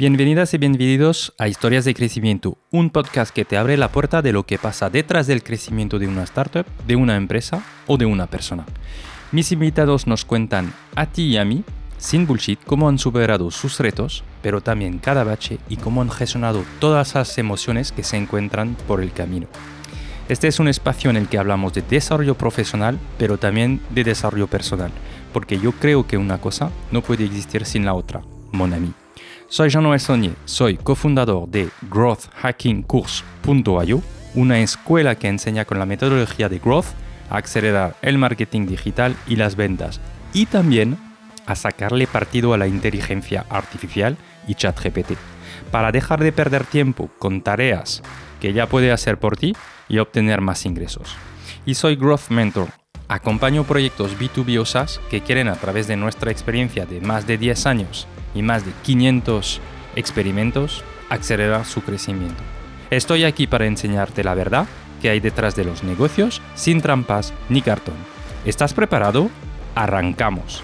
Bienvenidas y bienvenidos a Historias de Crecimiento, un podcast que te abre la puerta de lo que pasa detrás del crecimiento de una startup, de una empresa o de una persona. Mis invitados nos cuentan a ti y a mí, sin bullshit, cómo han superado sus retos, pero también cada bache y cómo han gestionado todas las emociones que se encuentran por el camino. Este es un espacio en el que hablamos de desarrollo profesional, pero también de desarrollo personal, porque yo creo que una cosa no puede existir sin la otra, mon ami. Soy Jean-Noël soy cofundador de growthhackingcourse.io, una escuela que enseña con la metodología de growth a acelerar el marketing digital y las ventas, y también a sacarle partido a la inteligencia artificial y ChatGPT, para dejar de perder tiempo con tareas que ya puede hacer por ti y obtener más ingresos. Y soy Growth Mentor. Acompaño proyectos B2B o SaaS que quieren a través de nuestra experiencia de más de 10 años y más de 500 experimentos acelerar su crecimiento. Estoy aquí para enseñarte la verdad que hay detrás de los negocios sin trampas ni cartón. ¿Estás preparado? Arrancamos.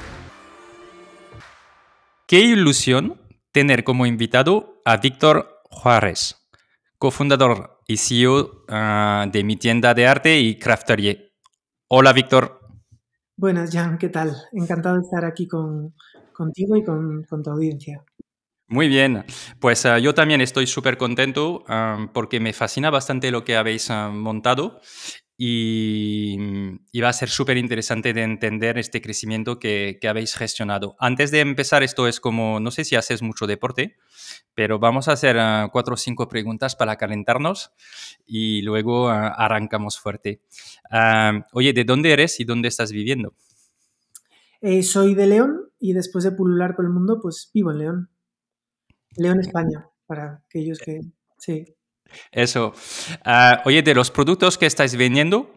Qué ilusión tener como invitado a Víctor Juárez, cofundador y CEO ah, de mi tienda de arte y Crafterier. Hola Víctor. Buenas, Jan, ¿qué tal? Encantado de estar aquí con, contigo y con, tu audiencia. Muy bien, pues ah, yo también estoy súper contento ah, porque me fascina bastante lo que habéis ah, montado y, va a ser súper interesante de entender este crecimiento que, habéis gestionado. Antes de empezar, esto es como, no sé si haces mucho deporte, pero vamos a hacer cuatro o cinco preguntas para calentarnos y luego arrancamos fuerte. oye, ¿de dónde eres y dónde estás viviendo? Eh, soy de León y después de pulular por el mundo, pues vivo en León. León, España, para aquellos que... Sí. Eso. Ah, oye, de los productos que estáis vendiendo,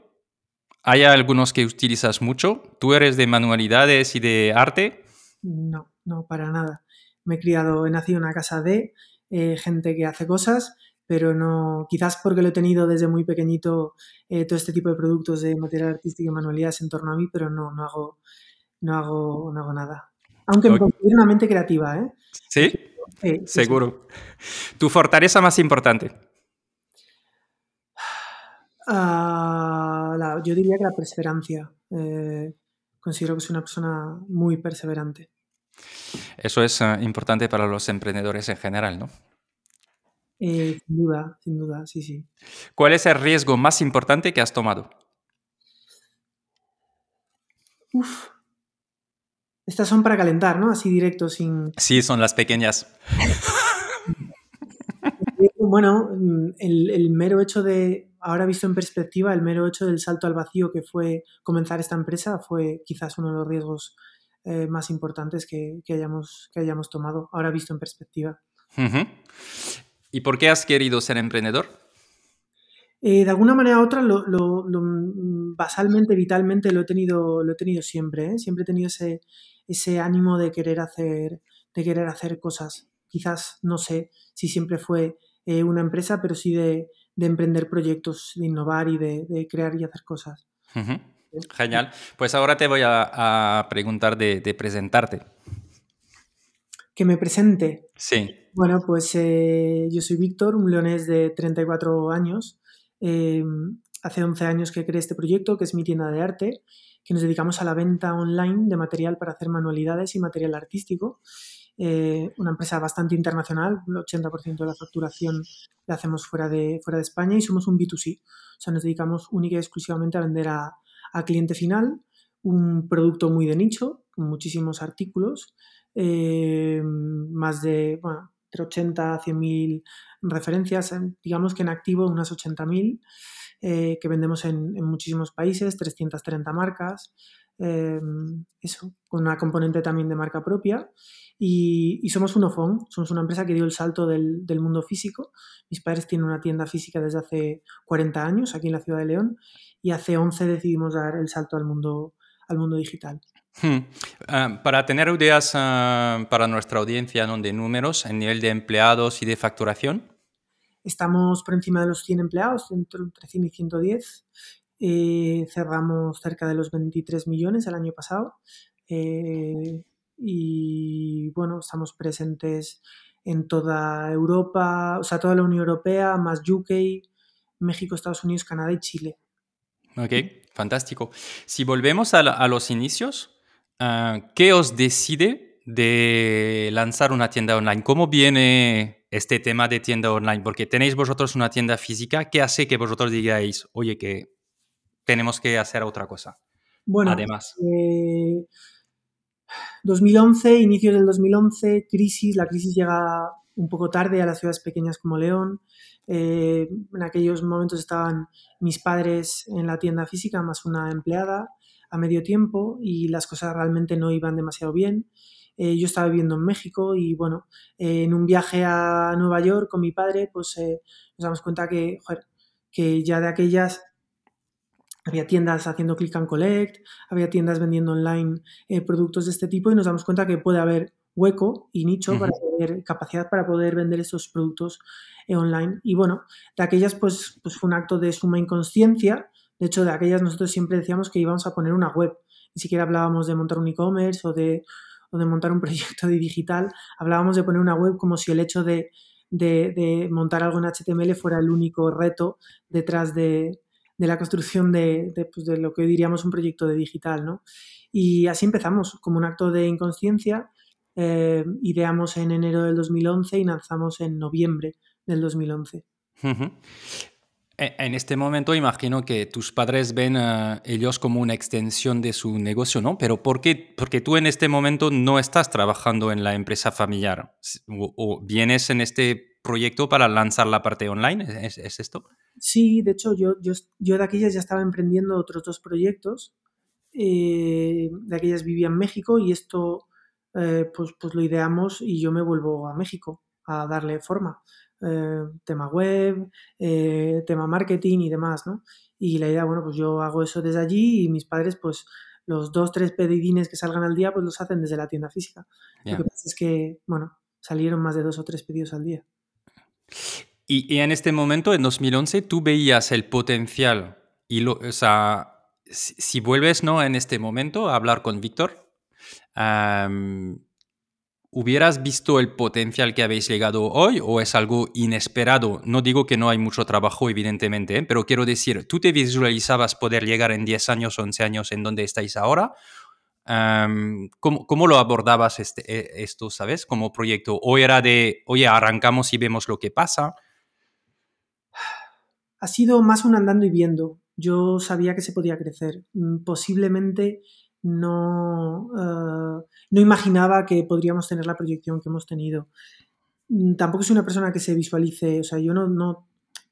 ¿hay algunos que utilizas mucho? ¿Tú eres de manualidades y de arte? No, no, para nada. Me he criado, he nacido en una casa de eh, gente que hace cosas, pero no, quizás porque lo he tenido desde muy pequeñito eh, todo este tipo de productos de material artístico y manualidades en torno a mí, pero no, no hago no hago, no hago nada. Aunque me considero una mente creativa, ¿eh? ¿Sí? Seguro. ¿Tu fortaleza más importante? Ah, yo diría que la perseverancia. Eh, considero que soy una persona muy perseverante. Eso es eh, importante para los emprendedores en general, ¿no? Eh, sin duda, sin duda, sí, sí. ¿Cuál es el riesgo más importante que has tomado? Uf, estas son para calentar, ¿no? Así directo, sin... Sí, son las pequeñas. bueno, el, mero hecho de, ahora visto en perspectiva, el mero hecho del salto al vacío que fue comenzar esta empresa fue quizás uno de los riesgos eh, más importantes que, hayamos, que hayamos tomado, ahora visto en perspectiva. ¿Y por qué has querido ser emprendedor? Eh, de alguna manera u otra, lo, basalmente, vitalmente lo he tenido, lo he tenido siempre. ¿eh? Siempre he tenido ese, ese ánimo de querer hacer, de querer hacer cosas. Quizás, no sé si siempre fue eh, una empresa, pero sí de, emprender proyectos, de innovar y de, crear y hacer cosas. Genial. Pues ahora te voy a, preguntar de, presentarte. Que me presente. Sí. Bueno, pues eh, yo soy Víctor, un leonés de 34 años. Eh, hace 11 años que creé este proyecto, que es mi tienda de arte que nos dedicamos a la venta online de material para hacer manualidades y material artístico. Eh, una empresa bastante internacional, el 80% de la facturación la hacemos fuera de, fuera de España y somos un B2C. O sea, nos dedicamos única y exclusivamente a vender a, cliente final un producto muy de nicho, con muchísimos artículos, eh, más de entre 80 a 100 mil referencias, digamos que en activo unas 80 mil. Eh, que vendemos en, muchísimos países, 330 marcas, eh, eso, con una componente también de marca propia. Y, somos Unofon, somos una empresa que dio el salto del, mundo físico. Mis padres tienen una tienda física desde hace 40 años aquí en la ciudad de León y hace 11 decidimos dar el salto al mundo, al mundo digital. Hmm. Ah, para tener ideas ah, para nuestra audiencia ¿no? de números en nivel de empleados y de facturación. Estamos por encima de los 100 empleados, entre 100 y 110. Eh, cerramos cerca de los 23 millones el año pasado. Eh, y bueno, estamos presentes en toda Europa, o sea, toda la Unión Europea, más UK, México, Estados Unidos, Canadá y Chile. Ok, fantástico. Si volvemos a, los inicios, ah, ¿qué os decide de lanzar una tienda online? ¿Cómo viene este tema de tienda online? Porque tenéis vosotros una tienda física, ¿qué hace que vosotros digáis, oye, que tenemos que hacer otra cosa? Bueno, además. 2011, eh, inicios del 2011, crisis, la crisis llega un poco tarde a las ciudades pequeñas como León. Eh, en aquellos momentos estaban mis padres en la tienda física, más una empleada a medio tiempo y las cosas realmente no iban demasiado bien. Eh, yo estaba viviendo en México y bueno, en un viaje a Nueva York con mi padre, pues nos damos cuenta que, que ya de aquellas había tiendas haciendo click and collect, había tiendas vendiendo online eh, productos de este tipo y nos damos cuenta que puede haber hueco y nicho para tener capacidad para poder vender estos productos eh, online. Y bueno, de aquellas pues, pues fue un acto de suma inconsciencia. De hecho, de aquellas nosotros siempre decíamos que íbamos a poner una web. Ni siquiera hablábamos de montar un e-commerce o de, montar un proyecto de digital. Hablábamos de poner una web como si el hecho de, montar algo en HTML fuera el único reto detrás de, la construcción de, pues, de, lo que hoy diríamos un proyecto de digital, ¿no? Y así empezamos, como un acto de inconsciencia, eh, ideamos en enero del 2011 y lanzamos en noviembre del 2011. E, en este momento imagino que tus padres ven a ellos como una extensión de su negocio, ¿no? Pero ¿por qué? Porque tú en este momento no estás trabajando en la empresa familiar o, vienes en este proyecto para lanzar la parte online, ¿es, esto? Sí, de hecho yo, yo, yo, de aquellas ya estaba emprendiendo otros dos proyectos, eh, de aquellas vivía en México y esto eh, pues, pues lo ideamos y yo me vuelvo a México a darle forma. Eh, tema web, eh, tema marketing y demás, ¿no? Y la idea, bueno, pues yo hago eso desde allí y mis padres, pues los dos, tres pedidines que salgan al día, pues los hacen desde la tienda física. Lo que pasa es que, bueno, salieron más de dos o tres pedidos al día. Y, en este momento, en 2011, tú veías el potencial y lo, o sea, si, vuelves, ¿no? En este momento a hablar con Víctor, ¿Hubieras visto el potencial que habéis llegado hoy o es algo inesperado? No digo que no hay mucho trabajo, evidentemente, ¿eh? pero quiero decir, ¿tú te visualizabas poder llegar en 10 años, 11 años en donde estáis ahora? ¿cómo, lo abordabas este, e, esto, sabes, como proyecto? ¿O era de, oye, arrancamos y vemos lo que pasa? Ha sido más un andando y viendo. Yo sabía que se podía crecer. Mm, posiblemente no, eh, no imaginaba que podríamos tener la proyección que hemos tenido. Mm, tampoco soy una persona que se visualice, o sea, yo no, no,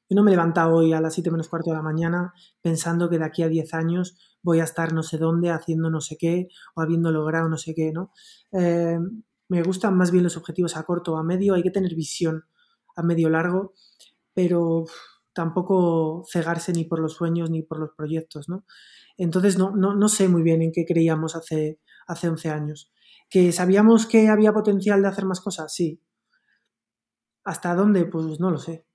yo no me he hoy a las 7 menos cuarto de la mañana pensando que de aquí a 10 años voy a estar no sé dónde haciendo no sé qué o habiendo logrado no sé qué, ¿no? Eh, me gustan más bien los objetivos a corto o a medio, hay que tener visión a medio largo, pero tampoco cegarse ni por los sueños ni por los proyectos, ¿no? Entonces no, no, sé muy bien en qué creíamos hace, hace 11 años. ¿Que sabíamos que había potencial de hacer más cosas? Sí. ¿Hasta dónde? Pues no lo sé.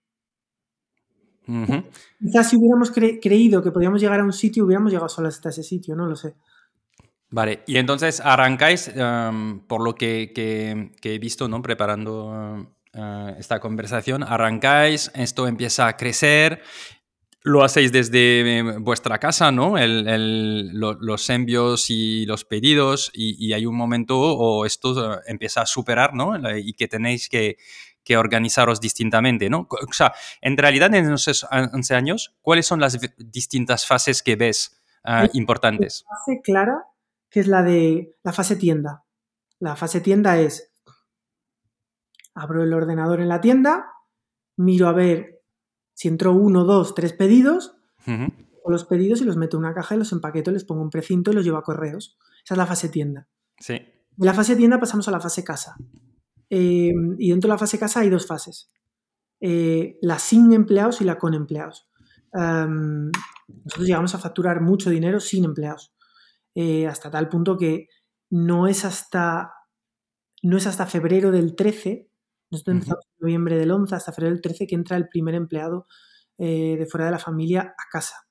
Quizás si hubiéramos creído que podíamos llegar a un sitio, hubiéramos llegado solo hasta ese sitio, no lo sé. Vale, y entonces arrancáis, em, por lo que, que, he visto, ¿no? Preparando eh, esta conversación, arrancáis, esto empieza a crecer lo hacéis desde eh, vuestra casa, ¿no? los envíos y los pedidos y, hay un momento o esto eh, empieza a superar, ¿no? Y que tenéis que, organizaros distintamente, ¿no? O sea, en realidad en esos 11 años, ¿cuáles son las distintas fases que ves uh, importantes? La fase clara, que es la de la fase tienda. La fase tienda es, abro el ordenador en la tienda, miro a ver si entró uno, dos, tres pedidos, los pedidos y los meto en una caja y los empaqueto, les pongo un precinto y los llevo a correos. Esa es la fase tienda. Sí. De la fase tienda pasamos a la fase casa. Eh, y dentro de la fase casa hay dos fases. Eh, la sin empleados y la con empleados. nosotros llegamos a facturar mucho dinero sin empleados. Eh, hasta tal punto que no es hasta, no es hasta febrero del 13 nosotros empezamos en noviembre del 11 hasta febrero del 13 que entra el primer empleado eh, de fuera de la familia a casa.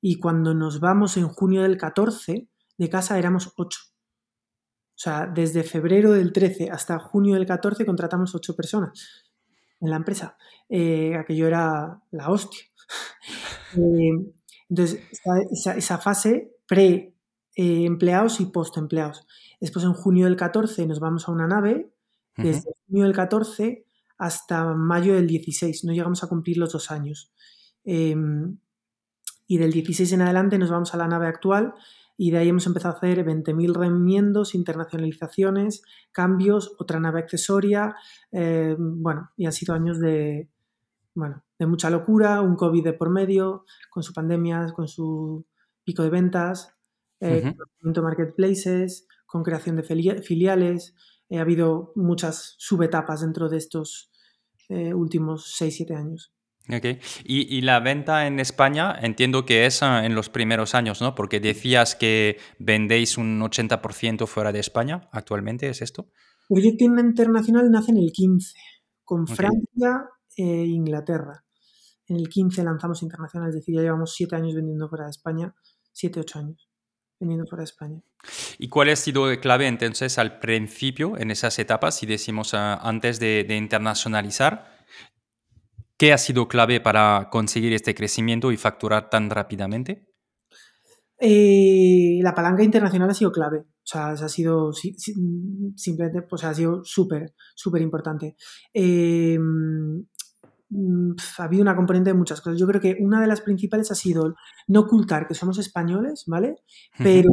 Y cuando nos vamos en junio del 14 de casa éramos 8. O sea, desde febrero del 13 hasta junio del 14 contratamos ocho personas en la empresa. Eh, aquello era la hostia. Eh, entonces, esa, fase pre-empleados y post-empleados. Después, en junio del 14, nos vamos a una nave. Desde junio del 14 hasta mayo del 16. No llegamos a cumplir los dos años. Em, y del 16 en adelante nos vamos a la nave actual y de ahí hemos empezado a hacer 20.000 remiendos, internacionalizaciones, cambios, otra nave accesoria, eh, bueno, y han sido años de, bueno, de mucha locura, un COVID de por medio, con su pandemia, con su pico de ventas, eh, con marketplaces, con creación de filiales, eh, ha habido muchas subetapas dentro de estos eh, últimos 6-7 años. Okay. Y, la venta en España entiendo que es ah, en los primeros años, ¿no? Porque decías que vendéis un 80% fuera de España actualmente, ¿es esto? Proyecto internacional nace en el 15, con Francia e Inglaterra. En el 15 lanzamos internacional, es decir, ya llevamos 7 años vendiendo fuera de España, 7-8 años vendiendo fuera de España. ¿Y cuál ha sido clave entonces al principio, en esas etapas, si decimos ah, antes de internacionalizar? ¿Qué ha sido clave para conseguir este crecimiento y facturar tan rápidamente? Eh, la palanca internacional ha sido clave. O sea, ha sido simplemente, pues ha sido súper, súper importante. Eh, mm, ha habido una componente de muchas cosas. Yo creo que una de las principales ha sido no ocultar que somos españoles, ¿vale? Pero,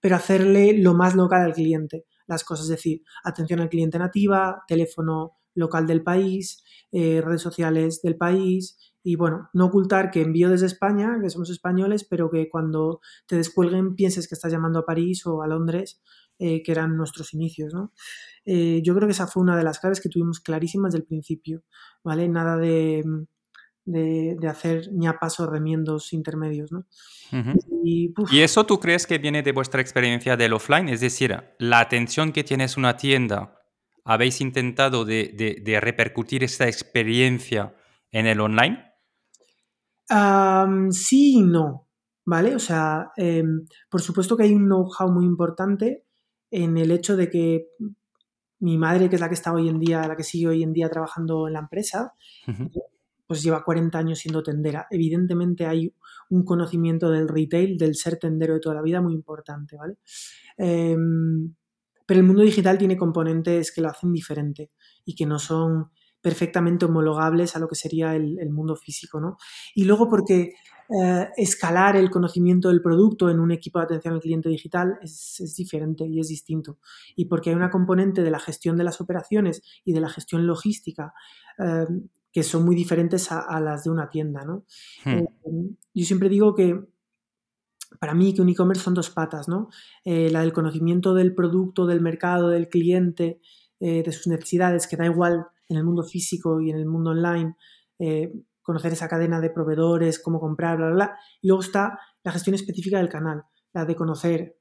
pero hacerle lo más local al cliente. Las cosas, es decir, atención al cliente nativa, teléfono local del país, eh, redes sociales del país y bueno, no ocultar que envío desde España, que somos españoles, pero que cuando te descuelguen pienses que estás llamando a París o a Londres, eh, que eran nuestros inicios, ¿no? Eh, yo creo que esa fue una de las claves que tuvimos clarísimas del principio, ¿vale? Nada de, de, hacer ñapas o remiendos intermedios, ¿no? y, y, eso tú crees que viene de vuestra experiencia del offline? Es decir, la atención que tienes una tienda ¿Habéis intentado de, repercutir esta experiencia en el online? sí y no, ¿vale? O sea, em, por supuesto que hay un know-how muy importante en el hecho de que mi madre, que es la que está hoy en día, la que sigue hoy en día trabajando en la empresa, pues lleva 40 años siendo tendera. Evidentemente hay un conocimiento del retail, del ser tendero de toda la vida muy importante, ¿vale? Em, pero el mundo digital tiene componentes que lo hacen diferente y que no son perfectamente homologables a lo que sería el, mundo físico, ¿no? Y luego porque eh, escalar el conocimiento del producto en un equipo de atención al cliente digital es, diferente y es distinto. Y porque hay una componente de la gestión de las operaciones y de la gestión logística eh, que son muy diferentes a, las de una tienda, ¿no? Hmm. Eh, yo siempre digo que para mí que un e-commerce son dos patas, ¿no? La del conocimiento del producto, del mercado, del cliente, de sus necesidades, que da igual en el mundo físico y en el mundo online, eh, conocer esa cadena de proveedores, cómo comprar, bla, bla, bla. Y luego está la gestión específica del canal, la de conocer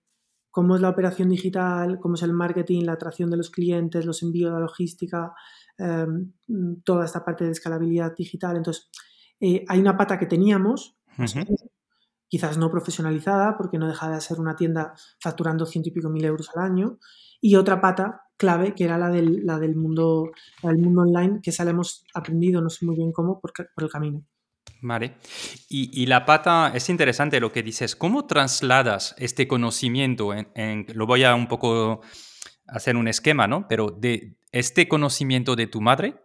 cómo es la operación digital, cómo es el marketing, la atracción de los clientes, los envíos, la logística, em, toda esta parte de escalabilidad digital. Entonces, hay una pata que teníamos, quizás no profesionalizada, porque no deja de ser una tienda facturando ciento y pico mil euros al año, y otra pata clave, que era la del, la del, mundo, del mundo online, que esa la hemos aprendido, no sé muy bien cómo, por, el camino. Vale. Y, la pata, es interesante lo que dices. ¿Cómo trasladas este conocimiento? En, lo voy a un poco hacer un esquema, ¿no? Pero de este conocimiento de tu madre,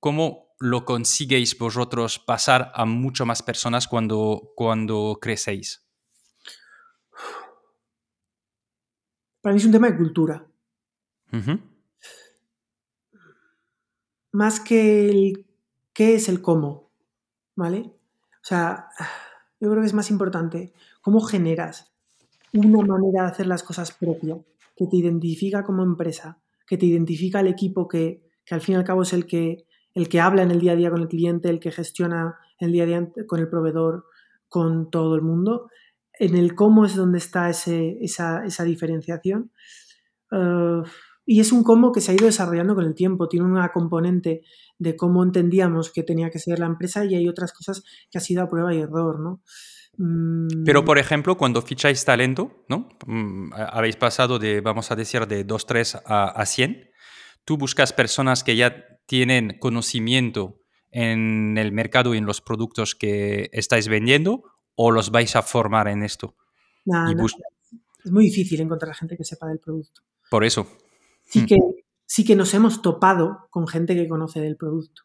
¿cómo lo consiguéis vosotros pasar a mucho más personas cuando, cuando crecéis? Para mí es un tema de cultura. Más que el qué es el cómo, ¿vale? O sea, yo creo que es más importante cómo generas una manera de hacer las cosas propia, que te identifica como empresa, que te identifica el equipo que, que al fin y al cabo es el que el que habla en el día a día con el cliente, el que gestiona el día a día con el proveedor, con todo el mundo. En el cómo es donde está esa, diferenciación. Eh, y es un cómo que se ha ido desarrollando con el tiempo. Tiene una componente de cómo entendíamos que tenía que ser la empresa y hay otras cosas que ha sido prueba y error, ¿no? Mm, Pero, por ejemplo, cuando ficháis talento, ¿no? Mm, Habéis pasado de, vamos a decir, de 2, 3 a, a 100. Tú buscas personas que ya tienen conocimiento en el mercado y en los productos que estáis vendiendo o los vais a formar en esto. es muy difícil encontrar gente que sepa del producto. Por eso. Sí Mm. que, sí que nos hemos topado con gente que conoce del producto,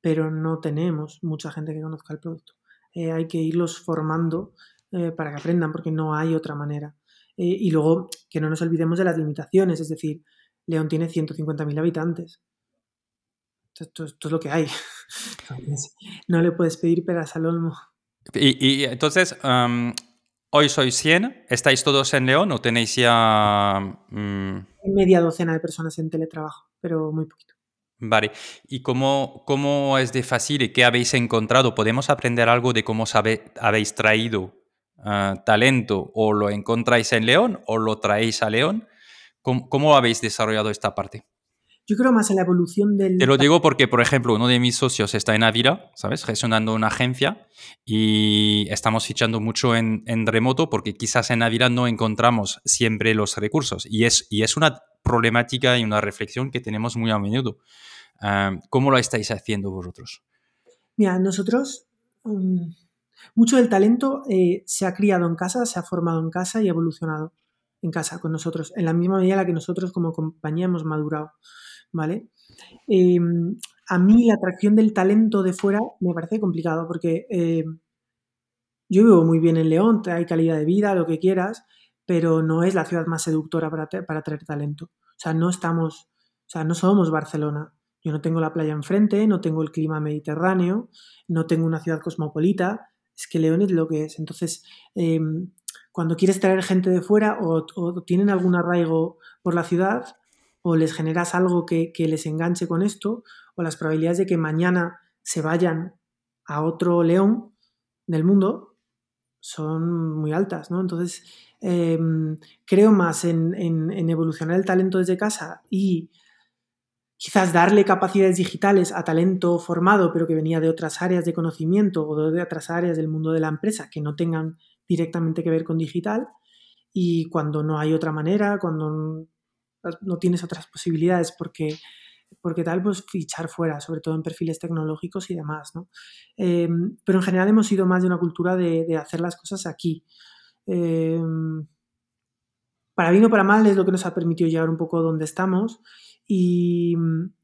pero no tenemos mucha gente que conozca el producto. Eh, hay que irlos formando eh, para que aprendan, porque no hay otra manera. Eh, y luego que no nos olvidemos de las limitaciones, es decir, León tiene 150.000 habitantes. Esto, esto es lo que hay. No le puedes pedir peras al olmo. Y, y entonces, am, hoy sois 100, ¿estáis todos en León o tenéis ya... Hay media docena de personas en teletrabajo, pero muy poquito. Vale, ¿y cómo, cómo es de fácil y qué habéis encontrado? ¿Podemos aprender algo de cómo sabe- habéis traído ah, talento o lo encontráis en León o lo traéis a León? ¿Cómo, cómo habéis desarrollado esta parte? Yo creo más en la evolución del... Te lo digo porque, por ejemplo, uno de mis socios está en Ávila, ¿sabes? Gestionando una agencia y estamos fichando mucho en, en remoto porque quizás en Ávila no encontramos siempre los recursos y es, y es una problemática y una reflexión que tenemos muy a menudo. ¿Cómo lo estáis haciendo vosotros? Mira, nosotros, um, mucho del talento eh, se ha criado en casa, se ha formado en casa y ha evolucionado en casa con nosotros, en la misma medida en la que nosotros como compañía hemos madurado, ¿vale? Eh, a mí la atracción del talento de fuera me parece complicado porque eh, yo vivo muy bien en León, hay calidad de vida, lo que quieras, pero no es la ciudad más seductora para, para atraer talento. O sea, no estamos, o sea, no somos Barcelona. Yo no tengo la playa enfrente, no tengo el clima mediterráneo, no tengo una ciudad cosmopolita. Es que León es lo que es. Entonces, eh, cuando quieres traer gente de fuera o, o, tienen algún arraigo por la ciudad o les generas algo que, les enganche con esto o las probabilidades de que mañana se vayan a otro León del mundo son muy altas, ¿no? Entonces, eh, creo más en, en, evolucionar el talento desde casa y quizás darle capacidades digitales a talento formado, pero que venía de otras áreas de conocimiento o de otras áreas del mundo de la empresa que no tengan directamente que ver con digital. Y cuando no hay otra manera, cuando no tienes otras posibilidades, porque, porque tal, pues fichar fuera, sobre todo en perfiles tecnológicos y demás, ¿no? Eh, pero en general hemos sido más de una cultura de, hacer las cosas aquí. Eh, para bien o para mal es lo que nos ha permitido llegar un poco donde estamos y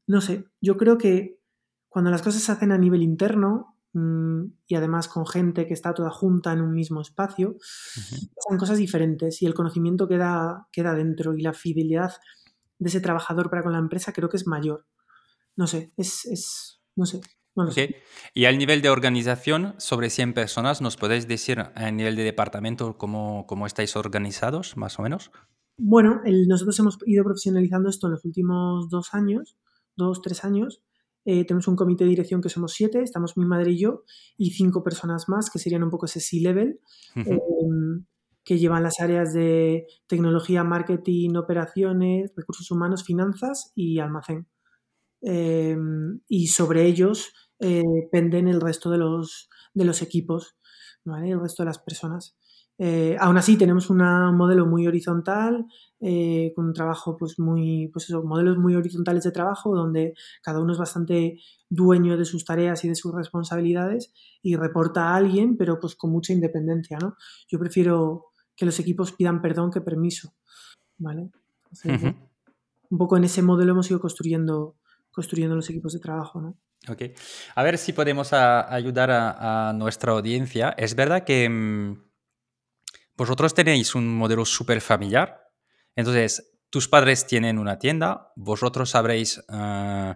no sé, yo creo que cuando las cosas se hacen a nivel interno y además con gente que está toda junta en un mismo espacio, uh -huh. pasan cosas diferentes y el conocimiento queda, queda dentro y la fidelidad de ese trabajador para con la empresa creo que es mayor. No sé, es, es no sé. No okay. sé. Y al nivel de organización, sobre 100 personas, ¿nos podéis decir a nivel de departamento cómo, cómo estáis organizados, más o menos? Bueno, el, nosotros hemos ido profesionalizando esto en los últimos dos años, dos, tres años. Eh, tenemos un comité de dirección que somos siete, estamos mi madre y yo, y cinco personas más que serían un poco ese C-level, uh -huh. eh, que llevan las áreas de tecnología, marketing, operaciones, recursos humanos, finanzas y almacén. Eh, y sobre ellos eh, penden el resto de los, de los equipos, ¿vale? el resto de las personas. Eh, aún así tenemos una, un modelo muy horizontal, eh, con un trabajo pues muy, pues eso, modelos muy horizontales de trabajo donde cada uno es bastante dueño de sus tareas y de sus responsabilidades y reporta a alguien, pero pues con mucha independencia, ¿no? Yo prefiero que los equipos pidan perdón que permiso, ¿vale? Entonces, uh -huh. Un poco en ese modelo hemos ido construyendo, construyendo los equipos de trabajo, ¿no? Ok. A ver si podemos a, ayudar a, a, nuestra audiencia. Es verdad que mmm, vosotros tenéis un modelo súper familiar. Entonces, tus padres tienen una tienda, vosotros habréis uh,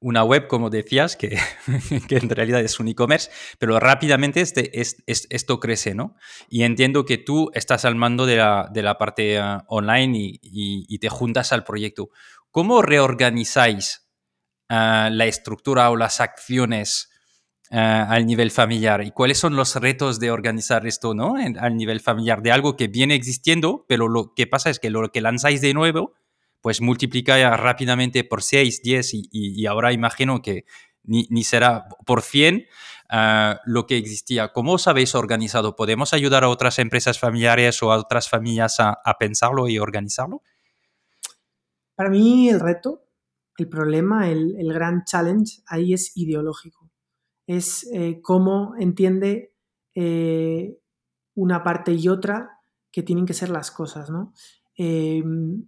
una web, como decías, que, que, en realidad es un e-commerce, pero rápidamente este, es, es, esto crece, ¿no? Y entiendo que tú estás al mando de la, de la parte uh, online y, y, te juntas al proyecto. ¿Cómo reorganizáis uh, la estructura o las acciones Uh, al nivel familiar y cuáles son los retos de organizar esto ¿no? Al nivel familiar de algo que viene existiendo, pero lo que pasa es que lo que lanzáis de nuevo, pues multiplica rápidamente por 6, 10 y, ahora imagino que ni, ni, será por 100. ah, lo que existía. ¿Cómo os habéis organizado? ¿Podemos ayudar a otras empresas familiares o a otras familias a, pensarlo y organizarlo? Para mí el reto, el problema, el, gran challenge ahí es ideológico. Es eh, cómo entiende eh, una parte y otra que tienen que ser las cosas, ¿no? Em,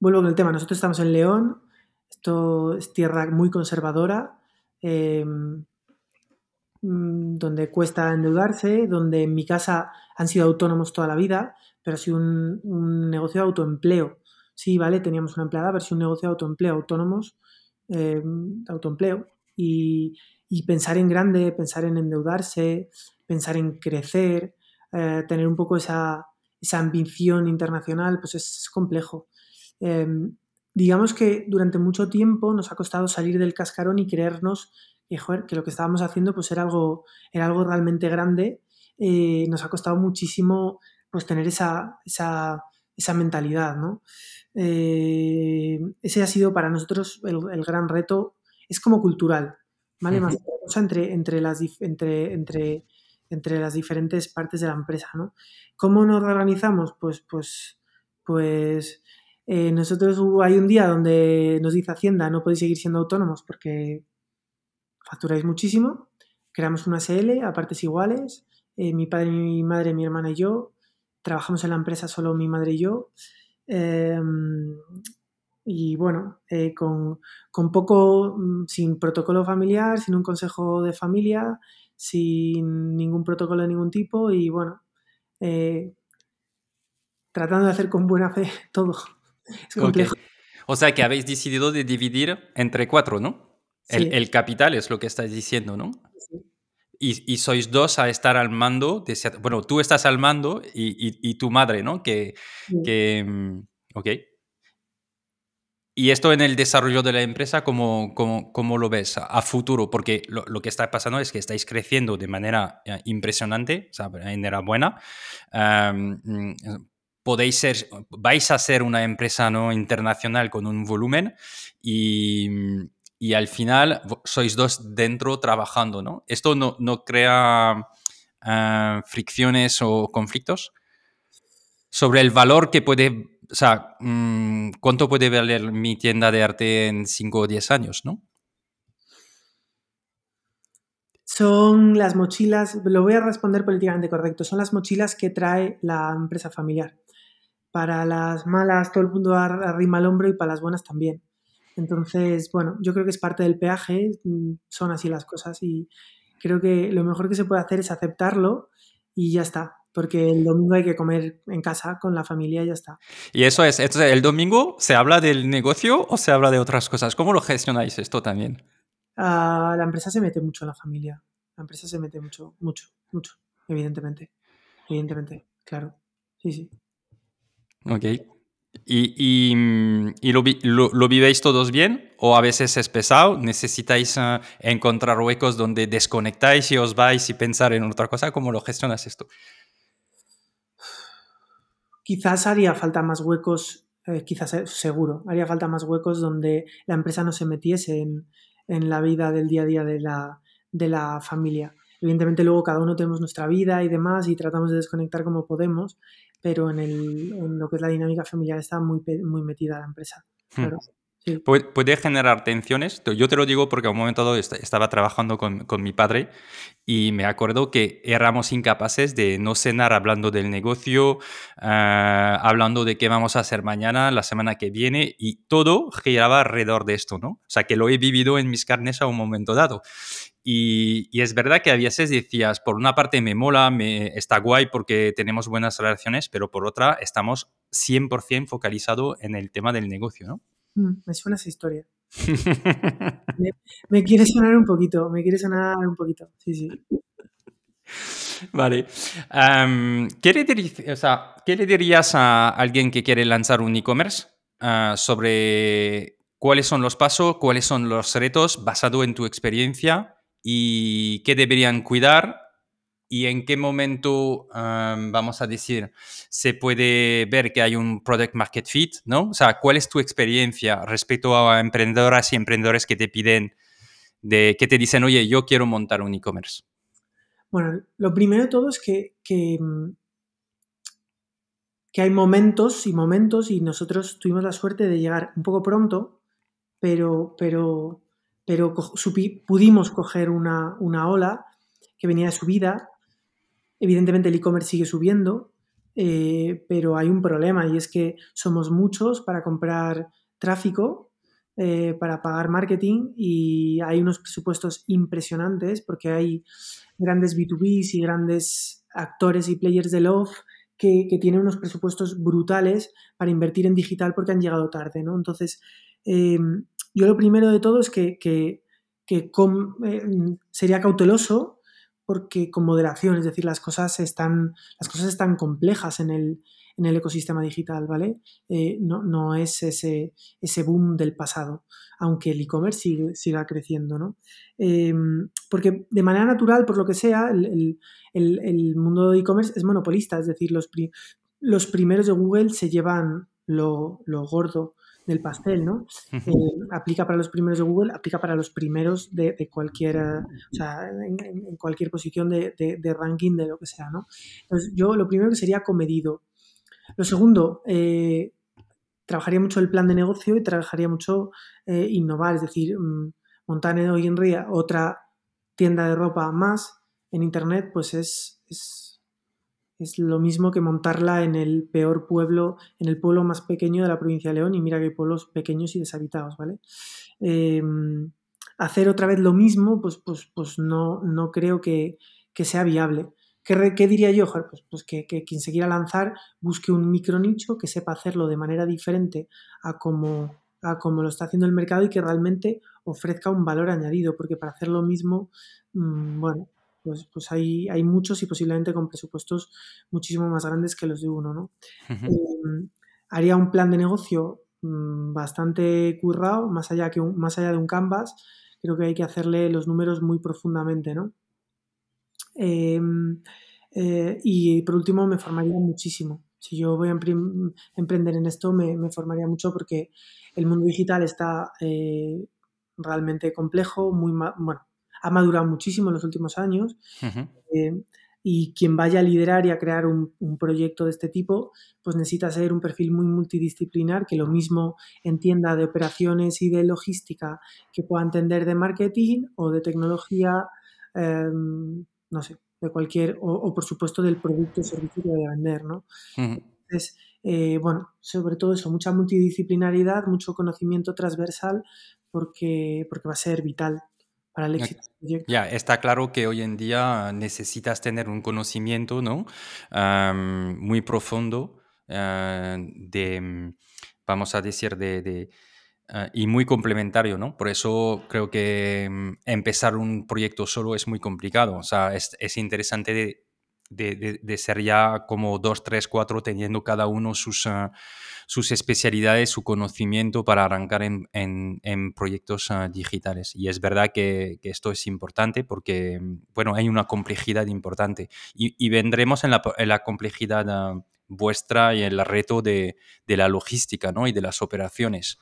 vuelvo con el tema, nosotros estamos en León, esto es tierra muy conservadora, mm, donde cuesta endeudarse, donde en mi casa han sido autónomos toda la vida, pero ha sido un, negocio de autoempleo. Sí, vale, teníamos una empleada, pero es un negocio de autoempleo, autónomos, em, autoempleo. Y, y, pensar en grande, pensar en endeudarse, pensar en crecer, eh, tener un poco esa, esa, ambición internacional, pues es, complejo. Em, digamos que durante mucho tiempo nos ha costado salir del cascarón y creernos que, que lo que estábamos haciendo pues era algo, era algo realmente grande. Eh, nos ha costado muchísimo pues tener esa, esa, esa mentalidad, ¿no? Eh, ese ha sido para nosotros el, gran reto. Es como cultural, ¿vale? Más entre, entre, las, entre, entre entre las diferentes partes de la empresa, ¿no? ¿Cómo nos organizamos? Pues, pues, pues eh, nosotros hay un día donde nos dice Hacienda no podéis seguir siendo autónomos porque facturáis muchísimo, creamos una SL a partes iguales, eh, mi padre, mi madre, mi hermana y yo, trabajamos en la empresa solo mi madre y yo, em, y bueno, eh, con, con, poco, mm, sin protocolo familiar, sin un consejo de familia, sin ningún protocolo de ningún tipo y bueno, eh, tratando de hacer con buena fe todo. Es complejo. O sea que habéis decidido de dividir entre cuatro, ¿no? El, capital es lo que estás diciendo, ¿no? Sí. Y, y, sois dos a estar al mando, de, bueno, tú estás al mando y, y, tu madre, ¿no? Que, que mm, ok. Y esto en el desarrollo de la empresa, ¿cómo, cómo, lo ves a, futuro? Porque lo, lo, que está pasando es que estáis creciendo de manera eh, impresionante, o sea, enhorabuena. Podéis ser, vais a ser una empresa ¿no? internacional con un volumen y, y, al final sois dos dentro trabajando, ¿no? ¿Esto no, no crea uh, fricciones o conflictos? Sobre el valor que puede o sea, mm, ¿cuánto puede valer mi tienda de arte en 5 o 10 años, no? Son las mochilas, lo voy a responder políticamente correcto, son las mochilas que trae la empresa familiar. Para las malas todo el mundo arrima el hombro y para las buenas también. Entonces, bueno, yo creo que es parte del peaje, mm, son así las cosas y creo que lo mejor que se puede hacer es aceptarlo y ya está porque el domingo hay que comer en casa con la familia y ya está. Y eso es, entonces, ¿el domingo se habla del negocio o se habla de otras cosas? ¿Cómo lo gestionáis esto también? Ah, la empresa se mete mucho en la familia. La empresa se mete mucho, mucho, mucho, evidentemente. Evidentemente, claro. Sí, sí. Ok. ¿Y, y, lo, lo, vivéis todos bien? ¿O a veces es pesado? ¿Necesitáis ah, encontrar huecos donde desconectáis y os vais y pensar en otra cosa? ¿Cómo lo gestionas esto? Quizás haría falta más huecos, eh, quizás eh, seguro, haría falta más huecos donde la empresa no se metiese en, la vida del día a día de la, de la familia. Evidentemente luego cada uno tenemos nuestra vida y demás y tratamos de desconectar como podemos, pero en, el, en lo que es la dinámica familiar está muy, muy metida la empresa. Hmm. Puede generar tensiones. Yo te lo digo porque a un momento dado estaba trabajando con, con, mi padre y me acuerdo que éramos incapaces de no cenar hablando del negocio, ah, hablando de qué vamos a hacer mañana, la semana que viene y todo giraba alrededor de esto, ¿no? O sea, que lo he vivido en mis carnes a un momento dado. Y, y, es verdad que a veces decías, por una parte me mola, me, está guay porque tenemos buenas relaciones, pero por otra estamos 100% focalizado en el tema del negocio, ¿no? Mm, me suena esa historia. me, quiere sonar un poquito, me quiere sonar un poquito, sí, sí. Vale. ¿qué, le dirías a alguien que quiere lanzar un e-commerce ah, sobre cuáles son los pasos, cuáles son los retos basado en tu experiencia y qué deberían cuidar y en qué momento, vamos a decir, se puede ver que hay un product market fit, ¿no? O sea, ¿cuál es tu experiencia respecto a emprendedoras y emprendedores que te piden de que te dicen, oye, yo quiero montar un e-commerce? Bueno, lo primero de todo es que, que, mm, hay momentos y momentos y nosotros tuvimos la suerte de llegar un poco pronto, pero, pero, pero pudimos coger una, una ola que venía de subida. Evidentemente el e-commerce sigue subiendo, eh, pero hay un problema y es que somos muchos para comprar tráfico, eh, para pagar marketing y hay unos presupuestos impresionantes porque hay grandes B2Bs y grandes actores y players de Love que, tienen unos presupuestos brutales para invertir en digital porque han llegado tarde, ¿no? Entonces, em, yo lo primero de todo es que, em, sería cauteloso porque con moderación, es decir, las cosas están, las cosas están complejas en el, en el ecosistema digital, ¿vale? Eh, no, no, es ese, ese boom del pasado, aunque el e-commerce siga creciendo, ¿no? Em, porque de manera natural, por lo que sea, el, el, el mundo de e-commerce es monopolista, es decir, los, los primeros de Google se llevan lo, lo gordo del pastel, ¿no? Eh, aplica para los primeros de Google, aplica para los primeros de, cualquier, o sea, en, cualquier posición de, ranking de lo que sea, ¿no? Entonces, yo lo primero que sería comedido. Lo segundo, eh, trabajaría mucho el plan de negocio y trabajaría mucho eh, innovar, es decir, mm, montar hoy en día otra tienda de ropa más en Internet, pues es es lo mismo que montarla en el peor pueblo, en el pueblo más pequeño de la provincia de León, y mira que hay pueblos pequeños y deshabitados, ¿vale? Em, hacer otra vez lo mismo, pues, pues, pues no, no creo que, sea viable. ¿Qué, diría yo? Pues, pues que, quien se quiera lanzar busque un micro nicho que sepa hacerlo de manera diferente a como, a lo está haciendo el mercado y que realmente ofrezca un valor añadido, porque para hacer lo mismo, mm, bueno, pues, pues hay, hay muchos y posiblemente con presupuestos muchísimo más grandes que los de uno, ¿no? Em, haría un plan de negocio mm, bastante currado, más allá, que más allá de un canvas, creo que hay que hacerle los números muy profundamente, ¿no? Em, eh, y por último, me formaría muchísimo. Si yo voy a emprender en esto, me, me, formaría mucho porque el mundo digital está eh, realmente complejo, muy bueno, ha madurado muchísimo en los últimos años. Eh, y quien vaya a liderar y a crear un, proyecto de este tipo, pues necesita ser un perfil muy multidisciplinar, que lo mismo entienda de operaciones y de logística, que pueda entender de marketing o de tecnología, em, no sé, de cualquier, o, por supuesto del producto o servicio que vaya a vender, ¿no? Entonces, eh, bueno, sobre todo eso, mucha multidisciplinaridad, mucho conocimiento transversal, porque, porque va a ser vital ya, está claro que hoy en día necesitas tener un conocimiento ¿no? muy profundo ah, de, vamos a decir, de, ah, y muy complementario, ¿no? Por eso creo que mm, empezar un proyecto solo es muy complicado. O sea, es, es interesante de, de, ser ya como dos, tres, cuatro, teniendo cada uno sus, ah, sus especialidades, su conocimiento para arrancar en, proyectos ah, digitales. Y es verdad que, esto es importante porque, bueno, hay una complejidad importante. Y, vendremos en la, complejidad ah, vuestra y el reto de, la logística ¿no? y de las operaciones.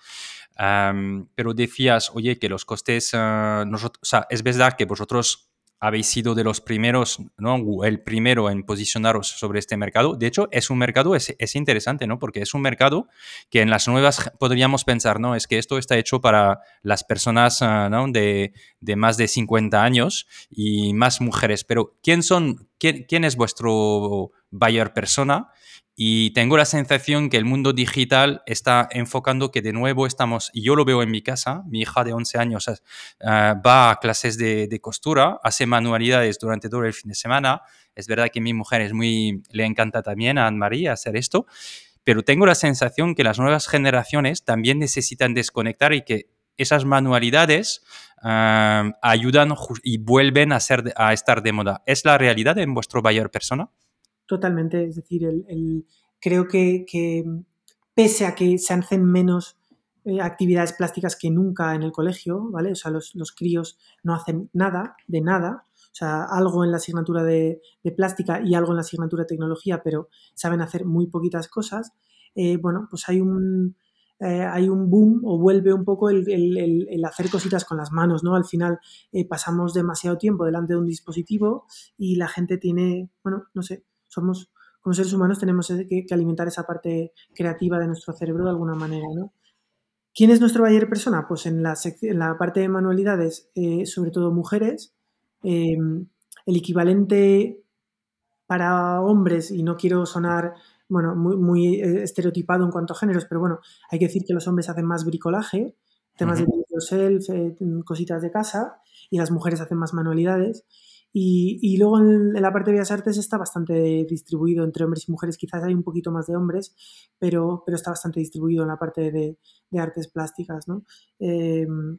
pero decías, oye, que los costes, nosotros, o sea, es verdad que vosotros habéis sido de los primeros, ¿no? El primero en posicionaros sobre este mercado. De hecho, es un mercado, es, es, interesante, ¿no? Porque es un mercado que en las nuevas podríamos pensar, ¿no? Es que esto está hecho para las personas, ah. De, de más de 50 años y más mujeres. Pero, ¿quién son, quién es vuestro buyer persona? Y tengo la sensación que el mundo digital está enfocando que de nuevo estamos, y yo lo veo en mi casa, mi hija de 11 años eh, va a clases de, costura, hace manualidades durante todo el fin de semana. Es verdad que mi mujer es muy, le encanta también a Anne-Marie hacer esto, pero tengo la sensación que las nuevas generaciones también necesitan desconectar y que esas manualidades eh, ayudan y vuelven a, ser, a estar de moda. ¿Es la realidad en vuestro buyer persona? Totalmente, es decir, el, creo que, pese a que se hacen menos eh, actividades plásticas que nunca en el colegio, ¿vale? O sea, los, críos no hacen nada, de nada, o sea, algo en la asignatura de, plástica y algo en la asignatura de tecnología, pero saben hacer muy poquitas cosas. Eh, bueno, pues hay un, eh, hay un boom o vuelve un poco el, hacer cositas con las manos, ¿no? Al final eh, pasamos demasiado tiempo delante de un dispositivo y la gente tiene, bueno, no sé, somos, como seres humanos tenemos que, alimentar esa parte creativa de nuestro cerebro de alguna manera, ¿no? ¿Quién es nuestro buyer persona? Pues en la, en la parte de manualidades, eh, sobre todo mujeres, el equivalente para hombres, y no quiero sonar bueno, muy, muy eh, estereotipado en cuanto a géneros, pero bueno, hay que decir que los hombres hacen más bricolaje, temas de yourself, eh, cositas de casa, y las mujeres hacen más manualidades. Y, luego en, la parte de Bellas Artes está bastante distribuido entre hombres y mujeres, quizás hay un poquito más de hombres, pero, pero está bastante distribuido en la parte de, artes plásticas, ¿no? Em,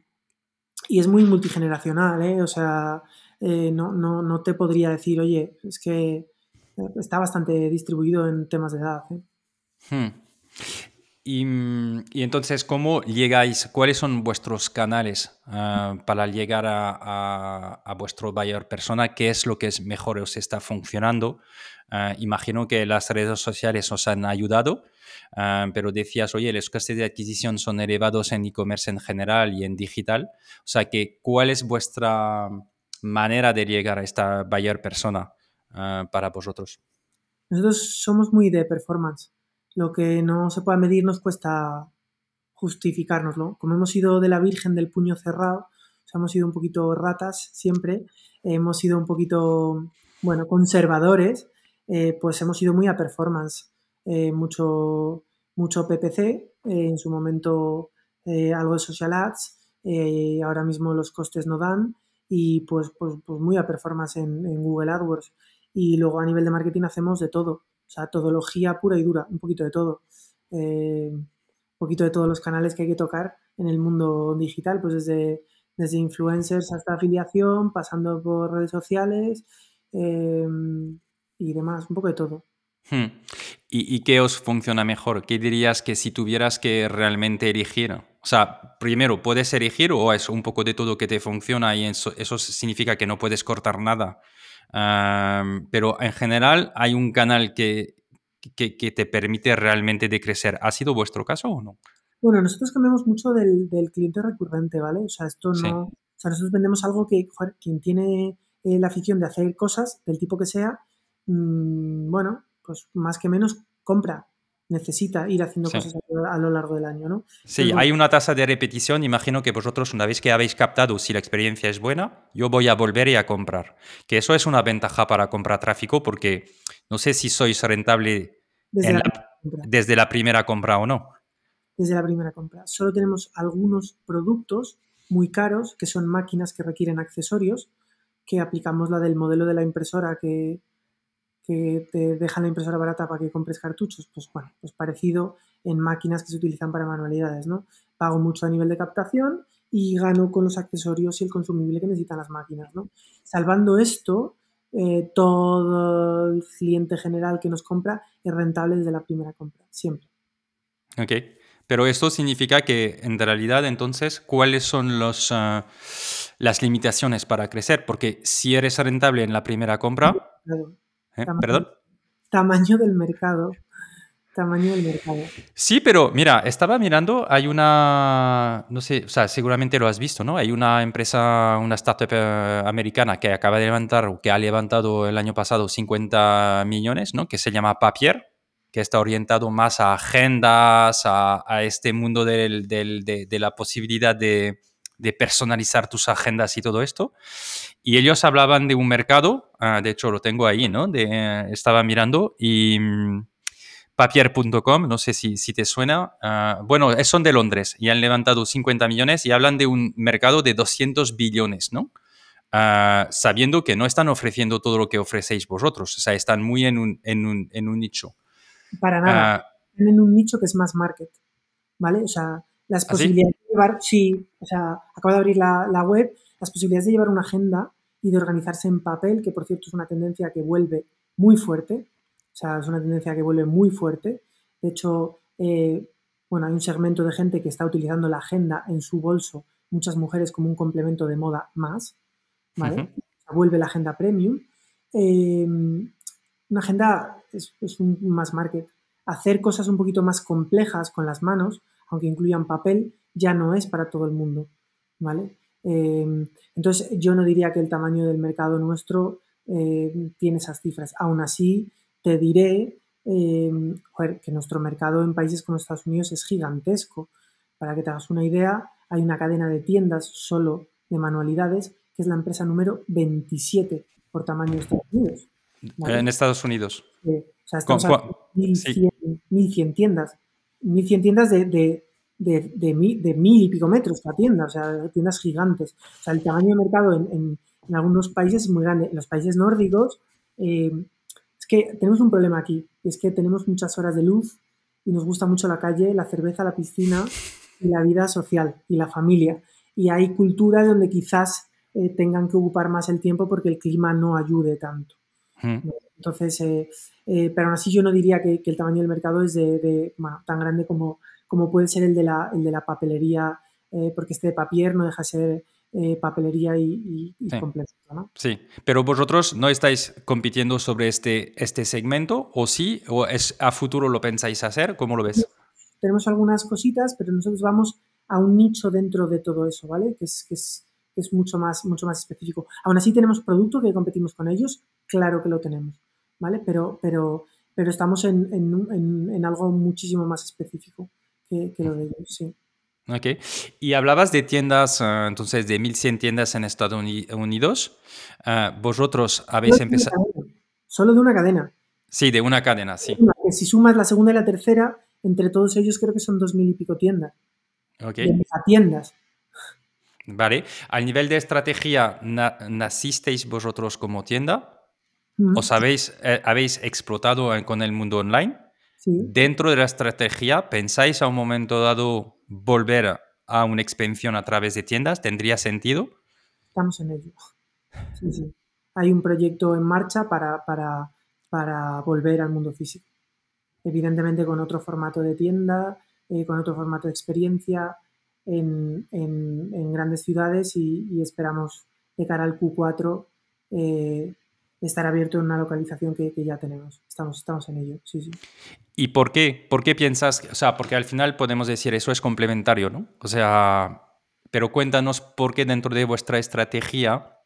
y es muy multigeneracional, ¿eh? O sea, eh, no, no, no te podría decir, oye, es que está bastante distribuido en temas de edad. ¿eh? Hmm. Y, entonces, ¿cómo llegáis? ¿Cuáles son vuestros canales ah, para llegar a, vuestro buyer persona? ¿Qué es lo que es mejor os está funcionando? Ah, imagino que las redes sociales os han ayudado, ah, pero decías, oye, los costes de adquisición son elevados en e-commerce en general y en digital. O sea, que, ¿cuál es vuestra manera de llegar a esta buyer persona? Para vosotros? Nosotros somos muy de performance. Lo que no se pueda medir nos cuesta justificárnoslo. Como hemos sido de la Virgen del puño cerrado, hemos sido un poquito ratas siempre, hemos sido un poquito, bueno, conservadores, eh, pues hemos ido muy a performance. Eh, mucho, mucho PPC, eh, en su momento algo de social ads, ahora mismo los costes no dan y pues, pues, pues muy a performance en Google AdWords. Y luego a nivel de marketing hacemos de todo, o sea, todología pura y dura, un poquito de todo. Eh, un poquito de todos los canales que hay que tocar en el mundo digital, pues desde, desde influencers hasta afiliación, pasando por redes sociales eh, y demás, un poco de todo. Hmm. ¿Y, ¿Y, qué os funciona mejor? ¿Qué dirías que si tuvieras que realmente elegir? O sea, primero, ¿puedes elegir o es un poco de todo que te funciona y eso, eso significa que no puedes cortar nada? Pero en general hay un canal que, que, te permite realmente de crecer. ¿Ha sido vuestro caso o no? Bueno, nosotros cambiamos mucho del, del cliente recurrente, ¿vale? O sea, esto no... O sea, nosotros vendemos algo que quien tiene eh, la afición de hacer cosas, del tipo que sea, mmm, bueno, pues más que menos compra necesita ir haciendo cosas a, lo largo del año, ¿no? Sí, hay una tasa de repetición. Imagino que vosotros, una vez que habéis captado si la experiencia es buena, yo voy a volver y a comprar. Que eso es una ventaja para comprar tráfico porque no sé si sois rentable desde, la, primera compra o no. Desde la primera compra. Solo tenemos algunos productos muy caros que son máquinas que requieren accesorios, que aplicamos la del modelo de la impresora que, que te dejan la impresora barata para que compres cartuchos, pues bueno, pues parecido en máquinas que se utilizan para manualidades, ¿no? Pago mucho a nivel de captación y gano con los accesorios y el consumible que necesitan las máquinas, ¿no? Salvando esto, eh, todo el cliente general que nos compra es rentable desde la primera compra, siempre. Ok, pero esto significa que en realidad entonces, ¿cuáles son los, ah, las limitaciones para crecer? Porque si eres rentable en la primera compra... ¿Eh? ¿Perdón? Tamaño del mercado. Tamaño del mercado. Sí, pero mira, estaba mirando, hay una, no sé, o sea, seguramente lo has visto, ¿no? Hay una empresa, una startup eh, americana que acaba de levantar, o que ha levantado el año pasado 50 millones, ¿no? Que se llama Papier, que está orientado más a agendas, a, este mundo de, la posibilidad de, de personalizar tus agendas y todo esto. Y ellos hablaban de un mercado, ah, de hecho lo tengo ahí, ¿no? De, estaba mirando y mm, papier.com, no sé si, si te suena. Ah, bueno, son de Londres y han levantado 50 millones y hablan de un mercado de 200 billones, ¿no? Ah, sabiendo que no están ofreciendo todo lo que ofrecéis vosotros, o sea, están muy en un, en un, en un nicho. Para nada, en un nicho que es más market, ¿vale? O sea, las posibilidades de llevar, sí, o sea, acabo de abrir la, la, web, las posibilidades de llevar una agenda y de organizarse en papel, que por cierto es una tendencia que vuelve muy fuerte, o sea, es una tendencia que vuelve muy fuerte. De hecho, eh, bueno, hay un segmento de gente que está utilizando la agenda en su bolso, muchas mujeres como un complemento de moda más, ¿vale? vuelve la agenda premium. Eh, una agenda es, es un más market. Hacer cosas un poquito más complejas con las manos, aunque incluyan papel, ya no es para todo el mundo, ¿vale? Em, entonces, yo no diría que el tamaño del mercado nuestro eh, tiene esas cifras. Aún así, te diré em, que nuestro mercado en países como Estados Unidos es gigantesco. Para que te hagas una idea, hay una cadena de tiendas solo de manualidades que es la empresa número 27 por tamaño de Estados Unidos. En Estados Unidos. o sea, estamos a 1100, tiendas. 1100 tiendas de, de, de, de, mil, de mil y pico metros la tienda, o sea, tiendas gigantes. O sea, el tamaño de mercado en, en, en algunos países es muy grande. En los países nórdicos, eh, es que tenemos un problema aquí, es que tenemos muchas horas de luz y nos gusta mucho la calle, la cerveza, la piscina y la vida social y la familia. Y hay culturas donde quizás eh, tengan que ocupar más el tiempo porque el clima no ayude tanto. Entonces, eh, eh, pero aún así yo no diría que, el tamaño del mercado es de, tan grande como, como puede ser el de la, el de la papelería, porque este de papier no deja de ser papelería y, y, sí. ¿no? Sí, pero vosotros no estáis compitiendo sobre este, este segmento, o sí, o es a futuro lo pensáis hacer, ¿cómo lo ves? Tenemos algunas cositas, pero nosotros vamos a un nicho dentro de todo eso, ¿vale? Que es, que es es mucho más, mucho más específico. Aún así tenemos producto que competimos con ellos, claro que lo tenemos, ¿vale? Pero, pero, pero estamos en, en, en, algo muchísimo más específico que, que, lo de ellos, sí. Ok. Y hablabas de tiendas, uh, entonces de 1.100 tiendas en Estados Unidos. Uh, vosotros habéis empezado... Solo de una cadena. Sí, de una cadena, sí. Que si sumas la segunda y la tercera, entre todos ellos creo que son 2.000 y pico tiendas. Ok. De tiendas. Vale. Al nivel de estrategia, ¿nacisteis vosotros como tienda? ¿Os habéis, eh, habéis explotado con el mundo online? Dentro de la estrategia, ¿pensáis a un momento dado volver a una expansión a través de tiendas? ¿Tendría sentido? Estamos en ello. Sí, sí. Hay un proyecto en marcha para, para, para volver al mundo físico. Evidentemente con otro formato de tienda, eh, con otro formato de experiencia, en, grandes ciudades y, esperamos de cara al Q4 eh, estar abierto en una localización que, ya tenemos. Estamos, estamos en ello, sí, sí. ¿Y por qué? ¿Por qué piensas? O sea, porque al final podemos decir eso es complementario, ¿no? O sea, pero cuéntanos por qué dentro de vuestra estrategia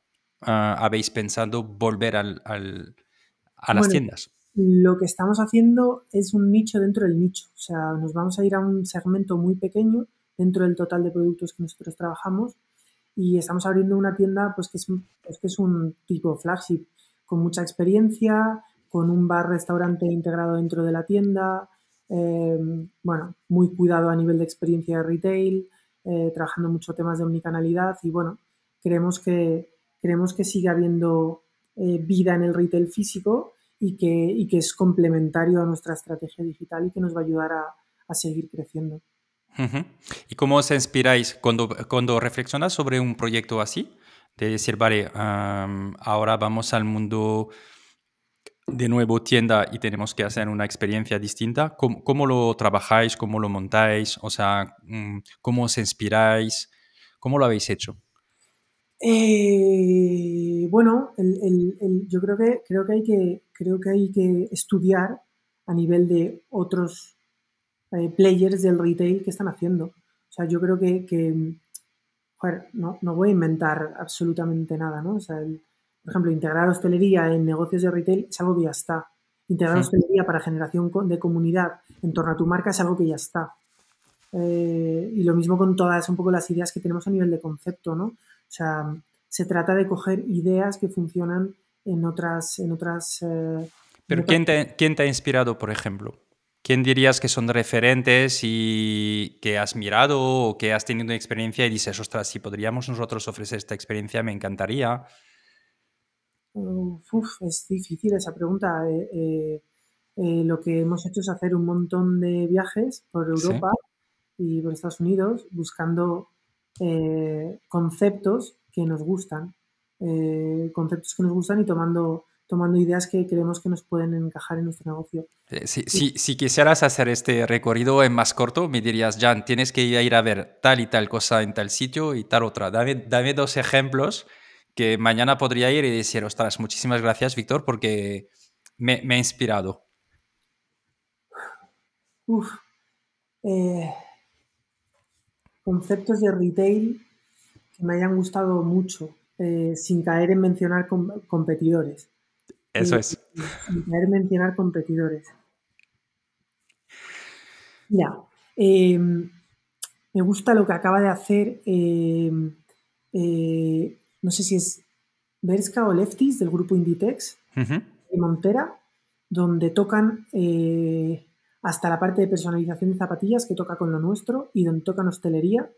ah, habéis pensado volver al, a las tiendas. Lo que estamos haciendo es un nicho dentro del nicho. O sea, nos vamos a ir a un segmento muy pequeño dentro del total de productos que nosotros trabajamos y estamos abriendo una tienda pues que es, pues, que es un tipo flagship con mucha experiencia, con un bar restaurante integrado dentro de la tienda, em, bueno, muy cuidado a nivel de experiencia de retail, eh, trabajando mucho temas de omnicanalidad y bueno, creemos que, creemos que sigue habiendo eh, vida en el retail físico y que, y que es complementario a nuestra estrategia digital y que nos va a ayudar a, a seguir creciendo. ¿Y cómo os inspiráis cuando, cuando reflexionas sobre un proyecto así? De decir, vale, ahora vamos al mundo de nuevo tienda y tenemos que hacer una experiencia distinta. ¿Cómo, lo trabajáis? ¿Cómo lo montáis? O sea, mm, ¿cómo os inspiráis? ¿Cómo lo habéis hecho? Eh, bueno, yo creo que, creo, que hay que, creo que hay que estudiar a nivel de otros eh, players del retail que están haciendo. O sea, yo creo que, que joder, no, no, voy a inventar absolutamente nada, ¿no? O sea, por ejemplo, integrar hostelería en negocios de retail es algo que ya está. Integrar hostelería para generación de comunidad en torno a tu marca es algo que ya está. Eh, y lo mismo con todas un poco las ideas que tenemos a nivel de concepto, ¿no? O sea, se trata de coger ideas que funcionan en otras... En otras eh, Pero ¿quién, te, ¿quién te ha inspirado, por ejemplo? ¿Quién dirías que son referentes y que has mirado o que has tenido una experiencia y dices, ostras, si podríamos nosotros ofrecer esta experiencia, me encantaría? Uf, es difícil esa pregunta. Eh, eh, eh, lo que hemos hecho es hacer un montón de viajes por Europa y por Estados Unidos buscando conceptos que nos gustan, conceptos que nos gustan y tomando tomando ideas que creemos que nos pueden encajar en nuestro negocio. Eh, si, si, quisieras hacer este recorrido en más corto, me dirías, Jan, tienes que ir a ver tal y tal cosa en tal sitio y tal otra. Dame, dame dos ejemplos que mañana podría ir y decir, ostras, muchísimas gracias, Víctor, porque me, me, ha inspirado. Uf. Eh, conceptos de retail que me hayan gustado mucho, eh, sin caer en mencionar competidores. Eso es. Sin en mencionar competidores. Mira, em, me gusta lo que acaba de hacer, em, eh, no sé si es Berska o Leftis del grupo Inditex, de Montera, donde tocan eh, hasta la parte de personalización de zapatillas que toca con lo nuestro y donde tocan hostelería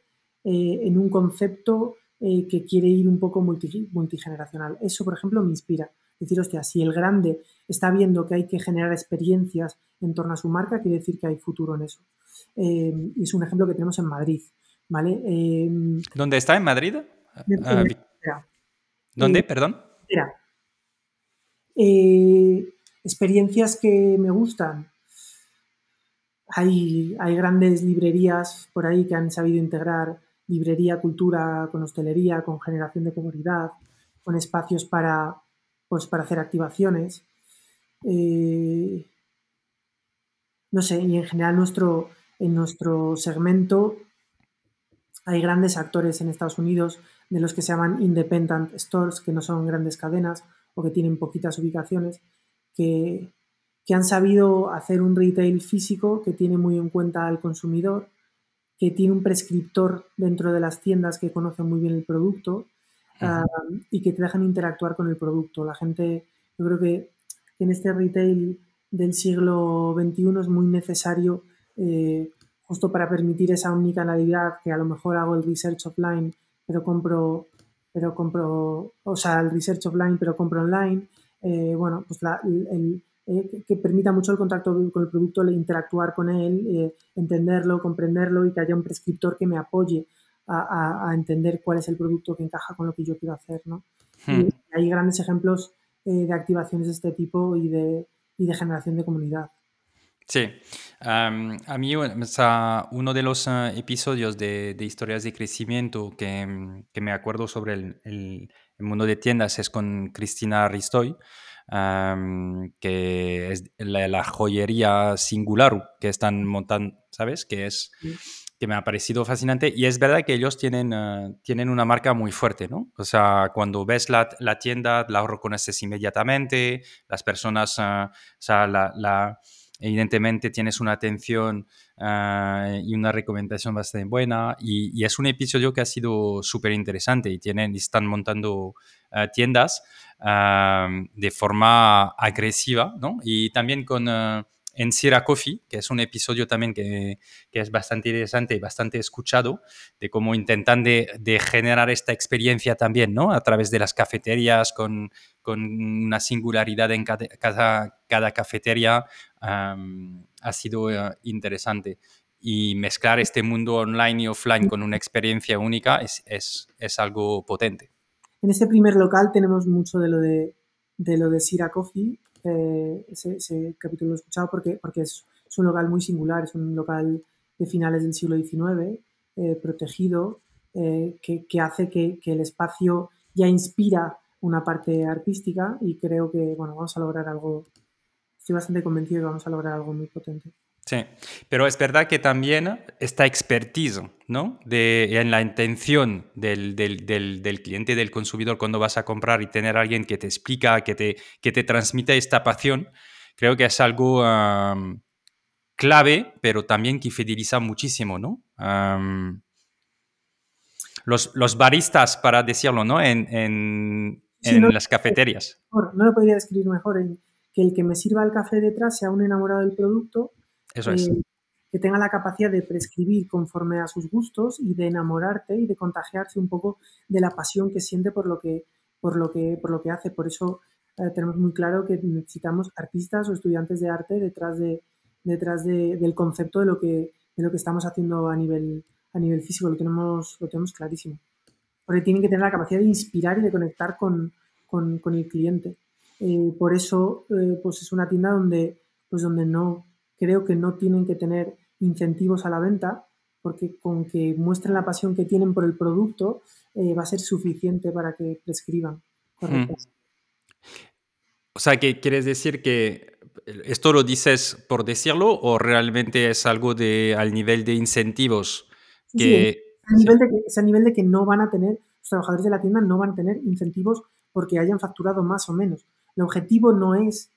eh, en un concepto que quiere ir un poco multigeneracional. Eso, por ejemplo, me inspira. Decir, hostia, si el grande está viendo que hay que generar experiencias en torno a su marca, quiere decir que hay futuro en eso. Eh, es un ejemplo que tenemos en Madrid. ¿vale? Eh, ¿Dónde está? ¿En Madrid? Ah, ¿Dónde? Eh, Perdón. experiencias que me gustan. Hay, hay grandes librerías por ahí que han sabido integrar librería, cultura con hostelería, con generación de comunidad, con espacios para, pues, para hacer activaciones. no sé, y en general nuestro, en nuestro segmento hay grandes actores en Estados Unidos de los que se llaman independent stores, que no son grandes cadenas o que tienen poquitas ubicaciones, que, han sabido hacer un retail físico que tiene muy en cuenta al consumidor, que tiene un prescriptor dentro de las tiendas que conoce muy bien el producto ah, y que te dejan interactuar con el producto. La gente, yo creo que en este retail del siglo XXI es muy necesario eh, justo para permitir esa omnicanalidad que a lo mejor hago el research offline, pero compro, pero compro, o sea, el research offline, pero compro online. Eh, bueno, pues eh, que permita mucho el contacto con el producto, interactuar con él, entenderlo, comprenderlo y que haya un prescriptor que me apoye a, entender cuál es el producto que encaja con lo que yo quiero hacer. ¿no? Hmm. hay grandes ejemplos de activaciones de este tipo y de, y de generación de comunidad. Sí, a mí uno de los eh, episodios de, historias de crecimiento que, que, me acuerdo sobre el, el, mundo de tiendas es con Cristina Ristoy, que es la, joyería singular que están montando, ¿sabes? Que es... que me ha parecido fascinante y es verdad que ellos tienen, eh, tienen una marca muy fuerte, ¿no? O sea, cuando ves la, la tienda, la reconoces inmediatamente, las personas, eh, o sea, la, la evidentemente tienes una atención ah, y una recomendación bastante buena y, es un episodio que ha sido súper interesante y tienen, están montando tiendas de forma agresiva ¿no? y también con en Sierra Coffee, que es un episodio también que, es bastante interesante y bastante escuchado, de cómo intentan de, generar esta experiencia también, ¿no? A través de las cafeterías, con, una singularidad en cada, cafetería, ha sido eh, interesante. Y mezclar este mundo online y offline con una experiencia única es algo potente. En este primer local tenemos mucho de lo de, de lo de Sierra Coffee, eh, ese, capítulo lo he escuchado porque, porque es, un local muy singular, es un local de finales del siglo XIX, eh, protegido, eh, que, que, hace que, que, el espacio ya inspira una parte artística y creo que bueno, vamos a lograr algo, estoy bastante convencido de que vamos a lograr algo muy potente. Sí, pero es verdad que también esta expertise ¿no? de, en la intención del, del, del, del, cliente, del consumidor, cuando vas a comprar y tener a alguien que te explica, que te, que te transmite esta pasión, creo que es algo clave, pero también que fideliza muchísimo. ¿no? los, los, baristas, para decirlo, ¿no? en, en, en las cafeterías. No lo podría describir mejor, que el que me sirva el café detrás sea un enamorado del producto eso es. Eh, que tenga la capacidad de prescribir conforme a sus gustos y de enamorarte y de contagiarse un poco de la pasión que siente por lo que, por lo que, por lo que hace. Por eso eh, tenemos muy claro que necesitamos artistas o estudiantes de arte detrás, de, detrás del concepto de lo, que, de lo que estamos haciendo a nivel, a nivel físico. Lo tenemos, lo tenemos clarísimo. Porque tienen que tener la capacidad de inspirar y de conectar con, con, con el cliente. Eh, por eso, pues es una tienda donde, pues donde no creo que no tienen que tener incentivos a la venta, porque con que muestren la pasión que tienen por el producto eh, va a ser suficiente para que prescriban. O sea, que quieres decir que esto lo dices por decirlo o realmente es algo de al nivel de incentivos que A nivel de que, es a nivel de que no van a tener, los trabajadores de la tienda no van a tener incentivos porque hayan facturado más o menos. El objetivo no es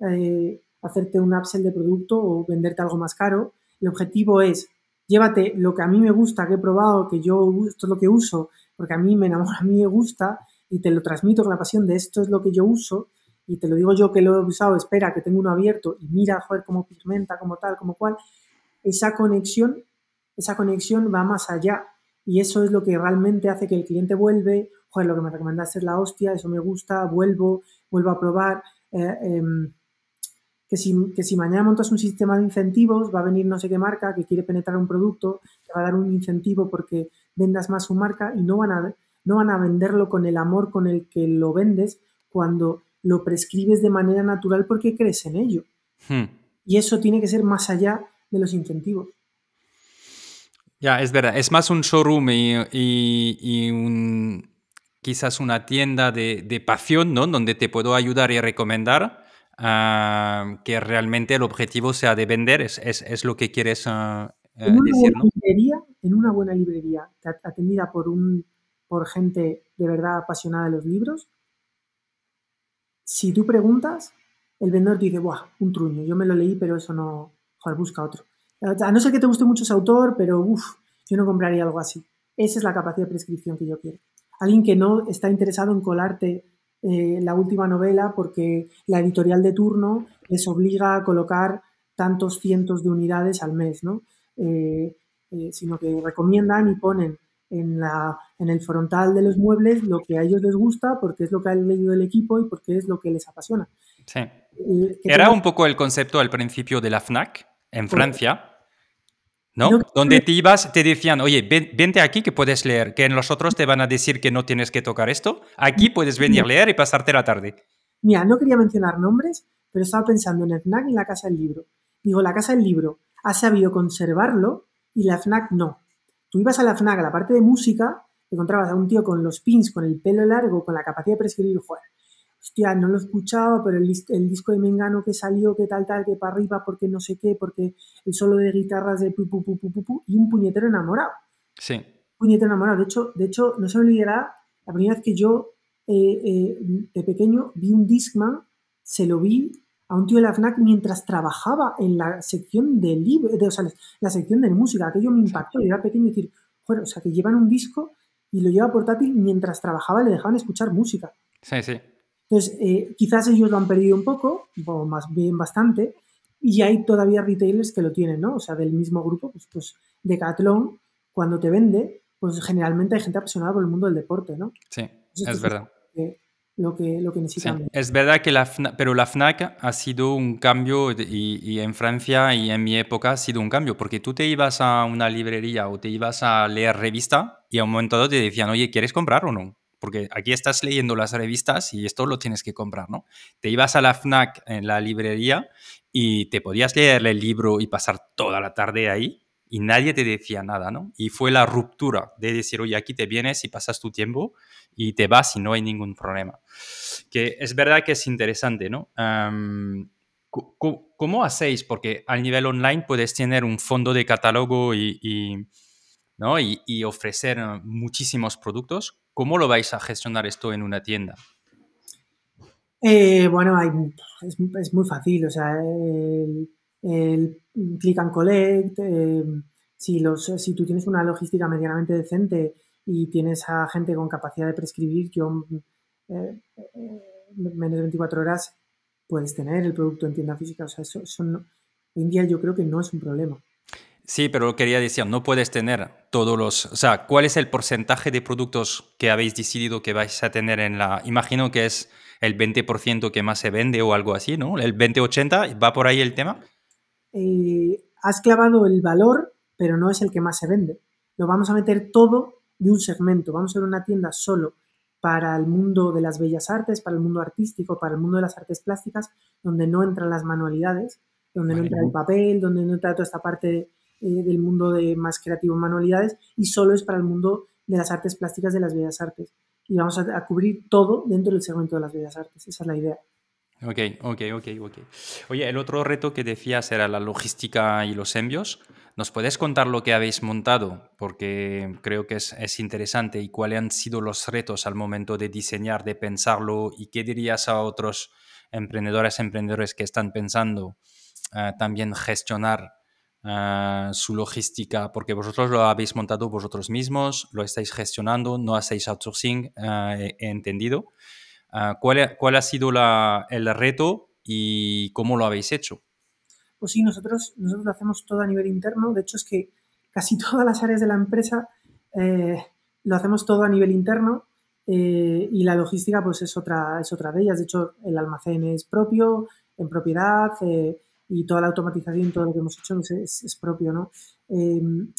eh, hacerte un upsell de producto o venderte algo más caro. El objetivo es llévate lo que a mí me gusta, que he probado, que yo esto es lo que uso, porque a mí me enamora, a mí me gusta y te lo transmito con la pasión de esto es lo que yo uso y te lo digo yo que lo he usado, espera que tengo uno abierto y mira, joder, cómo pigmenta, como tal, como cual. Esa conexión, esa conexión va más allá y eso es lo que realmente hace que el cliente vuelve, joder, lo que me recomendaste es la hostia, eso me gusta, vuelvo, vuelvo a probar. Eh, em, que si, que si mañana montas un sistema de incentivos, va a venir no sé qué marca que quiere penetrar un producto, te va a dar un incentivo porque vendas más su marca y no van a, no van a venderlo con el amor con el que lo vendes cuando lo prescribes de manera natural porque crees en ello. Hmm. Y eso tiene que ser más allá de los incentivos. Ya, es verdad. Es más un showroom y, un, quizás una tienda de, de, pasión, ¿no? Donde te puedo ayudar y recomendar ah, que realmente el objetivo sea de vender. Es, es, lo que quieres eh, en una decir, buena librería, En una buena librería atendida por, un, por gente de verdad apasionada de los libros, si tú preguntas, el vendedor te dice, ¡buah! Un truño. Yo me lo leí, pero eso no... Joder, busca otro. A no ser que te guste mucho ese autor, pero uff, yo no compraría algo así. Esa es la capacidad de prescripción que yo quiero. Alguien que no está interesado en colarte eh, la última novela porque la editorial de turno les obliga a colocar tantos cientos de unidades al mes, ¿no? Eh, eh, sino que recomiendan y ponen en, la, en el frontal de los muebles lo que a ellos les gusta porque es lo que han leído el equipo y porque es lo que les apasiona. Sí. Era un poco el concepto al principio de la FNAC en Francia, ¿no? Donde te ibas, te decían, oye, vente aquí que puedes leer, que en los otros te van a decir que no tienes que tocar esto, aquí puedes venir a leer y pasarte la tarde. Mira, no quería mencionar nombres, pero estaba pensando en el FNAC y la Casa del Libro. Digo, la Casa del Libro ha sabido conservarlo y la FNAC no. Tú ibas a la FNAC, a la parte de música, te encontrabas a un tío con los pins, con el pelo largo, con la capacidad de prescribir, joder, hostia, no lo escuchaba, pero el, disco de Mengano que salió, que tal, tal, que para arriba, porque no sé qué, porque el solo de guitarras de pu, pu, pu, pu, pu, y un puñetero enamorado. Sí. puñetero enamorado. De hecho, de hecho, no se me olvidará la primera vez que yo, eh, eh, de pequeño, vi un Discman, se lo vi a un tío de la FNAC mientras trabajaba en la sección de libro, o sea, la sección de música. Aquello me impactó. Yo era pequeño y decir, joder, o sea, que llevan un disco y lo lleva portátil mientras trabajaba le dejaban escuchar música. Sí, sí. Entonces, eh, quizás ellos lo han perdido un poco, o más bien bastante, y hay todavía retailers que lo tienen, ¿no? O sea, del mismo grupo, pues, pues Decathlon, cuando te vende, pues generalmente hay gente apasionada por el mundo del deporte, ¿no? Sí, es verdad. lo que, lo que necesitan. es verdad que la FNAC, pero la FNAC ha sido un cambio y, y, en Francia y en mi época ha sido un cambio, porque tú te ibas a una librería o te ibas a leer revista y a un momento dado te decían, oye, ¿quieres comprar o no? Porque aquí estás leyendo las revistas y esto lo tienes que comprar, ¿no? Te ibas a la FNAC en la librería y te podías leer el libro y pasar toda la tarde ahí y nadie te decía nada, ¿no? Y fue la ruptura de decir, oye, aquí te vienes y pasas tu tiempo y te vas y no hay ningún problema. Que es verdad que es interesante, ¿no? ¿Cómo hacéis? Porque al nivel online puedes tener un fondo de catálogo y, ¿no? y ofrecer muchísimos productos. ¿Cómo lo vais a gestionar esto en una tienda? Eh, bueno, es, muy fácil, o sea, el, click and collect, eh, si, los, si tú tienes una logística medianamente decente y tienes a gente con capacidad de prescribir, yo eh, menos de 24 horas puedes tener el producto en tienda física, o sea, eso, hoy en día yo creo que no es un problema. Sí, pero quería decir, no puedes tener todos los... O sea, ¿cuál es el porcentaje de productos que habéis decidido que vais a tener en la... Imagino que es el 20% que más se vende o algo así, ¿no? El 20-80, ¿va por ahí el tema? Eh, has clavado el valor, pero no es el que más se vende. Lo vamos a meter todo de un segmento. Vamos a ser una tienda solo para el mundo de las bellas artes, para el mundo artístico, para el mundo de las artes plásticas, donde no entran las manualidades, donde no entra el papel, donde no entra toda esta parte eh, del mundo de más creativo manualidades y solo es para el mundo de las artes plásticas de las bellas artes. Y vamos a, cubrir todo dentro del segmento de las bellas artes. Esa es la idea. Ok, ok, ok, ok. Oye, el otro reto que decías era la logística y los envíos. ¿Nos puedes contar lo que habéis montado? Porque creo que es, es, interesante y cuáles han sido los retos al momento de diseñar, de pensarlo y qué dirías a otros emprendedores, emprendedores que están pensando uh, también gestionar uh, su logística, porque vosotros lo habéis montado vosotros mismos, lo estáis gestionando, no hacéis outsourcing, uh, he, entendido. ¿cuál, ¿Cuál ha sido la, el reto y cómo lo habéis hecho? Pues sí, nosotros, nosotros lo hacemos todo a nivel interno. De hecho, es que casi todas las áreas de la empresa eh, lo hacemos todo a nivel interno eh, y la logística pues es otra, es otra de ellas. De hecho, el almacén es propio, en propiedad eh, y toda la automatización, todo lo que hemos hecho es, propio. ¿no?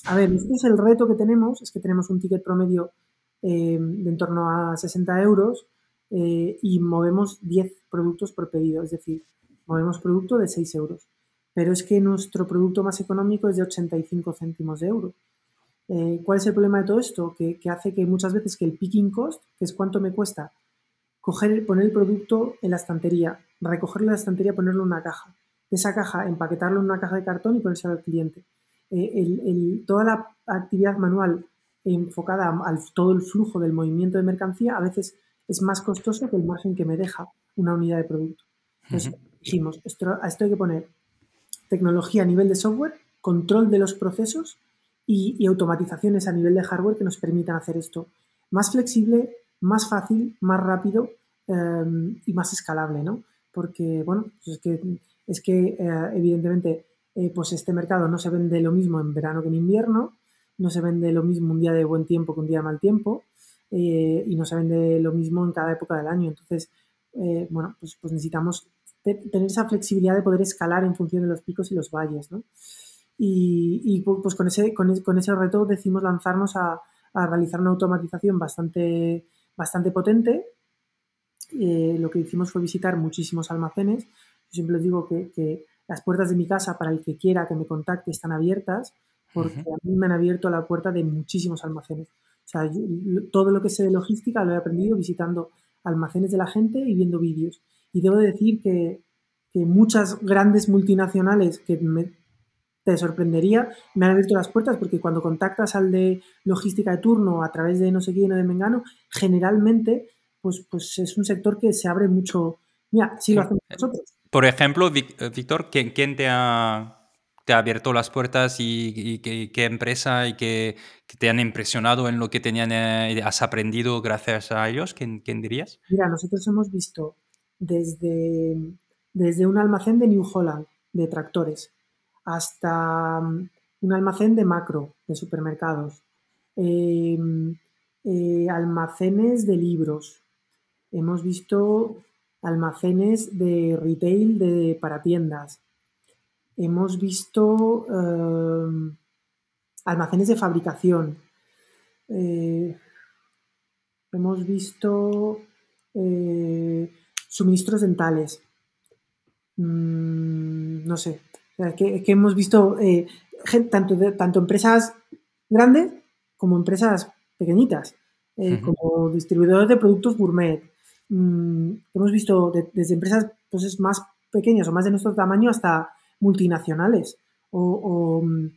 a ver, es el reto que tenemos, es que tenemos un ticket promedio de en torno a 60 euros y movemos 10 productos por pedido, es decir, movemos producto de 6 euros pero es que nuestro producto más económico es de 85 céntimos de euro. Eh, ¿Cuál es el problema de todo esto? Que, que, hace que muchas veces que el picking cost, que es cuánto me cuesta poner el producto en la estantería, recogerlo en la estantería, ponerlo en una caja, esa caja empaquetarlo en una caja de cartón y ponérselo al cliente. Eh, el, el, toda la actividad manual enfocada al todo el flujo del movimiento de mercancía a veces es más costoso que el margen que me deja una unidad de producto. Entonces, uh -huh. dijimos, esto, a esto hay que poner tecnología a nivel de software, control de los procesos y, y, automatizaciones a nivel de hardware que nos permitan hacer esto más flexible, más fácil, más rápido eh, y más escalable, ¿no? Porque, bueno, pues es que, es que eh, evidentemente eh, pues este mercado no se vende lo mismo en verano que en invierno, no se vende lo mismo un día de buen tiempo que un día de mal tiempo eh, y no se vende lo mismo en cada época del año. Entonces, bueno, pues, pues necesitamos tener esa flexibilidad de poder escalar en función de los picos y los valles, ¿no? Y, y pues con ese, con, con ese reto decimos lanzarnos a, a, realizar una automatización bastante, bastante potente. Lo que hicimos fue visitar muchísimos almacenes. Yo siempre les digo que, que, las puertas de mi casa para el que quiera que me contacte están abiertas porque uh -huh. a mí me han abierto la puerta de muchísimos almacenes. O sea, yo, todo lo que sé de logística lo he aprendido visitando almacenes de la gente y viendo vídeos. Y debo decir que, que muchas grandes multinacionales que me, te sorprendería, me han abierto las puertas porque cuando contactas al de logística de turno a través de no sé quién o de Mengano, generalmente pues, pues es un sector que se abre mucho. Mira, sí lo hacemos nosotros. Por ejemplo, eh, Víctor, ¿quién, quién te, ha, te ha abierto las puertas y, y, y qué empresa y qué, te han impresionado en lo que tenían, eh, has aprendido gracias a ellos? ¿Quién, ¿Quién dirías? Mira, nosotros hemos visto desde, desde un almacén de New Holland, de tractores, hasta mm, un almacén de macro, de supermercados, eh, eh, almacenes de libros, hemos visto almacenes de retail de, para tiendas, hemos visto eh, almacenes de fabricación, eh, hemos visto eh, suministros dentales. Mm, no sé, o sea, que, que, hemos visto tanto, de, tanto empresas grandes como empresas pequeñitas, uh -huh. como distribuidores de productos gourmet. Mm, hemos visto de, desde empresas pues, más pequeñas o más de nuestro tamaño hasta multinacionales. O, o, mm,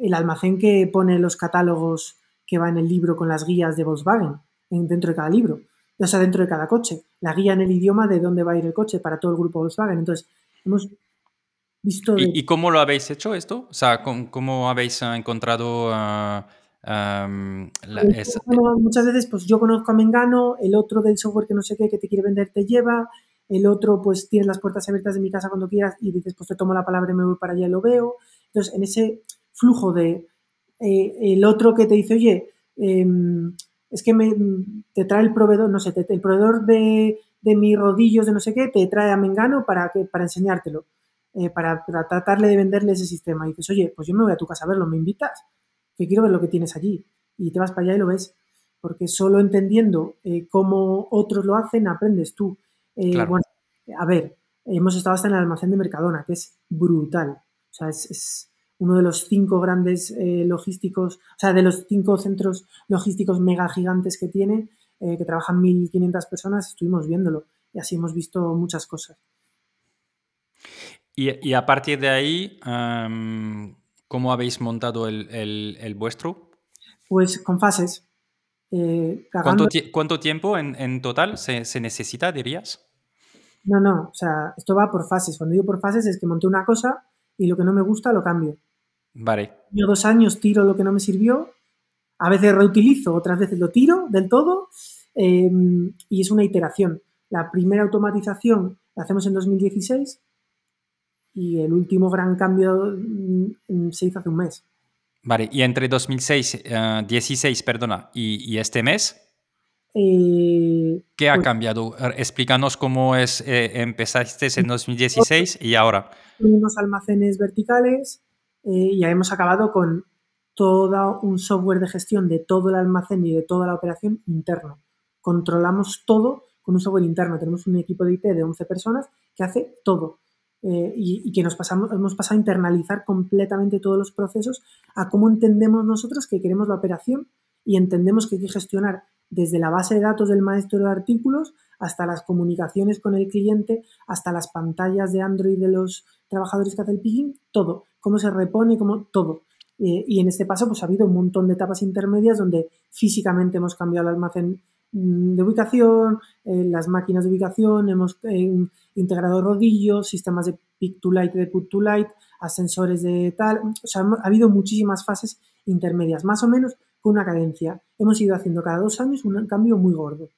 el almacén que pone los catálogos que va en el libro con las guías de Volkswagen en, dentro de cada libro o sea, dentro de cada coche, la guía en el idioma de dónde va a ir el coche para todo el grupo Volkswagen. Entonces, hemos visto... De... ¿Y, ¿Y, cómo lo habéis hecho esto? O sea, ¿cómo, cómo habéis encontrado... Uh, um, la, esa... Muchas veces, pues yo conozco a Mengano, el otro del software que no sé qué, que te quiere vender, te lleva, el otro, pues tienes las puertas abiertas de mi casa cuando quieras y dices, pues te tomo la palabra y me voy para allá y lo veo. Entonces, en ese flujo de eh, el otro que te dice, oye, eh, es que me, te trae el proveedor, no sé, te, el proveedor de, de, mis rodillos de no sé qué, te trae a Mengano para, que, para enseñártelo, eh, para, para, tratarle de venderle ese sistema. Y dices, oye, pues yo me voy a tu casa a verlo, ¿me invitas? Que quiero ver lo que tienes allí. Y te vas para allá y lo ves. Porque solo entendiendo eh, cómo otros lo hacen, aprendes tú. Eh, claro. Bueno, a ver, hemos estado hasta en el almacén de Mercadona, que es brutal. O sea, es, es uno de los cinco grandes eh, logísticos, o sea, de los cinco centros logísticos mega gigantes que tiene, que trabajan 1.500 personas, estuvimos viéndolo. y así hemos visto muchas cosas. Y, a partir de ahí, ¿cómo habéis montado el, vuestro? Pues con fases. Eh, ¿Cuánto, tiempo en, total se, se, necesita, dirías? No, no, o sea, esto va por fases. Cuando digo por fases es que monté una cosa y lo que no me gusta lo cambio. Vale. Yo dos años tiro lo que no me sirvió, a veces reutilizo, otras veces lo tiro del todo em, y es una iteración. La primera automatización la hacemos en 2016 y el último gran cambio mm, se hizo hace un mes. Vale, y entre 2006, 16, perdona, y, este mes, eh, ¿qué ha pues cambiado? Explícanos cómo es, eh, empezaste en 2016 y ahora. Unos almacenes verticales, eh, y ya hemos acabado con todo un software de gestión de todo el almacén y de toda la operación interno. Controlamos todo con un software interno. Tenemos un equipo de IT de 11 personas que hace todo. Eh, y, que nos pasamos, hemos pasado a internalizar completamente todos los procesos a cómo entendemos nosotros que queremos la operación y entendemos que hay que gestionar desde la base de datos del maestro de artículos hasta las comunicaciones con el cliente, hasta las pantallas de Android de los trabajadores que hace el picking, todo cómo se repone, cómo todo. Eh, y en este paso pues ha habido un montón de etapas intermedias donde físicamente hemos cambiado el almacén de ubicación, eh, las máquinas de ubicación, hemos eh, integrado rodillos, sistemas de pick to light, de put to light, ascensores de tal, o sea, ha habido muchísimas fases intermedias, más o menos con una cadencia. Hemos ido haciendo cada dos años un cambio muy gordo.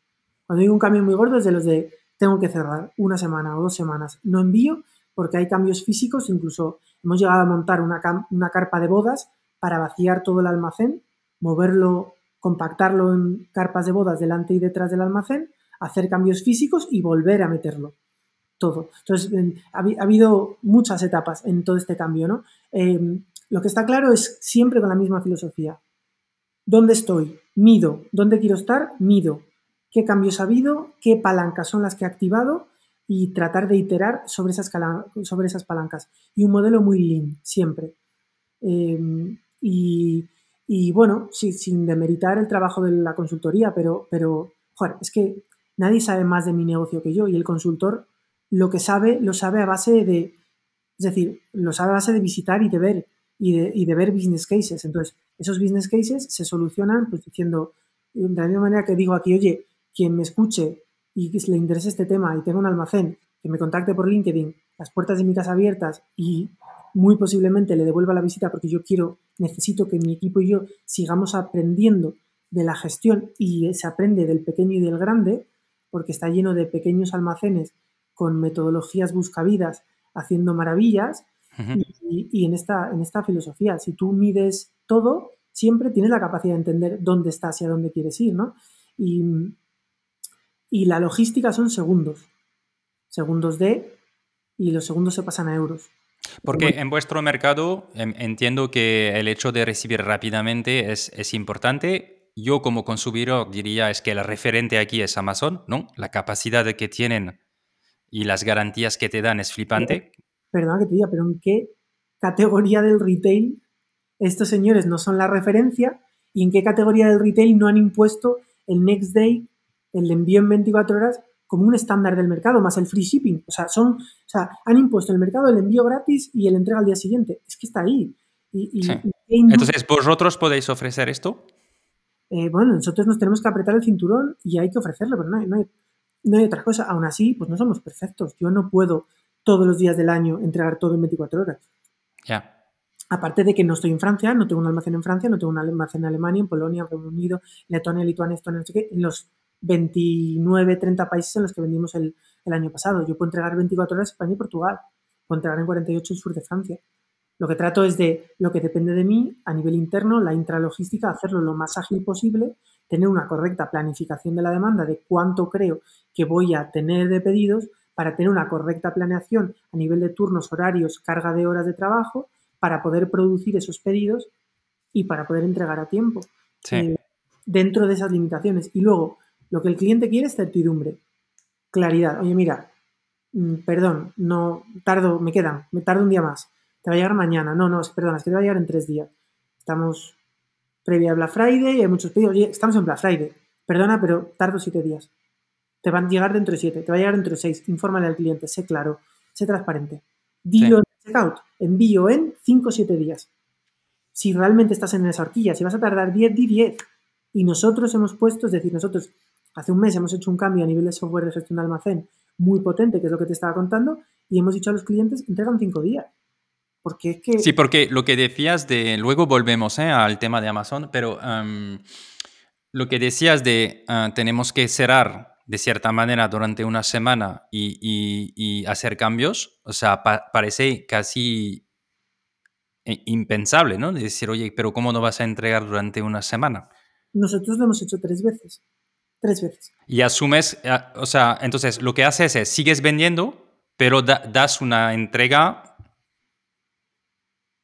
Cuando digo un cambio muy gordo es de los de tengo que cerrar una semana o dos semanas, no envío porque hay cambios físicos, incluso Hemos llegado a montar una, carpa de bodas para vaciar todo el almacén, moverlo, compactarlo en carpas de bodas delante y detrás del almacén, hacer cambios físicos y volver a meterlo. Todo. Entonces, ha, habido muchas etapas en todo este cambio, ¿no? Em, lo que está claro es siempre con la misma filosofía. ¿Dónde estoy? Mido. ¿Dónde quiero estar? Mido. ¿Qué cambios ha habido? ¿Qué palancas son las que he activado? y tratar de iterar sobre esas, palancas. Y un modelo muy lean, siempre. Em, y, bueno, sin demeritar el trabajo de la consultoría, pero, pero es que nadie sabe más de mi negocio que yo y el consultor lo que sabe, lo sabe a base de, es decir, lo sabe a base de visitar y de ver, y de, y de ver business cases. Entonces, esos business cases se solucionan pues diciendo, de la misma manera que digo aquí, oye, quien me escuche y le interese este tema y tenga un almacén, que me contacte por LinkedIn, las puertas de mi casa abiertas y muy posiblemente le devuelva la visita porque yo quiero, necesito que mi equipo y yo sigamos aprendiendo de la gestión y se aprende del pequeño y del grande, porque está lleno de pequeños almacenes con metodologías buscavidas haciendo maravillas. y, en, esta, en esta filosofía, si tú mides todo, siempre tienes la capacidad de entender dónde estás y a dónde quieres ir, ¿no? Y, y la logística son segundos. Segundos de y los segundos se pasan a euros. Porque en vuestro mercado em, entiendo que el hecho de recibir rápidamente es, es, importante. Yo como consumidor diría es que el referente aquí es Amazon, ¿no? La capacidad que tienen y las garantías que te dan es flipante. Perdona que te diga, pero ¿en qué categoría del retail estos señores no son la referencia y en qué categoría del retail no han impuesto el next day el envío en 24 horas como un estándar del mercado, más el free shipping. O sea, son, o sea, han impuesto en el mercado el envío gratis y el entrega al día siguiente. Es que está ahí. Entonces, ¿vosotros podéis ofrecer esto? Eh, bueno, nosotros nos tenemos que apretar el cinturón y hay que ofrecerlo, pero no hay, no hay, otra cosa. Aún así, pues no somos perfectos. Yo no puedo todos los días del año entregar todo en 24 horas. Ya. Aparte de que no estoy en Francia, no tengo un almacén en Francia, no tengo un almacén en Alemania, en Polonia, en Reino Unido, Letonia, Lituania, Estonia, no sé qué, en los 29, 30 países en los que vendimos el, año pasado. Yo puedo entregar 24 horas en España y Portugal, puedo entregar en 48 el sur de Francia. Lo que trato es de lo que depende de mí a nivel interno, la intralogística, hacerlo lo más ágil posible, tener una correcta planificación de la demanda, de cuánto creo que voy a tener de pedidos, para tener una correcta planeación a nivel de turnos, horarios, carga de horas de trabajo, para poder producir esos pedidos y para poder entregar a tiempo. Eh, dentro de esas limitaciones. Y luego, lo que el cliente quiere es certidumbre, claridad. Oye, mira, mm, perdón, no tardo, me quedan, me tardo un día más. Te va a llegar mañana. No, no, perdón, es que te va a llegar en tres días. Estamos previa a Black Friday y hay muchos pedidos. Oye, estamos en Black Friday. Perdona, pero tardo siete días. te van a llegar dentro de 7, te va a llegar dentro de 6. Infórmale al cliente, sé claro, sé transparente. Dilo en checkout, envío en 5 o 7 días. Si realmente estás en esa horquilla, si vas a tardar 10, di 10. Y nosotros hemos puesto, es decir, nosotros hace un mes hemos hecho un cambio a nivel de software de gestión de almacén muy potente, que es lo que te estaba contando, y hemos dicho a los clientes, entregan 5 días. Porque es que... Sí, porque lo que decías de, luego volvemos ¿eh? al tema de Amazon, pero lo que decías de ah, tenemos que cerrar de cierta manera durante una semana y, hacer cambios, o sea, parece casi eh, impensable, ¿no? De decir, oye, pero ¿cómo no vas a entregar durante una semana? Nosotros lo hemos hecho tres veces. Tres veces. Y asumes, ah, o sea, entonces lo que haces es, sigues vendiendo, pero das una entrega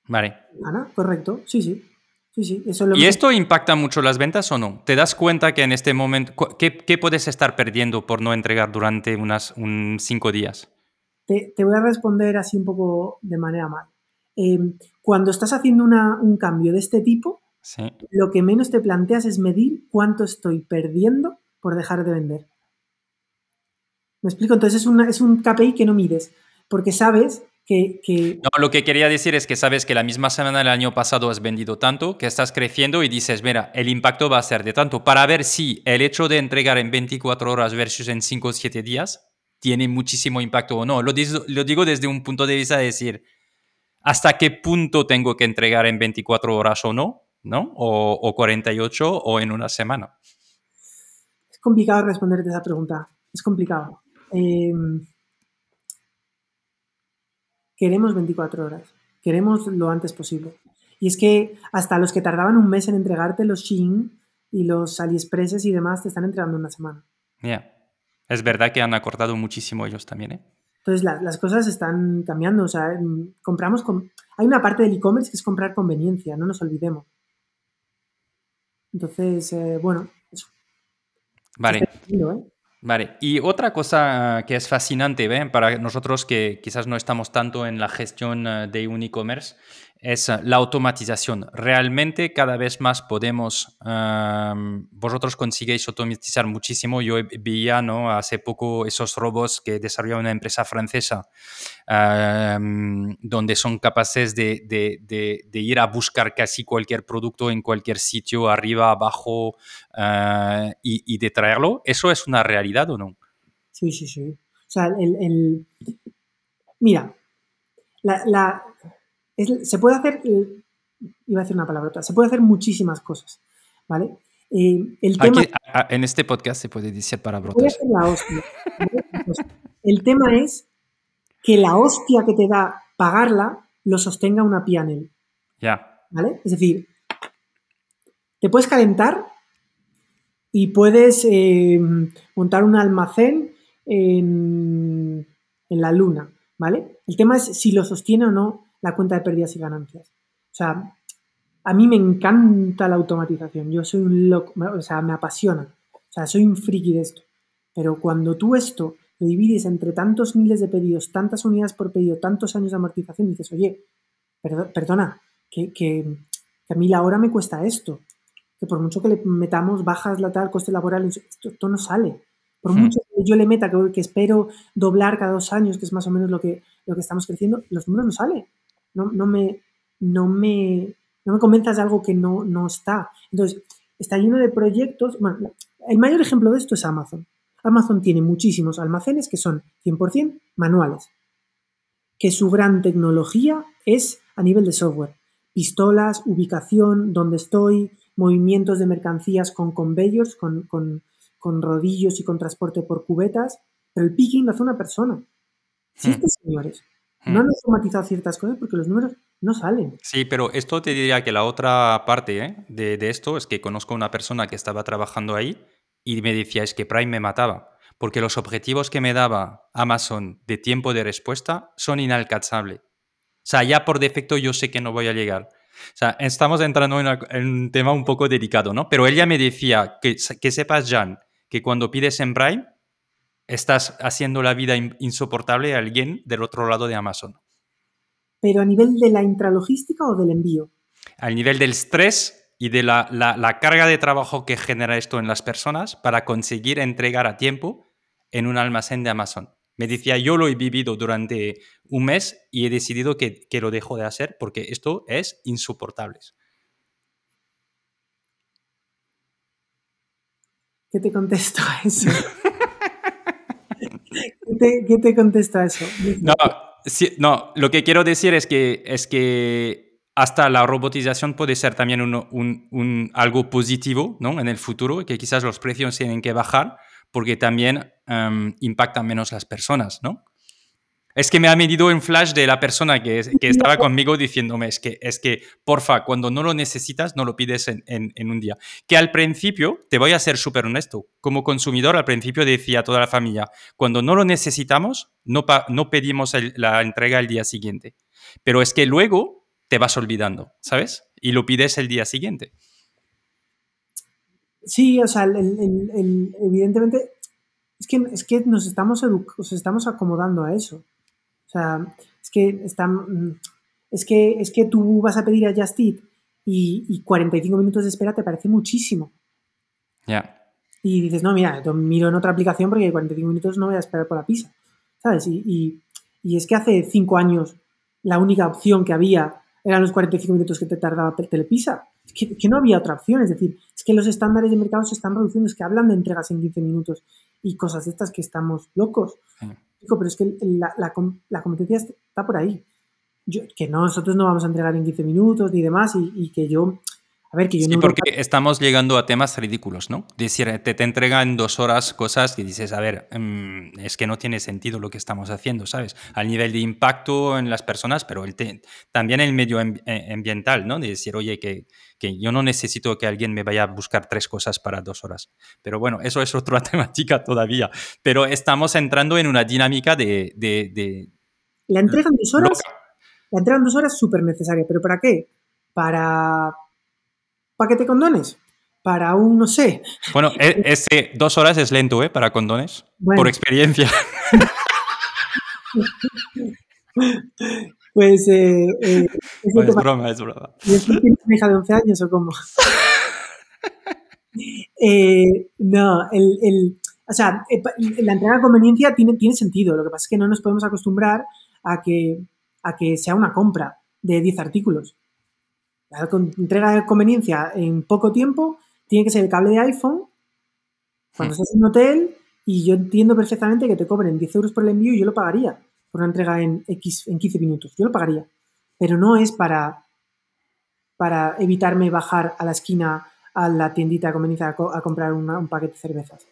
Vale. Ana, correcto, sí, sí. sí, sí. ¿Y esto impacta mucho las ventas o no? ¿Te das cuenta que en este momento, qué, puedes estar perdiendo por no entregar durante unas un cinco días? Te, voy a responder así un poco de manera mal. Em, cuando estás haciendo un cambio de este tipo, lo que menos te planteas es medir cuánto estoy perdiendo por dejar de vender. ¿Me explico? Entonces es, un KPI que no mides, porque sabes no, lo que quería decir es que sabes que la misma semana del año pasado has vendido tanto, que estás creciendo y dices, mira, el impacto va a ser de tanto, para ver si el hecho de entregar en 24 horas versus en 5 o 7 días tiene muchísimo impacto o no. Lo, lo digo desde un punto de vista de decir, ¿hasta qué punto tengo que entregar en 24 horas o no? ¿No? O, o 48 o en una semana. Es complicado responderte esa pregunta. Es complicado. Eh, queremos 24 horas, queremos lo antes posible. Y es que hasta los que tardaban un mes en entregarte, los Shein y los AliExpresses y demás, te están entregando una semana. Ya. Es verdad que han acortado muchísimo ellos también, ¿eh? Entonces las cosas están cambiando. O sea, compramos con... Hay una parte del e-commerce que es comprar conveniencia, no nos olvidemos. Entonces, eh, bueno, Vale. ¿eh? Vale, y otra cosa que es fascinante para nosotros que quizás no estamos tanto en la gestión eh, de un e-commerce es la automatización. Realmente cada vez más podemos, vosotros conseguís automatizar muchísimo. Yo veía ¿no? hace poco esos robots que desarrolló una empresa francesa donde son capaces de, de, ir a buscar casi cualquier producto en cualquier sitio, arriba, abajo, eh, y, de traerlo. ¿Eso es una realidad o no? Sí, sí, sí. O sea, el... Mira, la se puede hacer, eh, iba a decir una palabra, se puede hacer muchísimas cosas, ¿vale? Eh, el tema, en este podcast se puede decir palabrotas. La el tema es que la hostia que te da pagarla lo sostenga una pianel. Ya. ¿Vale? Es decir, te puedes calentar y puedes eh, montar un almacén en, en la luna, ¿vale? El tema es si lo sostiene o no la cuenta de pérdidas y ganancias. O sea, a mí me encanta la automatización. Yo soy un loco, o sea, me apasiona. O sea, soy un friki de esto. Pero cuando tú esto lo divides entre tantos miles de pedidos, tantas unidades por pedido, tantos años de amortización, dices, oye, perdona, que, a mí la hora me cuesta esto. Que por mucho que le metamos bajas la tal, coste laboral, esto, no sale. Por hmm. mucho que yo le meta que, que, espero doblar cada dos años, que es más o menos lo que, lo que estamos creciendo, los números no salen no, no, me, no, me, no me convenzas de algo que no, no está. Entonces, está lleno de proyectos. Bueno, el mayor ejemplo de esto es Amazon. Amazon tiene muchísimos almacenes que son 100% manuales, que su gran tecnología es a nivel de software. Pistolas, ubicación, dónde estoy, movimientos de mercancías con conveyors, con, con, con rodillos y con transporte por cubetas, pero el picking lo hace una persona. Sí, hmm. señores. No han automatizado ciertas cosas porque los números no salen. Sí, pero esto te diría que la otra parte ¿eh? de, esto es que conozco una persona que estaba trabajando ahí y me decía es que Prime me mataba porque los objetivos que me daba Amazon de tiempo de respuesta son inalcanzables. O sea, ya por defecto yo sé que no voy a llegar. O sea, estamos entrando en, un tema un poco delicado, ¿no? Pero ella me decía que, que sepas, Jan, que cuando pides en Prime, estás haciendo la vida insoportable a alguien del otro lado de Amazon. ¿Pero a nivel de la intralogística o del envío? Al nivel del estrés y de la, carga de trabajo que genera esto en las personas para conseguir entregar a tiempo en un almacén de Amazon. Me decía, yo lo he vivido durante un mes y he decidido que, que lo dejo de hacer porque esto es insoportable. ¿Qué te contesto a eso? ¿Qué, te, contesto a eso? No, no, lo que quiero decir es que, es que hasta la robotización puede ser también un, un, algo positivo ¿no? en el futuro, que quizás los precios tienen que bajar porque también em, impactan menos las personas, ¿no? Es que me ha medido en flash de la persona que, que estaba conmigo diciéndome, es que, es que, porfa, cuando no lo necesitas, no lo pides en, en, un día. Que al principio, te voy a ser súper honesto, como consumidor, al principio decía a toda la familia, cuando no lo necesitamos, no, no pedimos la entrega el día siguiente. Pero es que luego te vas olvidando, ¿sabes? Y lo pides el día siguiente. Sí, o sea, evidentemente es que, es que nos estamos, nos estamos acomodando a eso. O sea, es que, están, es que, es que tú vas a pedir a Just Eat y, y 45 minutos de espera te parece muchísimo. Ya. Y dices, no, mira, miro en otra aplicación porque 45 minutos no voy a esperar por la pizza. ¿Sabes? Y, y, y es que hace 5 años la única opción que había eran los 45 minutos que te tardaba Telepisa. Es que, que, no había otra opción. Es decir, es que los estándares de mercado se están reduciendo. Es que hablan de entregas en 15 minutos y cosas de estas que estamos locos pero es que la, la, competencia está por ahí. Yo, que nosotros no vamos a entregar en 15 minutos ni demás y, que yo... A ver, que yo sí, porque estamos llegando a temas ridículos, ¿no? Decir, te, te entregan en dos horas cosas que dices, a ver, mm, es que no tiene sentido lo que estamos haciendo, ¿sabes? Al nivel de impacto en las personas, pero el también el medio eh, ambiental, ¿no? De decir, oye, que, que yo no necesito que alguien me vaya a buscar tres cosas para dos horas. Pero bueno, eso es otra temática todavía. Pero estamos entrando en una dinámica de... de, la entrega en dos horas... La entrega en dos horas es súper necesaria. ¿Pero para qué? Para... ¿Para que te condones? Para un, no sé... Bueno, e, ese dos horas es lento, ¿eh? Para condones. Por experiencia. Pues. Eh, eh, es, broma, es broma. ¿Y es que tienes una hija de 11 años o cómo? eh, no, el, el, o sea, eh, la entrega de conveniencia tiene, tiene sentido. Lo que pasa es que no nos podemos acostumbrar a que, a que sea una compra de 10 artículos. La entrega de conveniencia en poco tiempo tiene que ser el cable de iPhone cuando hmm. estás en un hotel y yo entiendo perfectamente que te cobren 10 euros por el envío y yo lo pagaría una entrega en, X, en 15 minutos. Yo lo pagaría. Pero no es para, para evitarme bajar a la esquina a la tiendita de conveniencia a, comprar un paquete de cervezas.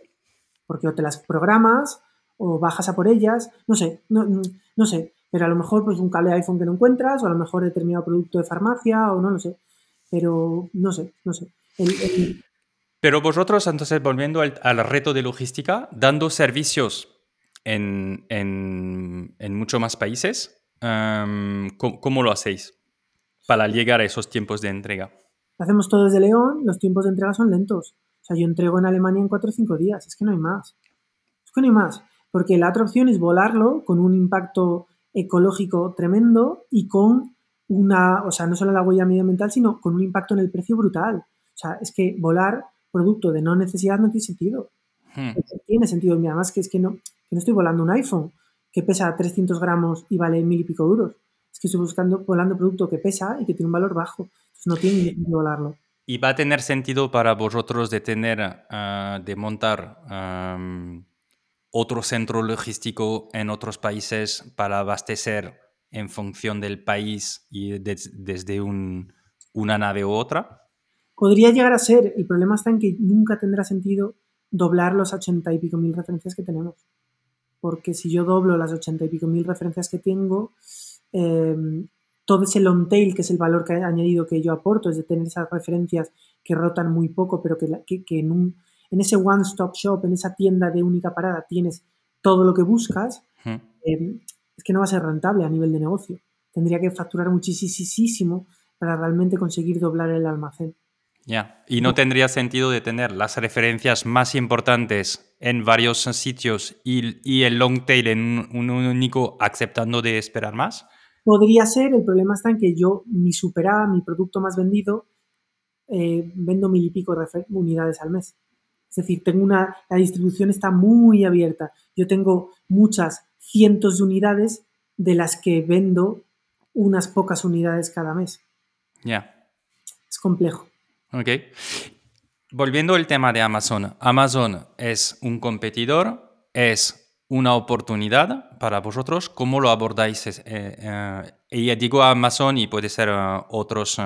Porque o te las programas o bajas a por ellas, no sé, no, no sé, pero a lo mejor pues un cable de iPhone que no encuentras o a lo mejor determinado producto de farmacia o no lo sé, pero no sé, no sé. Pero vosotros, entonces, volviendo al, al, reto de logística, dando servicios en, en, muchos más países. ¿cómo, lo hacéis para llegar a esos tiempos de entrega? Lo hacemos todo desde León, los tiempos de entrega son lentos. O sea, yo entrego en Alemania en 4 o 5 días, es que no hay más. Es que no hay más, porque la otra opción es volarlo con un impacto ecológico tremendo y con una, o sea, no solo la huella medioambiental, sino con un impacto en el precio brutal. O sea, es que volar producto de no necesidad no tiene sentido. Hmm. Tiene sentido, además que es que no, no estoy volando un iPhone que pesa 300 gramos y vale mil y pico euros. Es que estoy buscando, volando producto que pesa y que tiene un valor bajo. Entonces no tiene sentido volarlo. ¿Y va a tener sentido para vosotros de tener, ah, de montar otro centro logístico en otros países para abastecer en función del país y desde una nave u otra? Podría llegar a ser. El problema está en que nunca tendrá sentido doblar los ochenta y pico mil referencias que tenemos porque si yo doblo las ochenta y pico mil referencias que tengo, em, todo ese long tail, que es el valor que ha añadido que yo aporto, es de tener esas referencias que rotan muy poco, pero que, que, en, un, en ese one-stop shop, en esa tienda de única parada, tienes todo lo que buscas, em, es que no va a ser rentable a nivel de negocio. Tendría que facturar muchísimo para realmente conseguir doblar el almacén. Ya, y no tendría sentido de tener las referencias más importantes en varios sitios y, el long tail en un, único aceptando de esperar más. Podría ser, el problema está en que yo, mi superada, mi producto más vendido, eh, vendo mil y pico unidades al mes. Es decir, tengo una, la distribución está muy abierta. Yo tengo muchas cientos de unidades de las que vendo unas pocas unidades cada mes. Ya. Es complejo. Ok. Volviendo al tema de Amazon. Amazon es un competidor, es una oportunidad para vosotros. ¿Cómo lo abordáis? Eh, eh, y digo Amazon y puede ser eh, otros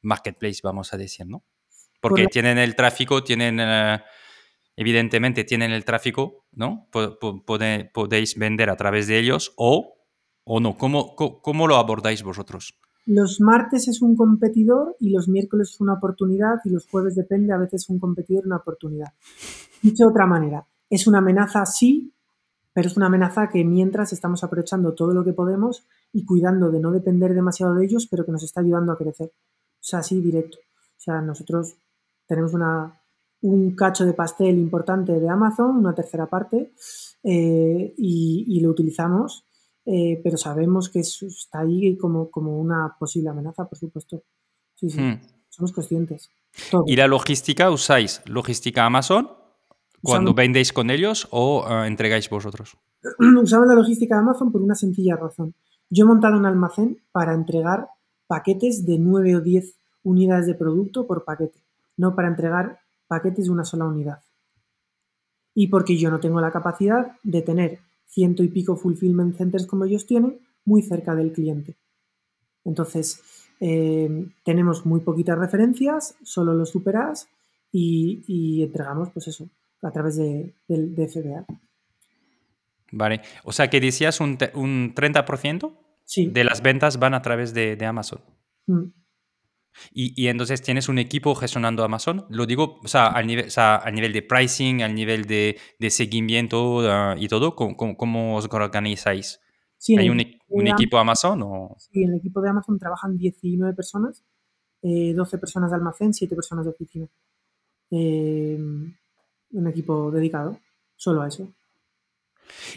marketplace, vamos a decir, ¿no? Porque tienen el tráfico, tienen, evidentemente tienen el tráfico, ¿no? podéis vender a través de ellos o, o no. ¿Cómo, ¿Cómo lo abordáis vosotros? Los martes es un competidor y los miércoles es una oportunidad y los jueves depende, a veces un competidor una oportunidad. Dicho de otra manera, es una amenaza sí, pero es una amenaza que mientras estamos aprovechando todo lo que podemos y cuidando de no depender demasiado de ellos, pero que nos está ayudando a crecer. O sea, así directo. O sea, nosotros tenemos una, un cacho de pastel importante de Amazon, una tercera parte, eh, y lo utilizamos eh, pero sabemos que está ahí como, como una posible amenaza, por supuesto. Sí, sí, hmm. somos conscientes. ¿Y la logística usáis logística Amazon cuando vendéis con ellos o eh, entregáis vosotros? Usamos la logística de Amazon por una sencilla razón. Yo he montado un almacén para entregar paquetes de 9 o 10 unidades de producto por paquete, no para entregar paquetes de una sola unidad. Y porque yo no tengo la capacidad de tener ciento y pico fulfillment centers como ellos tienen, muy cerca del cliente. Entonces, eh, tenemos muy poquitas referencias, solo los superas y, entregamos, pues eso, a través de, FBA. Vale, o sea que decías un, un 30% de las ventas van a través de, Amazon. Mm. Y, entonces tienes un equipo gestionando Amazon. Lo digo, o sea, al nivel, nivel de pricing, al nivel de, seguimiento ah, y todo, ¿cómo, os organizáis? ¿Hay un, equipo Amazon? O? Sí, en el equipo de Amazon trabajan 19 personas, 12 eh, personas de almacén, 7 personas de oficina. Eh, un equipo dedicado solo a eso.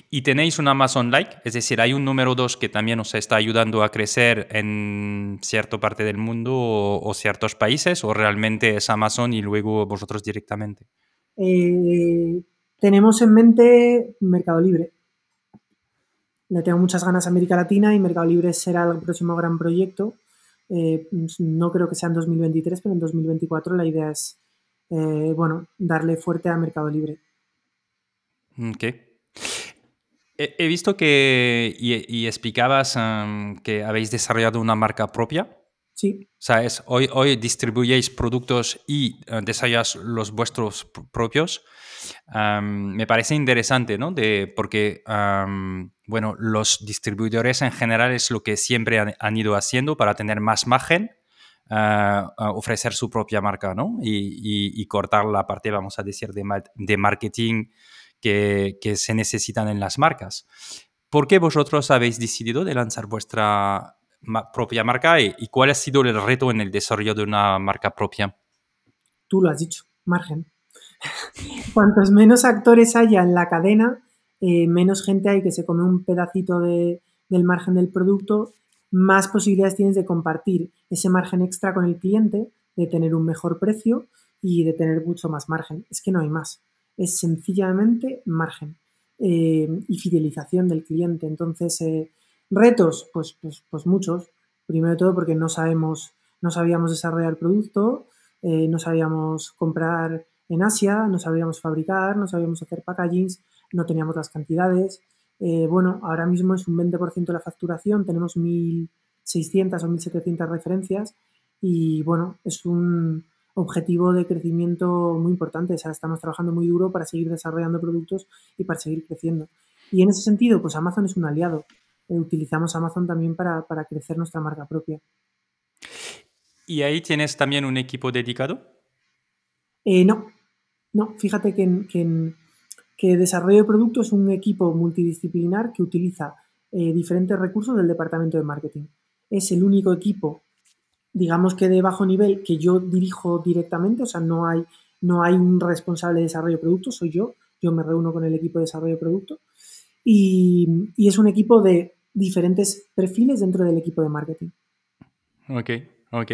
Y tenéis un Amazon Like, es decir, hay un número 2 que también os está ayudando a crecer en cierta parte del mundo o, ciertos países, o realmente es Amazon y luego vosotros directamente. Eh, tenemos en mente Mercado Libre. Le tengo muchas ganas a América Latina y Mercado Libre será el próximo gran proyecto. Eh, no creo que sea en 2023, pero en 2024 la idea es, eh, bueno, darle fuerte a Mercado Libre. Ok. He, visto que y, explicabas que habéis desarrollado una marca propia. Sí. O sea, hoy, hoy distribuyéis productos y uh, desarrolláis los vuestros propios. me parece interesante, ¿no? De, porque, bueno, los distribuidores en general es lo que siempre han, ido haciendo para tener más margen, uh, ofrecer su propia marca, ¿no? Y, cortar la parte, vamos a decir, de, de marketing que, se necesitan en las marcas. ¿Por qué vosotros habéis decidido de lanzar vuestra propia marca y, cuál ha sido el reto en el desarrollo de una marca propia? Tú lo has dicho, margen. Cuantos menos actores haya en la cadena, eh, menos gente hay que se come un pedacito del margen del producto, más posibilidades tienes de compartir ese margen extra con el cliente, de tener un mejor precio y de tener mucho más margen. Es que no hay más es sencillamente margen eh, y fidelización del cliente. Entonces, eh, retos, pues, pues, pues, muchos. Primero de todo porque no sabemos, no sabíamos desarrollar producto, eh, no sabíamos comprar en Asia, no sabíamos fabricar, no sabíamos hacer packagings, no teníamos las cantidades. bueno, ahora mismo es un 20% de la facturación, tenemos 1.600 o 1.700 referencias y bueno, es un, objetivo de crecimiento muy importante. O sea, estamos trabajando muy duro para seguir desarrollando productos y para seguir creciendo. Y en ese sentido, pues Amazon es un aliado. Eh, utilizamos Amazon también para, crecer nuestra marca propia. ¿Y ahí tienes también un equipo dedicado? Eh, no, no. Fíjate que, que, desarrollo de productos es un equipo multidisciplinar que utiliza eh, diferentes recursos del departamento de marketing. Es el único equipo digamos que de bajo nivel que yo dirijo directamente, o sea, no hay, no hay un responsable de desarrollo de producto, soy yo, yo me reúno con el equipo de desarrollo de producto y, es un equipo de diferentes perfiles dentro del equipo de marketing. Ok, ok.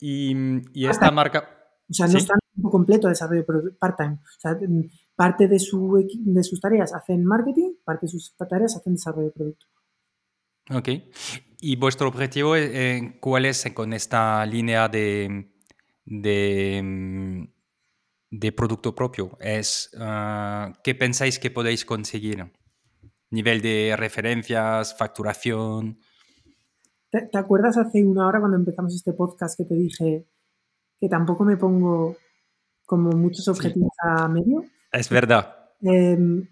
Y, esta marca... O sea, no están tiempo completo a desarrollo part-time. O sea, parte de, su, de sus tareas hacen marketing, parte de sus tareas hacen desarrollo de producto. Ok. ¿Y vuestro objetivo, eh, cuál es con esta línea de, de, mm, de producto propio? Es, ah, ¿Qué pensáis que podéis conseguir? ¿Nivel de referencias, facturación? ¿Te, acuerdas hace una hora cuando empezamos este podcast que te dije que tampoco me pongo como muchos objetivos a medio? Es verdad. Em,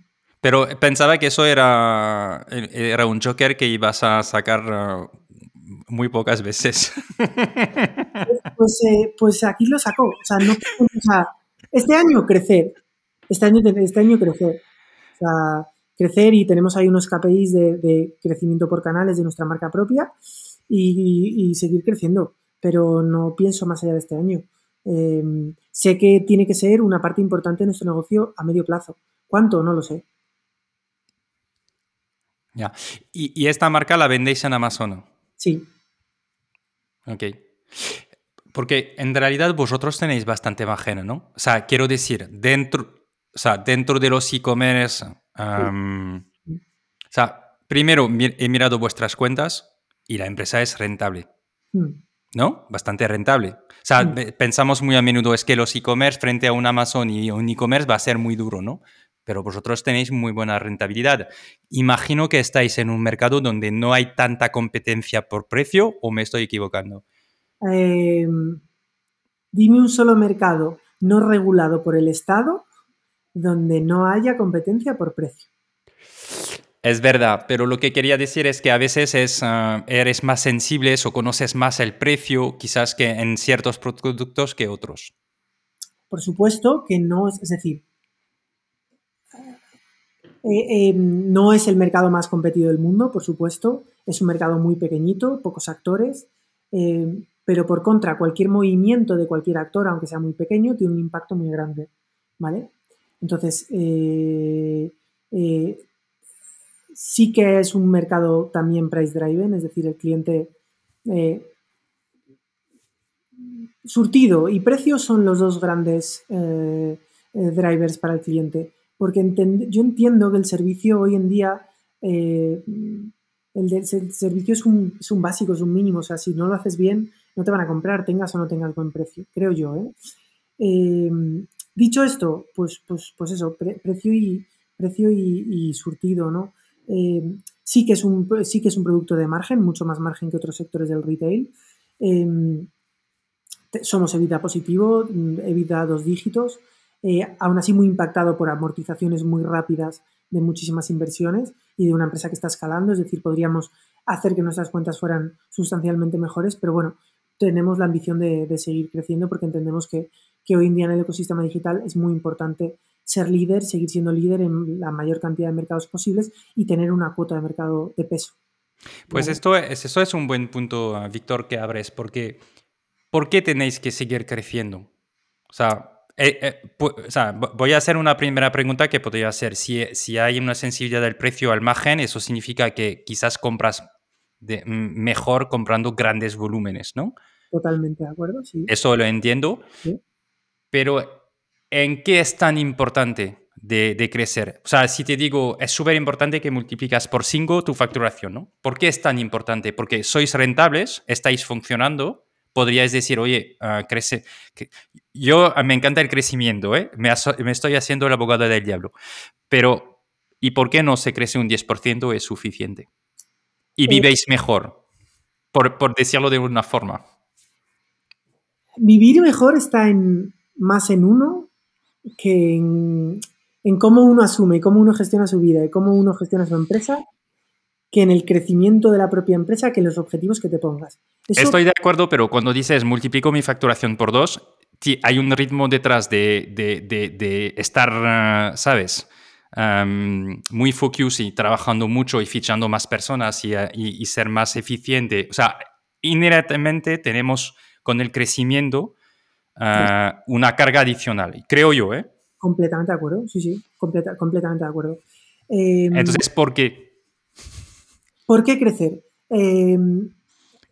pero pensaba que eso era, era un Joker que ibas a sacar uh, muy pocas veces. Pues, eh, pues, aquí lo sacó. O sea, no, este año crecer. Este año, este año crecer. O sea, crecer y tenemos ahí unos KPIs de, crecimiento por canales de nuestra marca propia y, seguir creciendo. Pero no pienso más allá de este año. Em, sé que tiene que ser una parte importante de nuestro negocio a medio plazo. ¿Cuánto? No lo sé. Ya. ¿Y, esta marca la vendéis en Amazon? Sí. Ok. Porque en realidad vosotros tenéis bastante margen, ¿no? O sea, quiero decir, dentro, o sea, dentro de los e-commerce, o sea, primero he mirado vuestras cuentas y la empresa es rentable. Hmm. ¿No? Bastante rentable. O sea, hmm. pensamos muy a menudo es que los e-commerce frente a un Amazon y un e-commerce va a ser muy duro, ¿no? Pero vosotros tenéis muy buena rentabilidad. Imagino que estáis en un mercado donde no hay tanta competencia por precio o me estoy equivocando. Em, dime un solo mercado no regulado por el Estado donde no haya competencia por precio. Es verdad, pero lo que quería decir es que a veces es, ah, eres más sensible o conoces más el precio quizás que en ciertos productos que otros. Por supuesto que no, es decir, eh, em, no es el mercado más competido del mundo, por supuesto. Es un mercado muy pequeñito, pocos actores. Em, pero por contra, cualquier movimiento de cualquier actor, aunque sea muy pequeño, tiene un impacto muy grande. ¿Vale? Entonces, eh, eh, sí que es un mercado también price driven, es decir, el cliente surtido y precio son los dos grandes drivers para el cliente porque yo entiendo que el servicio hoy en día, eh, el, servicio es un, es un, básico, es un mínimo, o sea, si no lo haces bien, no te van a comprar, tengas o no tengas buen precio, creo yo. ¿eh? Em, dicho esto, pues, pues, pues eso, precio, y, precio y, surtido, ¿no? Em, sí, que es un, sí que es un producto de margen, mucho más margen que otros sectores del retail. Em, somos evita positivo, evita dos dígitos, eh, aún así muy impactado por amortizaciones muy rápidas de muchísimas inversiones y de una empresa que está escalando, es decir, podríamos hacer que nuestras cuentas fueran sustancialmente mejores, pero bueno, tenemos la ambición de, seguir creciendo porque entendemos que, hoy en día en el ecosistema digital es muy importante ser líder, seguir siendo líder en la mayor cantidad de mercados posibles y tener una cuota de mercado de peso. Pues esto es, eso es un buen punto, Víctor, que abres, porque ¿por qué tenéis que seguir creciendo? O sea, eh, eh, voy a hacer una primera pregunta que podría ser, si, si hay una sensibilidad del precio al margen, eso significa que quizás compras de, mejor comprando grandes volúmenes, ¿no? Totalmente de acuerdo, sí. Eso lo entiendo. Pero, ¿en qué es tan importante de, de crecer? O sea, si te digo, es súper importante que multiplicas por 5 tu facturación, ¿no? ¿Por qué es tan importante? Porque sois rentables, estáis funcionando, podríais decir, oye, uh, crece. Yo ah, me encanta el crecimiento, ¿eh? me, me, estoy haciendo el abogado del diablo. Pero, ¿y por qué no se crece un 10% es suficiente? Y vivéis mejor, por, por, decirlo de una forma. Vivir mejor está en, más en uno que en, en cómo uno asume, cómo uno gestiona su vida y cómo uno gestiona su empresa que en el crecimiento de la propia empresa que en los objetivos que te pongas. Estoy de acuerdo, pero cuando dices multiplico mi facturación por dos, hay un ritmo detrás de, de, estar, ah, ¿sabes? muy focus y trabajando mucho y fichando más personas y, y, ser más eficiente. O sea, inherentemente tenemos con el crecimiento ah, una carga adicional, creo yo, ¿eh? Completamente de acuerdo, sí, sí, completamente de acuerdo. Em, Entonces, ¿por qué? ¿Por qué crecer? Em,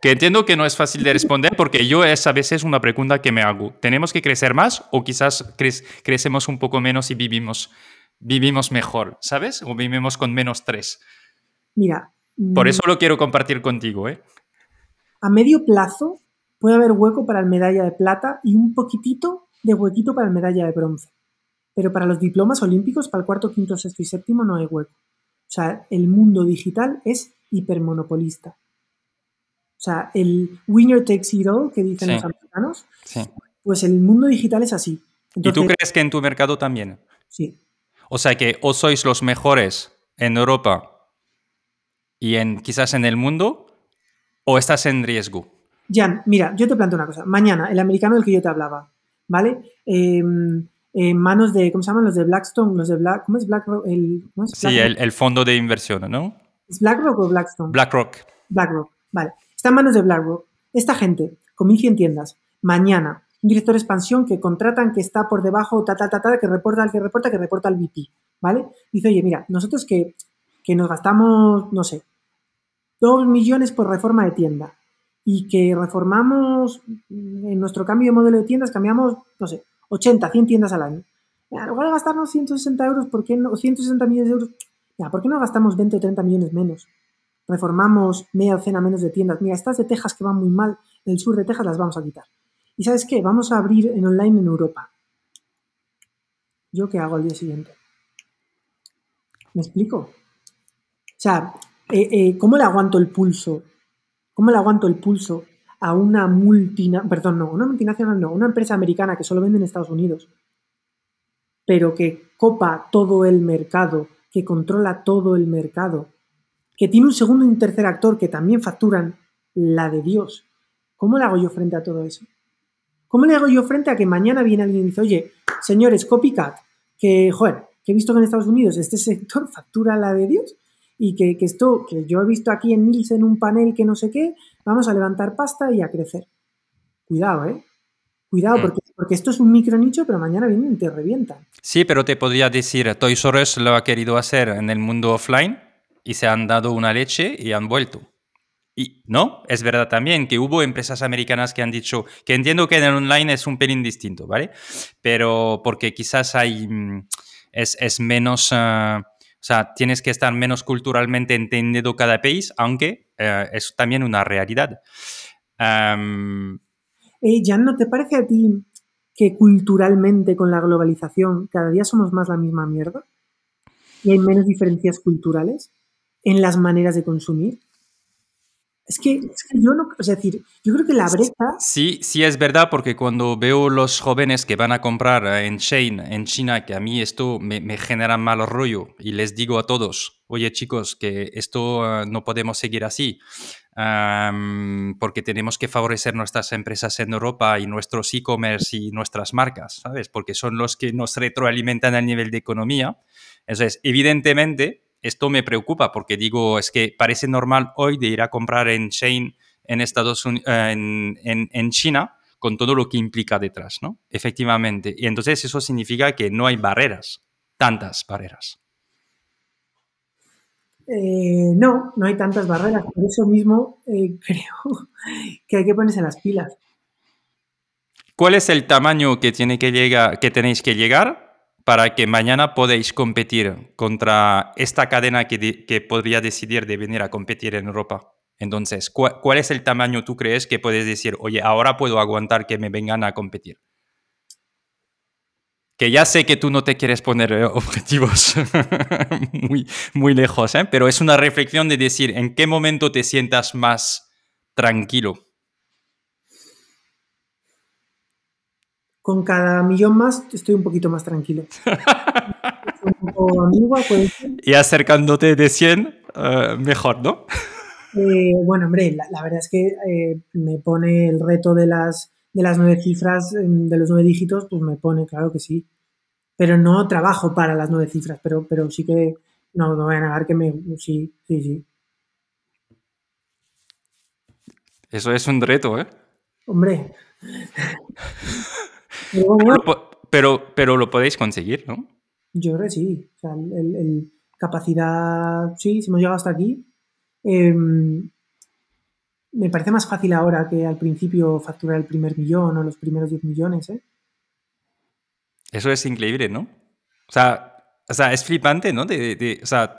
Que entiendo que no es fácil de responder porque yo es a veces una pregunta que me hago. ¿Tenemos que crecer más o quizás crecemos un poco menos y vivimos, vivimos mejor, ¿sabes? O vivimos con menos tres. Mira. Por eso lo quiero compartir contigo, ¿eh? A medio plazo puede haber hueco para el medalla de plata y un poquitito de huequito para el medalla de bronce. Pero para los diplomas olímpicos, para el cuarto, quinto, sexto y séptimo no hay hueco. O sea, el mundo digital es hipermonopolista. O sea, el winner takes it all que dicen los americanos, pues el mundo digital es así. ¿Y tú crees que en tu mercado también? Sí. O sea que o sois los mejores en Europa y en quizás en el mundo, o estás en riesgo. Jan, mira, yo te planteo una cosa. Mañana, el americano del que yo te hablaba, ¿vale? en manos de, ¿cómo se llaman? Los de Blackstone, los de Black, ¿cómo es BlackRock? El, Sí, el, el, fondo de inversión, ¿no? ¿Es BlackRock o Blackstone? BlackRock. BlackRock, vale. Está en manos de BlackRock. Esta gente, con 1.100 tiendas, mañana, un director de expansión que contratan que está por debajo, ta, ta, ta, ta, que reporta al que reporta, que reporta al VP, ¿vale? Dice, oye, mira, nosotros que, que nos gastamos, no sé, 2 millones por reforma de tienda y que reformamos en nuestro cambio de modelo de tiendas, cambiamos, no sé, 80, 100 tiendas al año. En lugar de gastarnos 160 euros, ¿por qué no, 160 millones de euros? Ya, ¿por qué no gastamos 20 o 30 millones menos? reformamos media docena menos de tiendas. Mira, estas de Texas que van muy mal, en el sur de Texas las vamos a quitar. ¿Y sabes qué? Vamos a abrir en online en Europa. ¿Yo qué hago al día siguiente? ¿Me explico? O sea, eh, eh, ¿cómo le aguanto el pulso? ¿Cómo le aguanto el pulso a una multinacional, perdón, no, una multinacional no, una empresa americana que solo vende en Estados Unidos, pero que copa todo el mercado, que controla todo el mercado, que tiene un segundo y un tercer actor que también facturan la de Dios. ¿Cómo le hago yo frente a todo eso? ¿Cómo le hago yo frente a que mañana viene alguien y dice, oye, señores, copycat, que, joder, que he visto que en Estados Unidos este sector factura la de Dios y que, esto, que yo he visto aquí en Nielsen un panel que no sé qué, vamos a levantar pasta y a crecer. Cuidado, ¿eh? Cuidado, mm. porque, porque esto es un micro nicho, pero mañana vienen y te revientan. Sí, pero te podría decir, Toys R Us lo ha querido hacer en el mundo offline y se han dado una leche y han vuelto. Y no, es verdad también que hubo empresas americanas que han dicho que entiendo que en el online es un pelín distinto, ¿vale? Pero porque quizás hay, mm, es, menos, ah, o sea, tienes que estar menos culturalmente entendido cada país, aunque eh, es también una realidad. Um, Jan, ¿no te parece a ti que culturalmente con la globalización cada día somos más la misma mierda? ¿Y hay menos diferencias culturales? en las maneras de consumir. Es que, yo no, es decir, yo creo que la brecha... Sí, sí es verdad, porque cuando veo los jóvenes que van a comprar en Chain, en China, que a mí esto me, genera mal rollo, y les digo a todos, oye chicos, que esto ah, no podemos seguir así, porque tenemos que favorecer nuestras empresas en Europa y nuestros e-commerce y nuestras marcas, ¿sabes? Porque son los que nos retroalimentan a nivel de economía. Entonces, evidentemente, esto me preocupa porque digo, es que parece normal hoy de ir a comprar en Chain en Estados Unidos, en, en, China, con todo lo que implica detrás, ¿no? Efectivamente. Y entonces eso significa que no hay barreras, tantas barreras. Eh, no, no hay tantas barreras. Por eso mismo eh, creo que hay que ponerse las pilas. ¿Cuál es el tamaño que, tiene que, llegar, que tenéis que llegar para que mañana podáis competir contra esta cadena que, podría decidir de venir a competir en Europa. Entonces, ¿cuál, es el tamaño tú crees que puedes decir, oye, ahora puedo aguantar que me vengan a competir? Que ya sé que tú no te quieres poner eh, objetivos muy, muy lejos, ¿eh? pero es una reflexión de decir en qué momento te sientas más tranquilo con cada millón más estoy un poquito más tranquilo. Y acercándote de 100, eh, mejor, ¿no? Eh, bueno, hombre, la, verdad es que eh, me pone el reto de las, de las nueve cifras, em, de los nueve dígitos, pues me pone, claro que sí. Pero no trabajo para las nueve cifras, pero, pero sí que, no, no voy a negar que me, sí, sí, sí. Eso es un reto, ¿eh? Hombre. Pero, pero, lo podéis conseguir, ¿no? Yo creo que sí. O sea, el, capacidad, sí, si hemos llegado hasta aquí. Em, me parece más fácil ahora que al principio facturar el primer millón o los primeros 10 millones. ¿eh? Eso es increíble, ¿no? O sea, o sea es flipante, ¿no? De, o sea,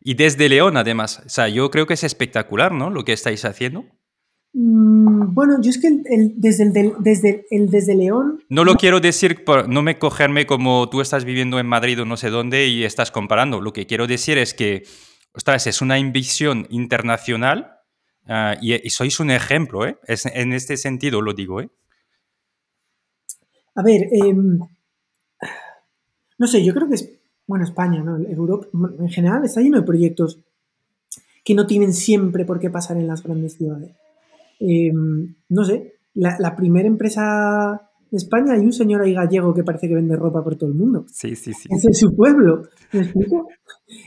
y desde León, además. O sea, yo creo que es espectacular, ¿no? Lo que estáis haciendo. Mm, bueno, yo es que desde, el, desde, el, desde León... No lo quiero decir, por, no me cogerme como tú estás viviendo en Madrid o no sé dónde y estás comparando. Lo que quiero decir es que, ostras, es una ambición internacional ah, y, sois un ejemplo, ¿eh? Es, en este sentido lo digo, ¿eh? A ver, em, no sé, yo creo que es, bueno, España, ¿no? Europa, en general está lleno de proyectos que no tienen siempre por qué pasar en las grandes ciudades. Em, no sé, la, primera empresa de España hay un señor ahí gallego que parece que vende ropa por todo el mundo. Sí, sí, sí. Es su pueblo. ¿Me explico?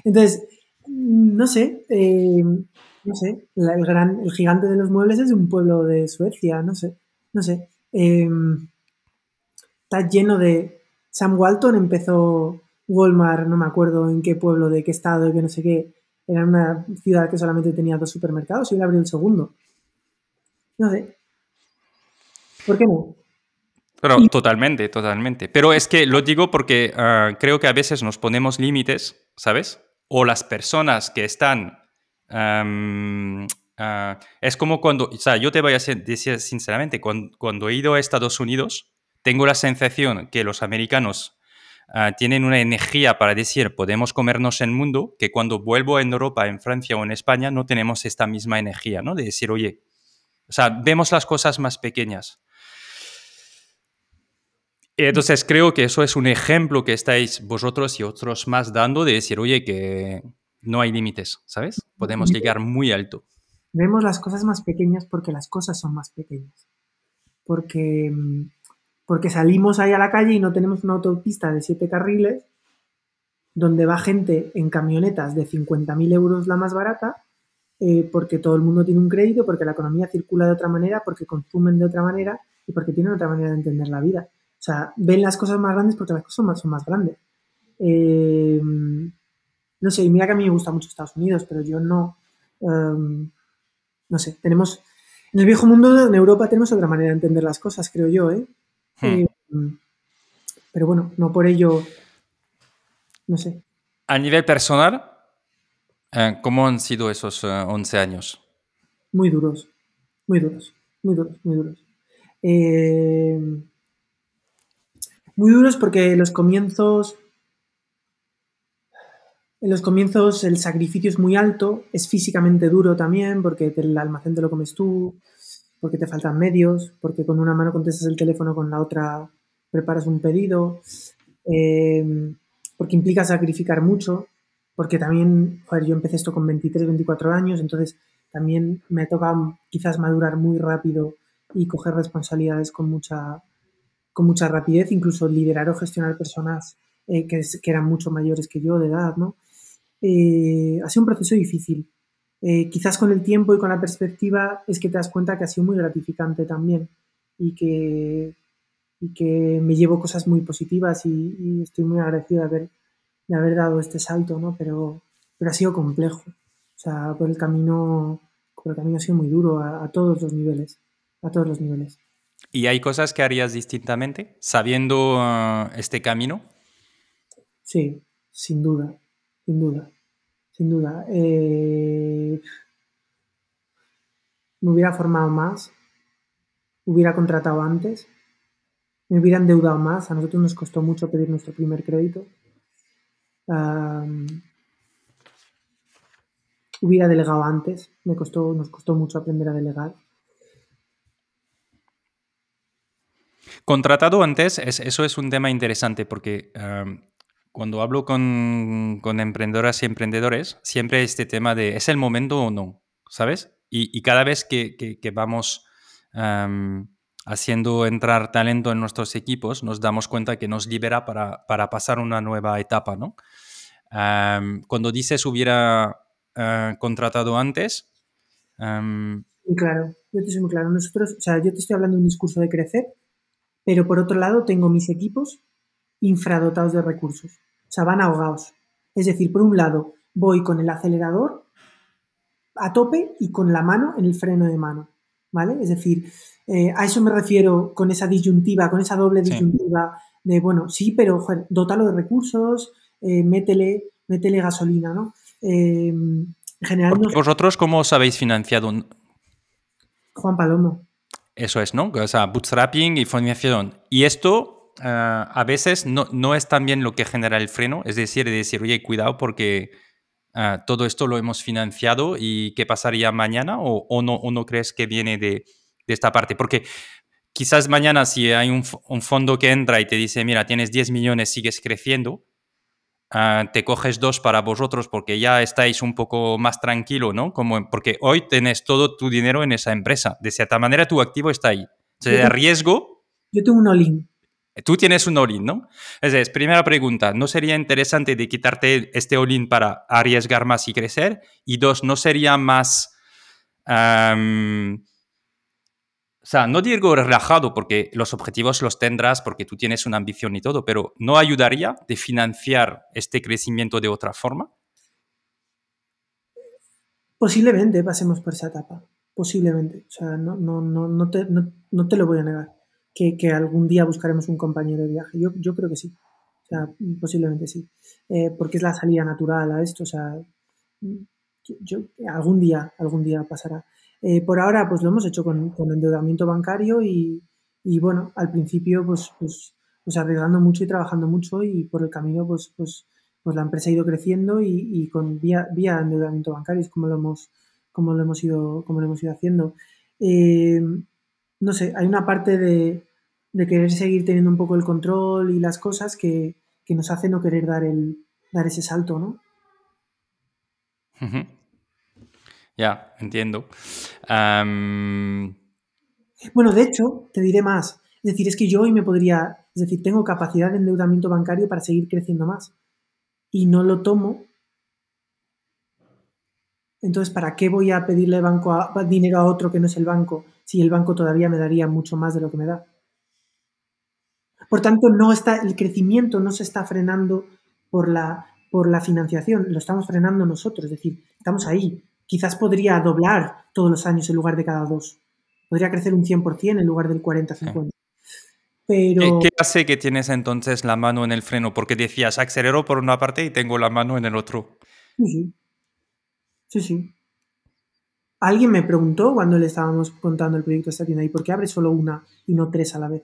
Entonces, no sé, em, no sé, el, gran, el gigante de los muebles es un pueblo de Suecia, no sé, no sé. Em, está lleno de... Sam Walton empezó Walmart, no me acuerdo en qué pueblo, de qué estado, de qué no sé qué. Era una ciudad que solamente tenía dos supermercados y él abrió el segundo. No sé. ¿Por qué no? Pero totalmente, totalmente. Pero es que lo digo porque ah, creo que a veces nos ponemos límites, ¿sabes? O las personas que están... Ah, es como cuando, o sea, yo te voy a decir sinceramente, cuando, he ido a Estados Unidos, tengo la sensación que los americanos ah, tienen una energía para decir podemos comernos el mundo, que cuando vuelvo en Europa, en Francia o en España, no tenemos esta misma energía, ¿no? De decir, oye, o sea, vemos las cosas más pequeñas. Entonces creo que eso es un ejemplo que estáis vosotros y otros más dando de decir, oye, que no hay límites, ¿sabes? Podemos llegar muy alto. Vemos las cosas más pequeñas porque las cosas son más pequeñas. Porque, porque salimos ahí a la calle y no tenemos una autopista de siete carriles donde va gente en camionetas de 50.000 euros la más barata eh, porque todo el mundo tiene un crédito, porque la economía circula de otra manera, porque consumen de otra manera y porque tienen otra manera de entender la vida. O sea, ven las cosas más grandes porque las cosas son más grandes. Eh, no sé, y mira que a mí me gusta mucho Estados Unidos, pero yo no, em, no sé, tenemos, en el viejo mundo, en Europa tenemos otra manera de entender las cosas, creo yo, ¿eh? Hmm. Em, pero bueno, no por ello, no sé. A nivel personal, eh, ¿Cómo han sido esos 11 eh, años? Muy duros, muy duros, muy duros, muy duros. Eh, muy duros porque los comienzos, en los comienzos el sacrificio es muy alto, es físicamente duro también porque el almacén te lo comes tú, porque te faltan medios, porque con una mano contestas el teléfono, con la otra preparas un pedido, porque implica sacrificar mucho, porque también, joder, yo empecé esto con 23, 24 años, entonces también me toca quizás madurar muy rápido y coger responsabilidades con mucha, con mucha rapidez, incluso liderar o gestionar personas eh, que, eran mucho mayores que yo de edad, ¿no? Eh, ha sido un proceso difícil. Eh, quizás con el tiempo y con la perspectiva es que te das cuenta que ha sido muy gratificante también y que, y que me llevo cosas muy positivas y, y estoy muy agradecido de haber de haber dado este salto, ¿no? Pero, pero ha sido complejo. O sea, por el camino, por el camino ha sido muy duro a, todos los niveles, a todos los niveles. ¿Y hay cosas que harías distintamente sabiendo uh, este camino? Sí, sin duda, sin duda, sin duda. Eh, me hubiera formado más, hubiera contratado antes, me hubiera endeudado más. A nosotros nos costó mucho pedir nuestro primer crédito hubiera delegado antes, me costó, nos costó mucho aprender a delegar. Contratado antes, eso es un tema interesante porque cuando hablo con, con, emprendedoras y emprendedores, siempre este tema de ¿es el momento o no? ¿Sabes? Y, cada vez que, vamos haciendo entrar talento en nuestros equipos, nos damos cuenta que nos libera para, para pasar una nueva etapa, ¿no? cuando dices hubiera eh, contratado antes... muy claro, yo te soy muy claro. Nosotros, o sea, yo te estoy hablando de un discurso de crecer, pero por otro lado tengo mis equipos infradotados de recursos. O sea, van ahogados. Es decir, por un lado voy con el acelerador a tope y con la mano en el freno de mano, ¿vale? Es decir, eh, a eso me refiero con esa disyuntiva, con esa doble disyuntiva de, bueno, sí, pero joder, dótalo de recursos, eh, métele, métele gasolina, ¿no? en general... ¿Vosotros cómo os habéis financiado? Juan Palomo. Eso es, ¿no? O sea, bootstrapping y financiación. Y esto eh, a veces no, no, es también lo que genera el freno, es decir, de decir, oye, cuidado porque todo esto lo hemos financiado y qué pasaría mañana o, no, o no crees que viene de, de, esta parte. Porque quizás mañana si hay un, un, fondo que entra y te dice, mira, tienes 10 millones, sigues creciendo, Ah, te coges dos para vosotros porque ya estáis un poco más tranquilo, ¿no? Como, porque hoy tenés todo tu dinero en esa empresa. De cierta manera, tu activo está ahí. de riesgo. Yo tengo un all-in. Tú tienes un all-in, ¿no? Es primera pregunta, ¿no sería interesante de quitarte este all-in para arriesgar más y crecer? Y dos, ¿no sería más o sea, no digo relajado porque los objetivos los tendrás porque tú tienes una ambición y todo, pero ¿no ayudaría de financiar este crecimiento de otra forma? Posiblemente pasemos por esa etapa, posiblemente. O sea, no, no, no, no, te, no, te, lo voy a negar, que, que, algún día buscaremos un compañero de viaje. Yo, yo creo que sí, o sea, posiblemente sí, eh, porque es la salida natural a esto, o sea, yo, algún día, algún día pasará. Eh, por ahora, pues lo hemos hecho con, endeudamiento bancario y, bueno, al principio, pues, pues, pues, arriesgando mucho y trabajando mucho y por el camino, pues, pues, pues la empresa ha ido creciendo y, con vía, vía endeudamiento bancario es como lo hemos, como lo hemos ido, como lo hemos ido haciendo. Eh, no sé, hay una parte de, querer seguir teniendo un poco el control y las cosas que, nos hace no querer dar, el, dar ese salto, ¿no? Ya, entiendo. Bueno, de hecho, te diré más. Es decir, es que yo hoy me podría, es decir, tengo capacidad de endeudamiento bancario para seguir creciendo más. Y no lo tomo. Entonces, ¿para qué voy a pedirle banco dinero a otro que no es el banco si el banco todavía me daría mucho más de lo que me da? Por tanto, no está, el crecimiento no se está frenando por la, por la financiación, lo estamos frenando nosotros, es decir, estamos ahí, quizás podría doblar todos los años en lugar de cada dos. Podría crecer un 100% en lugar del 40-50. Pero... ¿Qué, hace que tienes entonces la mano en el freno? Porque decías, acelero por una parte y tengo la mano en el otro. Sí, sí. Sí, sí. Alguien me preguntó cuando le estábamos contando el proyecto de esta tienda, ¿y por qué abres solo una y no tres a la vez?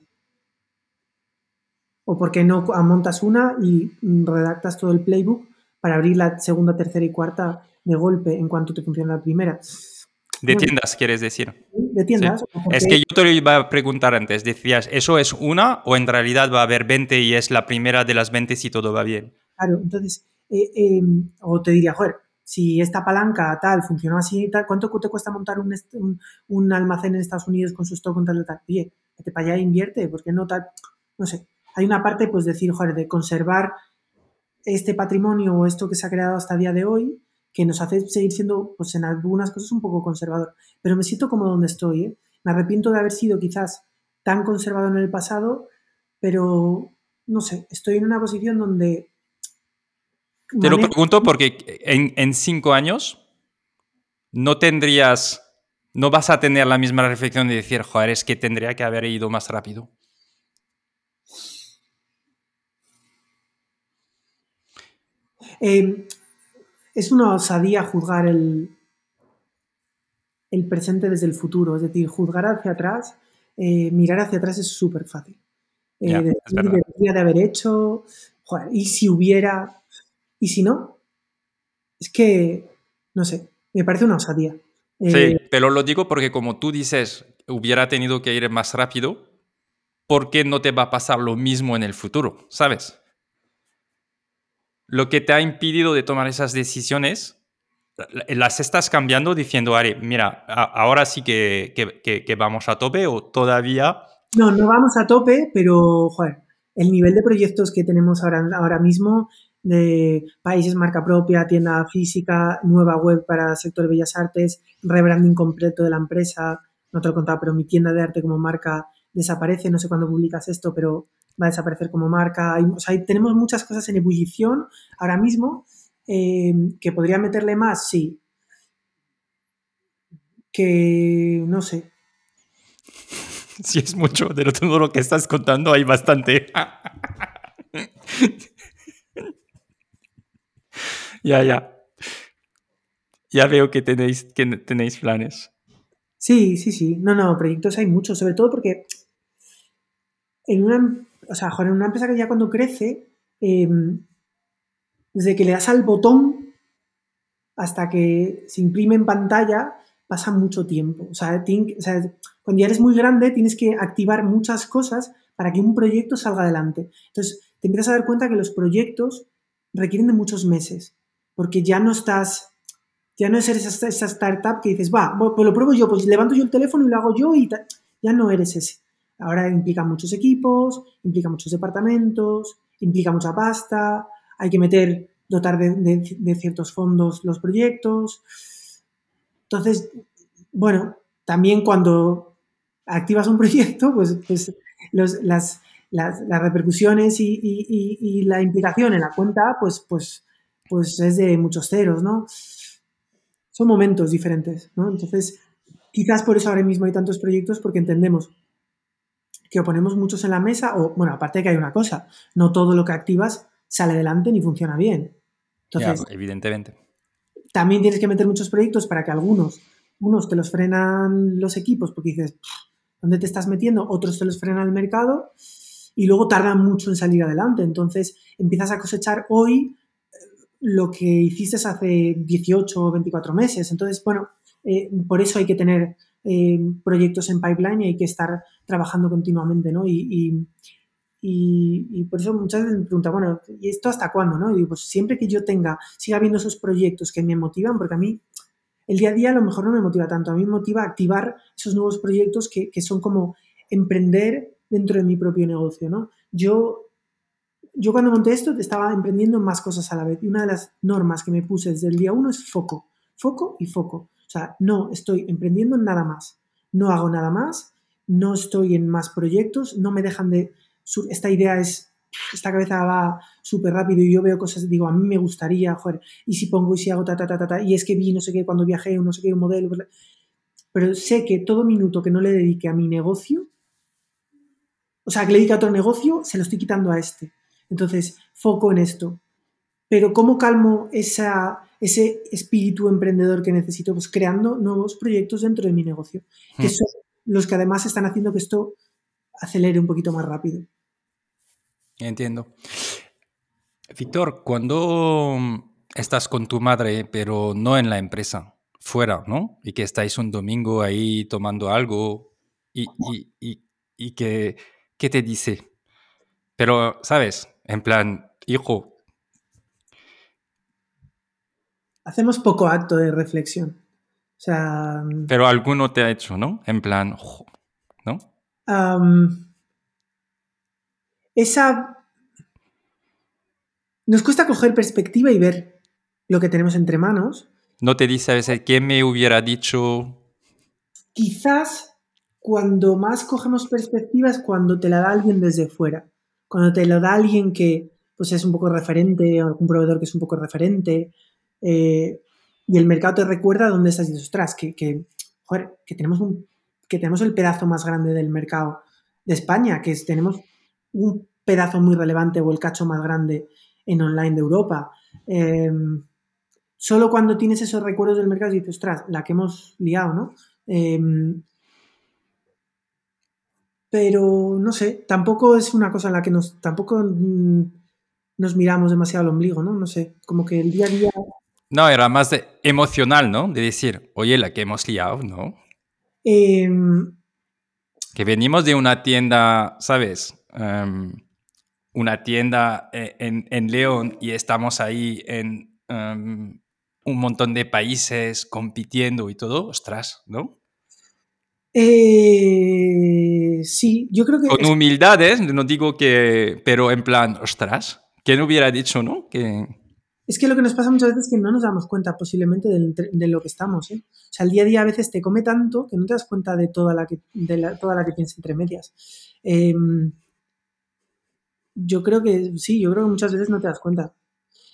¿O por qué no montas una y redactas todo el playbook para abrir la segunda, tercera y cuarta de golpe en cuanto te funciona la primera. De tiendas, quieres decir. De tiendas. Es que yo te lo iba a preguntar antes. Decías, ¿eso es una o en realidad va a haber 20 y es la primera de las 20 si todo va bien? Claro, entonces, eh, em, o te diría, joder, si esta palanca tal funcionó así y tal, ¿cuánto te cuesta montar un, un, almacén en Estados Unidos con su stock con tal tal? Oye, vete para allá e invierte, ¿por qué no tal? No sé. Hay una parte, pues decir, joder, de conservar este patrimonio o esto que se ha creado hasta el día de hoy que nos hace seguir siendo, pues en algunas cosas, un poco conservador. Pero me siento como donde estoy. ¿eh? Me arrepiento de haber sido quizás tan conservador en el pasado, pero no sé, estoy en una posición donde... Te lo pregunto porque en, en cinco años no tendrías, no vas a tener la misma reflexión de decir, joder, es que tendría que haber ido más rápido. Eh, es una osadía juzgar el, el presente desde el futuro. Es decir, juzgar hacia atrás, eh, mirar hacia atrás es súper fácil. Eh, debería de haber hecho, y si hubiera, y si no, es que, no sé, me parece una osadía. sí, eh, pero lo digo porque como tú dices, hubiera tenido que ir más rápido, ¿por qué no te va a pasar lo mismo en el futuro? ¿Sabes? Lo que te ha impedido de tomar esas decisiones, las estás cambiando diciendo, Ari, mira, ahora sí que, vamos a tope o todavía... No, no vamos a tope, pero, el nivel de proyectos que tenemos ahora, ahora mismo de países marca propia, tienda física, nueva web para el sector de bellas artes, rebranding completo de la empresa, no te lo he contado, pero mi tienda de arte como marca desaparece, no sé cuándo publicas esto, pero va a desaparecer como marca. tenemos muchas cosas en ebullición ahora mismo. Eh, ¿Que podría meterle más? Sí. que no sé. Si es mucho de todo lo que estás contando, hay bastante. ya, ya. Ya veo que tenéis, que tenéis planes. Sí, sí, sí. No, no, proyectos hay muchos, sobre todo porque en una, o sea, en una empresa que ya cuando crece, em, desde que le das al botón hasta que se imprime en pantalla, pasa mucho tiempo. O sea, cuando ya eres muy grande, tienes que activar muchas cosas para que un proyecto salga adelante. Entonces, te empiezas a dar cuenta que los proyectos requieren de muchos meses, porque ya no estás, ya no eres esa, esa startup que dices, va, pues lo pruebo yo, pues levanto yo el teléfono y lo hago yo y ya no eres ese. Ahora implica muchos equipos, implica muchos departamentos, implica mucha pasta, hay que meter, dotar de ciertos fondos los proyectos. Entonces, bueno, también cuando activas un proyecto, pues, pues las, repercusiones y, la implicación en la cuenta, pues, pues, pues es de muchos ceros, ¿no? Son momentos diferentes, ¿no? Entonces, quizás por eso ahora mismo hay tantos proyectos, porque entendemos que o ponemos muchos en la mesa, o, bueno, aparte de que hay una cosa, no todo lo que activas sale adelante ni funciona bien. Entonces, evidentemente también tienes que meter muchos proyectos para que algunos, unos te los frenan los equipos porque dices, ¿dónde te estás metiendo? Otros te los frenan el mercado y luego tardan mucho en salir adelante. Entonces empiezas a cosechar hoy eh, lo que hiciste hace 18 o 24 meses. Entonces, bueno, eh, por eso hay que tener eh, proyectos en pipeline y hay que estar trabajando continuamente, ¿no? y, y, por eso muchas veces me preguntan, bueno, ¿y esto hasta cuándo? No? Y digo, pues siempre que yo tenga, siga habiendo esos proyectos que me motivan, porque a mí el día a día a lo mejor no me motiva tanto, a mí me motiva activar esos nuevos proyectos que, que son como emprender dentro de mi propio negocio, ¿no? Yo, yo cuando monté esto estaba emprendiendo más cosas a la vez y una de las normas que me puse desde el día uno es foco, foco y foco. O sea, no estoy emprendiendo en nada más, no hago nada más, no estoy en más proyectos, no me dejan de esta idea es, esta cabeza va súper rápido y yo veo cosas, digo, a mí me gustaría, joder, y si pongo y si hago ta, ta, ta, ta, ta y es que vi no sé qué cuando viajé, no sé qué, un modelo, pero sé que todo minuto que no le dedique a mi negocio, o sea, que le dedique a otro negocio, se lo estoy quitando a este. Entonces, foco en esto. Pero ¿cómo calmo esa, ese espíritu emprendedor que necesito? Pues creando nuevos proyectos dentro de mi negocio, que hmm. son los que además están haciendo que esto acelere un poquito más rápido. Entiendo. Víctor, cuando estás con tu madre, pero no en la empresa, fuera, ¿no? Y que estáis un domingo ahí tomando algo y, y, que, ¿qué te dice? Pero, ¿sabes? En plan, hijo. Hacemos poco acto de reflexión. O sea. Pero alguno te ha hecho, ¿no? En plan, ¿no? esa... Nos cuesta coger perspectiva y ver lo que tenemos entre manos. ¿No te dice a veces quién me hubiera dicho? Quizás cuando más cogemos perspectiva es cuando te la da alguien desde fuera. Cuando te lo da alguien que pues, es un poco referente, o algún proveedor que es un poco referente, eh, y el mercado te recuerda dónde estás y dices, ostras, que, que, tenemos que tenemos el pedazo más grande del mercado de España, que tenemos un pedazo muy relevante o el cacho más grande en online de Europa. Em, solo cuando tienes esos recuerdos del mercado dices, ostras, la que hemos liado, ¿no? Em, pero no sé, tampoco es una cosa en la que nos, tampoco mm, nos miramos demasiado al ombligo, ¿no? No sé, como que el día a día... No, era más de emocional, ¿no? De decir, oye, la que hemos liado, ¿no? Em, que venimos de una tienda, ¿sabes? Em, una tienda eh, en, León y estamos ahí en em, un montón de países compitiendo y todo, ostras, ¿no? Eh, sí, yo creo que... Con humildades, no digo que, pero en plan, ostras, ¿quién hubiera dicho, no? Que... Es que lo que nos pasa muchas veces es que no nos damos cuenta posiblemente de, lo que estamos. ¿eh? O sea, el día a día a veces te come tanto que no te das cuenta de toda la que, de toda la que tienes entre medias. Em, yo creo que sí, yo creo que muchas veces no te das cuenta.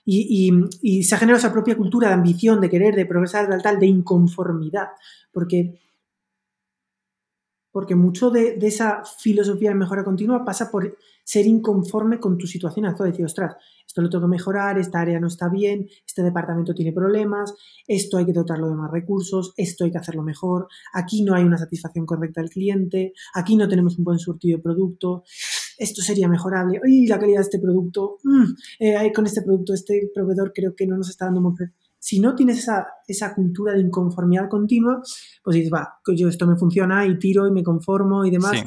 Y, y, se ha generado esa propia cultura de ambición, de querer, de progresar, de tal, de inconformidad. Porque porque mucho de, esa filosofía de mejora continua pasa por ser inconforme con tu situación actual, decir, ostras, esto lo tengo que mejorar, esta área no está bien, este departamento tiene problemas, esto hay que dotarlo de más recursos, esto hay que hacerlo mejor, aquí no hay una satisfacción correcta del cliente, aquí no tenemos un buen surtido de producto, esto sería mejorable, uy, la calidad de este producto, mm, eh, con este producto, este proveedor creo que no nos está dando muy si no tienes esa, esa cultura de inconformidad continua, pues dices, va, yo esto me funciona y tiro y me conformo y demás. Sí.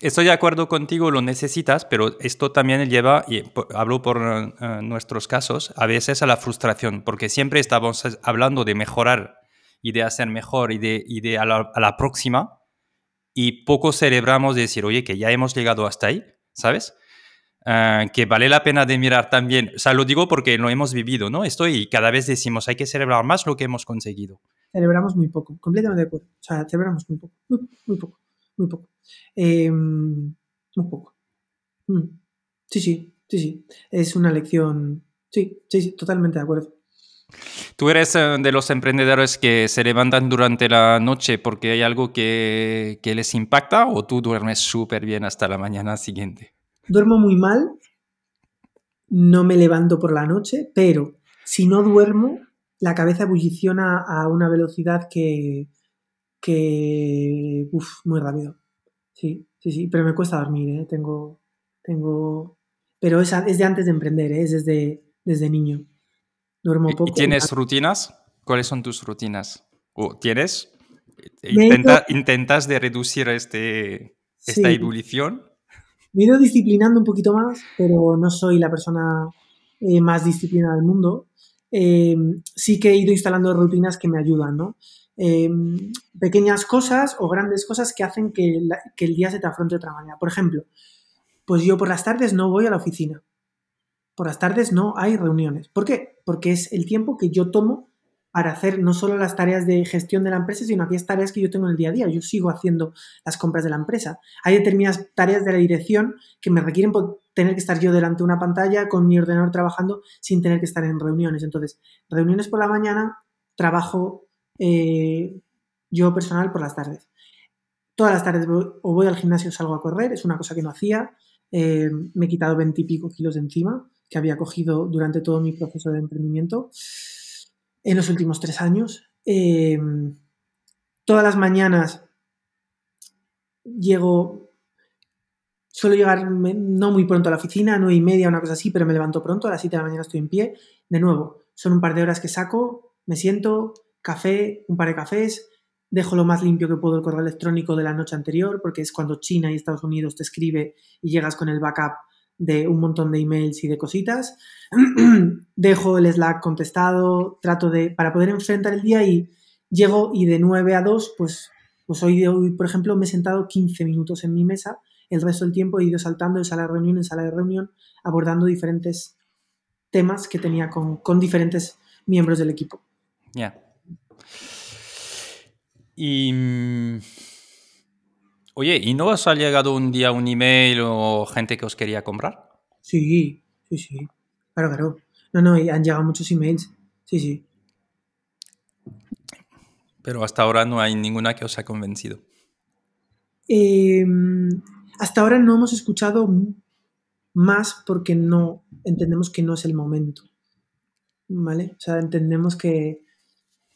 Estoy de acuerdo contigo, lo necesitas, pero esto también lleva, y hablo por eh, nuestros casos, a veces a la frustración, porque siempre estamos hablando de mejorar y de hacer mejor y de, y de a, la, a la próxima, y poco celebramos de decir, oye, que ya hemos llegado hasta ahí, ¿sabes? Ah, que vale la pena de mirar también. O sea, lo digo porque lo hemos vivido, ¿no? Esto y cada vez decimos, hay que celebrar más lo que hemos conseguido. Celebramos muy poco, completamente de acuerdo. O sea, celebramos muy poco, muy, poco, muy poco. Em, muy poco. Mm. Sí, sí, sí, sí. Es una lección. Sí, sí, sí, totalmente de acuerdo. ¿Tú eres eh, de los emprendedores que se levantan durante la noche porque hay algo que, que les impacta o tú duermes súper bien hasta la mañana siguiente? Duermo muy mal, no me levanto por la noche, pero si no duermo, la cabeza ebulliciona a una velocidad que, que uf, muy rápido. Sí, sí, sí, pero me cuesta dormir, ¿eh? Tengo, tengo, pero es, es de antes de emprender, ¿eh? es desde, desde niño. Duermo poco. ¿Y tienes rutinas? ¿Cuáles son tus rutinas? ¿O tienes? ¿Intentas de reducir este, esta ebullición? Me he ido disciplinando un poquito más, pero no soy la persona eh, más disciplinada del mundo. Eh, sí que he ido instalando rutinas que me ayudan, ¿no? Eh, pequeñas cosas o grandes cosas que hacen que, el día se te afronte de otra manera. Por ejemplo, pues yo por las tardes no voy a la oficina. Por las tardes no hay reuniones. ¿Por qué? Porque es el tiempo que yo tomo para hacer no solo las tareas de gestión de la empresa, sino aquellas tareas que yo tengo en el día a día. Yo sigo haciendo las compras de la empresa. Hay determinadas tareas de la dirección que me requieren tener que estar yo delante de una pantalla con mi ordenador trabajando sin tener que estar en reuniones. Entonces, reuniones por la mañana, trabajo eh, yo personal por las tardes. Todas las tardes o voy al gimnasio o salgo a correr, es una cosa que no hacía. Eh, me he quitado veintipico kilos de encima que había cogido durante todo mi proceso de emprendimiento en los últimos tres años. Em, todas las mañanas llego, suelo llegar no muy pronto a la oficina, nueve y media, una cosa así, pero me levanto pronto, a las siete de la mañana estoy en pie. De nuevo, son un par de horas que saco, me siento, café, un par de cafés, dejo lo más limpio que puedo el correo electrónico de la noche anterior, porque es cuando China y Estados Unidos te escribe y llegas con el backup de un montón de emails y de cositas. Dejo el Slack contestado, trato de, para poder enfrentar el día y llego y de 9 a 2, pues, pues hoy, hoy, por ejemplo, me he sentado 15 minutos en mi mesa, el resto del tiempo he ido saltando de sala de reunión en sala de reunión, abordando diferentes temas que tenía con, con diferentes miembros del equipo. Ya. Y mm, Oye, ¿y no os ha llegado un día un email o gente que os quería comprar? Sí, sí, sí. Claro, claro. No, no, han llegado muchos emails. Sí, sí. Pero hasta ahora no hay ninguna que os ha convencido. Em, hasta ahora no hemos escuchado más porque no entendemos que no es el momento. ¿Vale? O sea, entendemos que,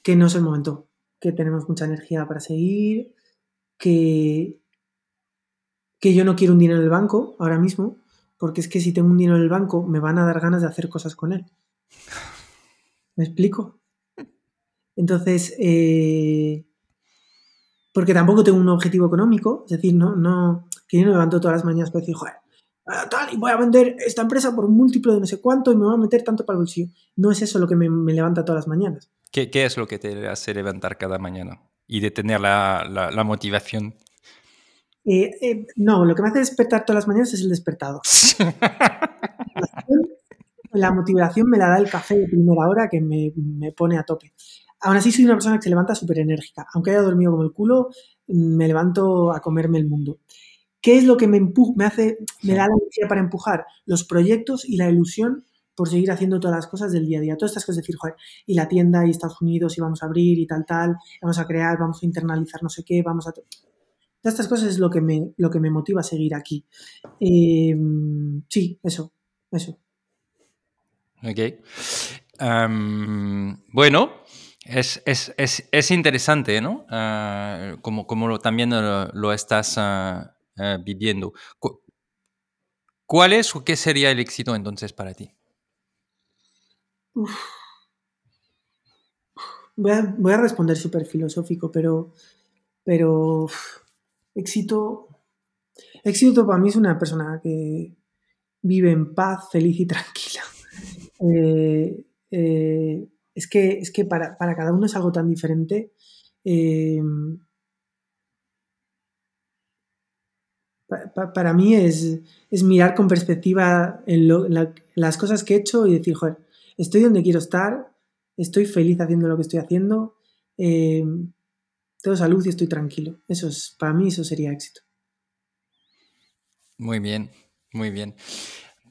que no es el momento, que tenemos mucha energía para seguir, que, que yo no quiero un dinero en el banco ahora mismo, porque es que si tengo un dinero en el banco me van a dar ganas de hacer cosas con él. ¿Me explico? Entonces, eh, porque tampoco tengo un objetivo económico, es decir, no, no, que yo no me levanto todas las mañanas para decir, joder, ah, tal, y voy a vender esta empresa por un múltiplo de no sé cuánto y me voy a meter tanto para el bolsillo. No es eso lo que me, levanta todas las mañanas. ¿Qué, es lo que te hace levantar cada mañana y de tener la, la motivación? Eh, eh, no, lo que me hace despertar todas las mañanas es el despertado. la motivación me la da el café de primera hora que me, pone a tope. Aún así soy una persona que se levanta súper enérgica. Aunque haya dormido como el culo, me levanto a comerme el mundo. ¿Qué es lo que me, me hace, me da la energía para empujar? Los proyectos y la ilusión por seguir haciendo todas las cosas del día a día. Todas estas cosas, decir, joder, y la tienda y Estados Unidos y vamos a abrir y tal, tal, vamos a crear, vamos a internalizar no sé qué, vamos a... Todas estas cosas es lo que me, lo que me motiva a seguir aquí. Em, sí, eso, eso. Ok. bueno, es, interesante, ¿no? Ah, como, como también lo, estás ah, ah, viviendo. ¿Cuál es o qué sería el éxito entonces para ti? Voy, a, responder súper filosófico, pero, pero éxito, éxito para mí es una persona que vive en paz, feliz y tranquila. Eh, eh, es que, es que para, cada uno es algo tan diferente. Eh, para mí es, mirar con perspectiva en, las cosas que he hecho y decir, joder, estoy donde quiero estar, estoy feliz haciendo lo que estoy haciendo, eh, tengo salud y estoy tranquilo. Eso es, para mí eso sería éxito. Muy bien, muy bien.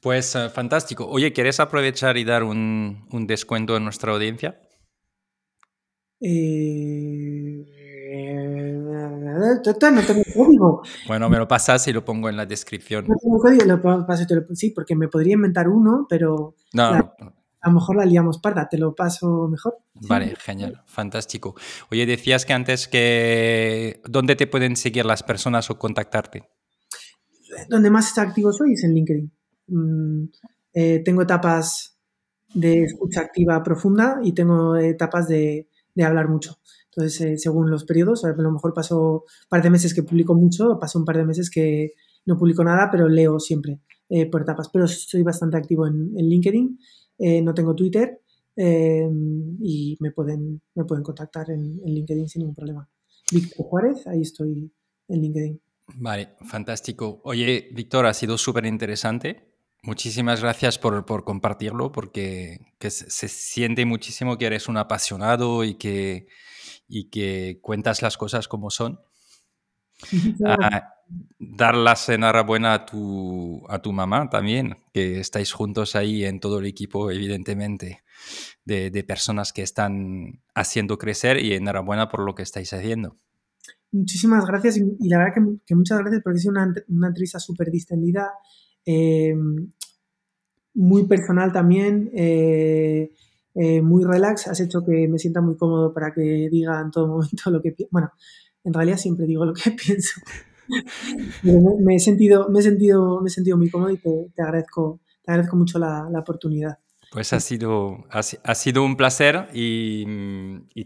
Pues eh, fantástico. Oye, ¿quieres aprovechar y dar un, descuento a nuestra audiencia? Eh, no tengo código. Bueno, me lo pasas y lo pongo en la descripción. No tengo código, lo paso, te lo, sí, porque me podría inventar uno, pero no, a lo mejor la liamos parda, te lo paso mejor. Vale, genial, fantástico. Oye, decías que antes que... ¿Dónde te pueden seguir las personas o contactarte? Donde más activo soy es en LinkedIn. Mm, eh, tengo etapas de escucha activa profunda y tengo etapas de, hablar mucho. Entonces, eh, según los periodos, a lo mejor paso un par de meses que publico mucho, paso un par de meses que no publico nada, pero leo siempre eh, por etapas. Pero soy bastante activo en, LinkedIn, no tengo Twitter y me pueden, me pueden contactar en, en LinkedIn sin ningún problema. Víctor Juárez, ahí estoy en LinkedIn. Vale, fantástico. Oye, Víctor, ha sido súper interesante. Muchísimas gracias por, compartirlo, porque se, siente muchísimo que eres un apasionado y que, y que cuentas las cosas como son. Ah, dar las enhorabuena a tu, a tu mamá también, que estáis juntos ahí en todo el equipo, evidentemente, de, personas que están haciendo crecer y enhorabuena por lo que estáis haciendo. Muchísimas gracias y, la verdad que, muchas gracias porque es una, una entrevista súper distendida eh, muy personal también, eh, eh, muy relax. Has hecho que me sienta muy cómodo para que diga en todo momento lo que pienso. Bueno, en realidad siempre digo lo que pienso. Me, he sentido, me, he sentido, me he sentido muy cómodo y te, agradezco, te agradezco mucho la, oportunidad. Pues ha sido, ha, sido un placer y,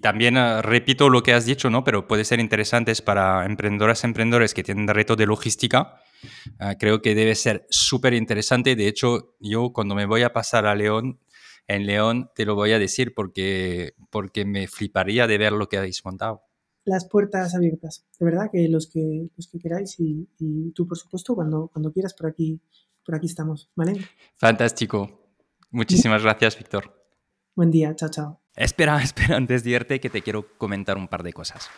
también repito lo que has dicho, ¿no? Pero puede ser interesante para emprendedoras y emprendedores que tienen reto de logística Ah, creo que debe ser súper interesante. De hecho, yo cuando me voy a pasar a León, en León te lo voy a decir porque, porque me fliparía de ver lo que habéis montado. Las puertas abiertas, de verdad, que los que, los que queráis y, tú, por supuesto, cuando, cuando quieras, por aquí, por aquí estamos, ¿vale? Fantástico. Muchísimas gracias, Víctor. Buen día, chao, chao. Espera, espera, antes de irte que te quiero comentar un par de cosas.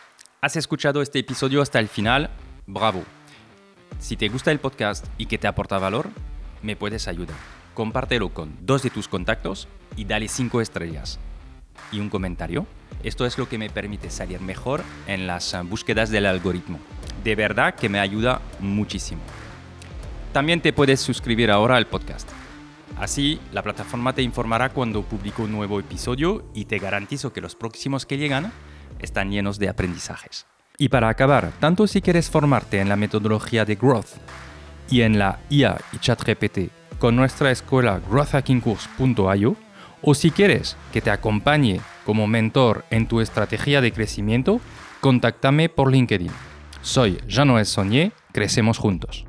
¿Has escuchado este episodio hasta el final? Bravo si te gusta el podcast y que te aporta valor, me puedes ayudar. Compártelo con dos de tus contactos y dale cinco estrellas. Y un comentario. Esto es lo que me permite salir mejor en las búsquedas del algoritmo. De verdad que me ayuda muchísimo. También te puedes suscribir ahora al podcast. Así, la plataforma te informará cuando publico un nuevo episodio y te garantizo que los próximos que llegan están llenos de aprendizajes. Y para acabar, tanto si quieres formarte en la metodología de Growth y en la IA y ChatGPT con nuestra escuela growthhackingcourse.io, o si quieres que te acompañe como mentor en tu estrategia de crecimiento, contáctame por LinkedIn. Soy Jean-Noël Saunier, crecemos juntos.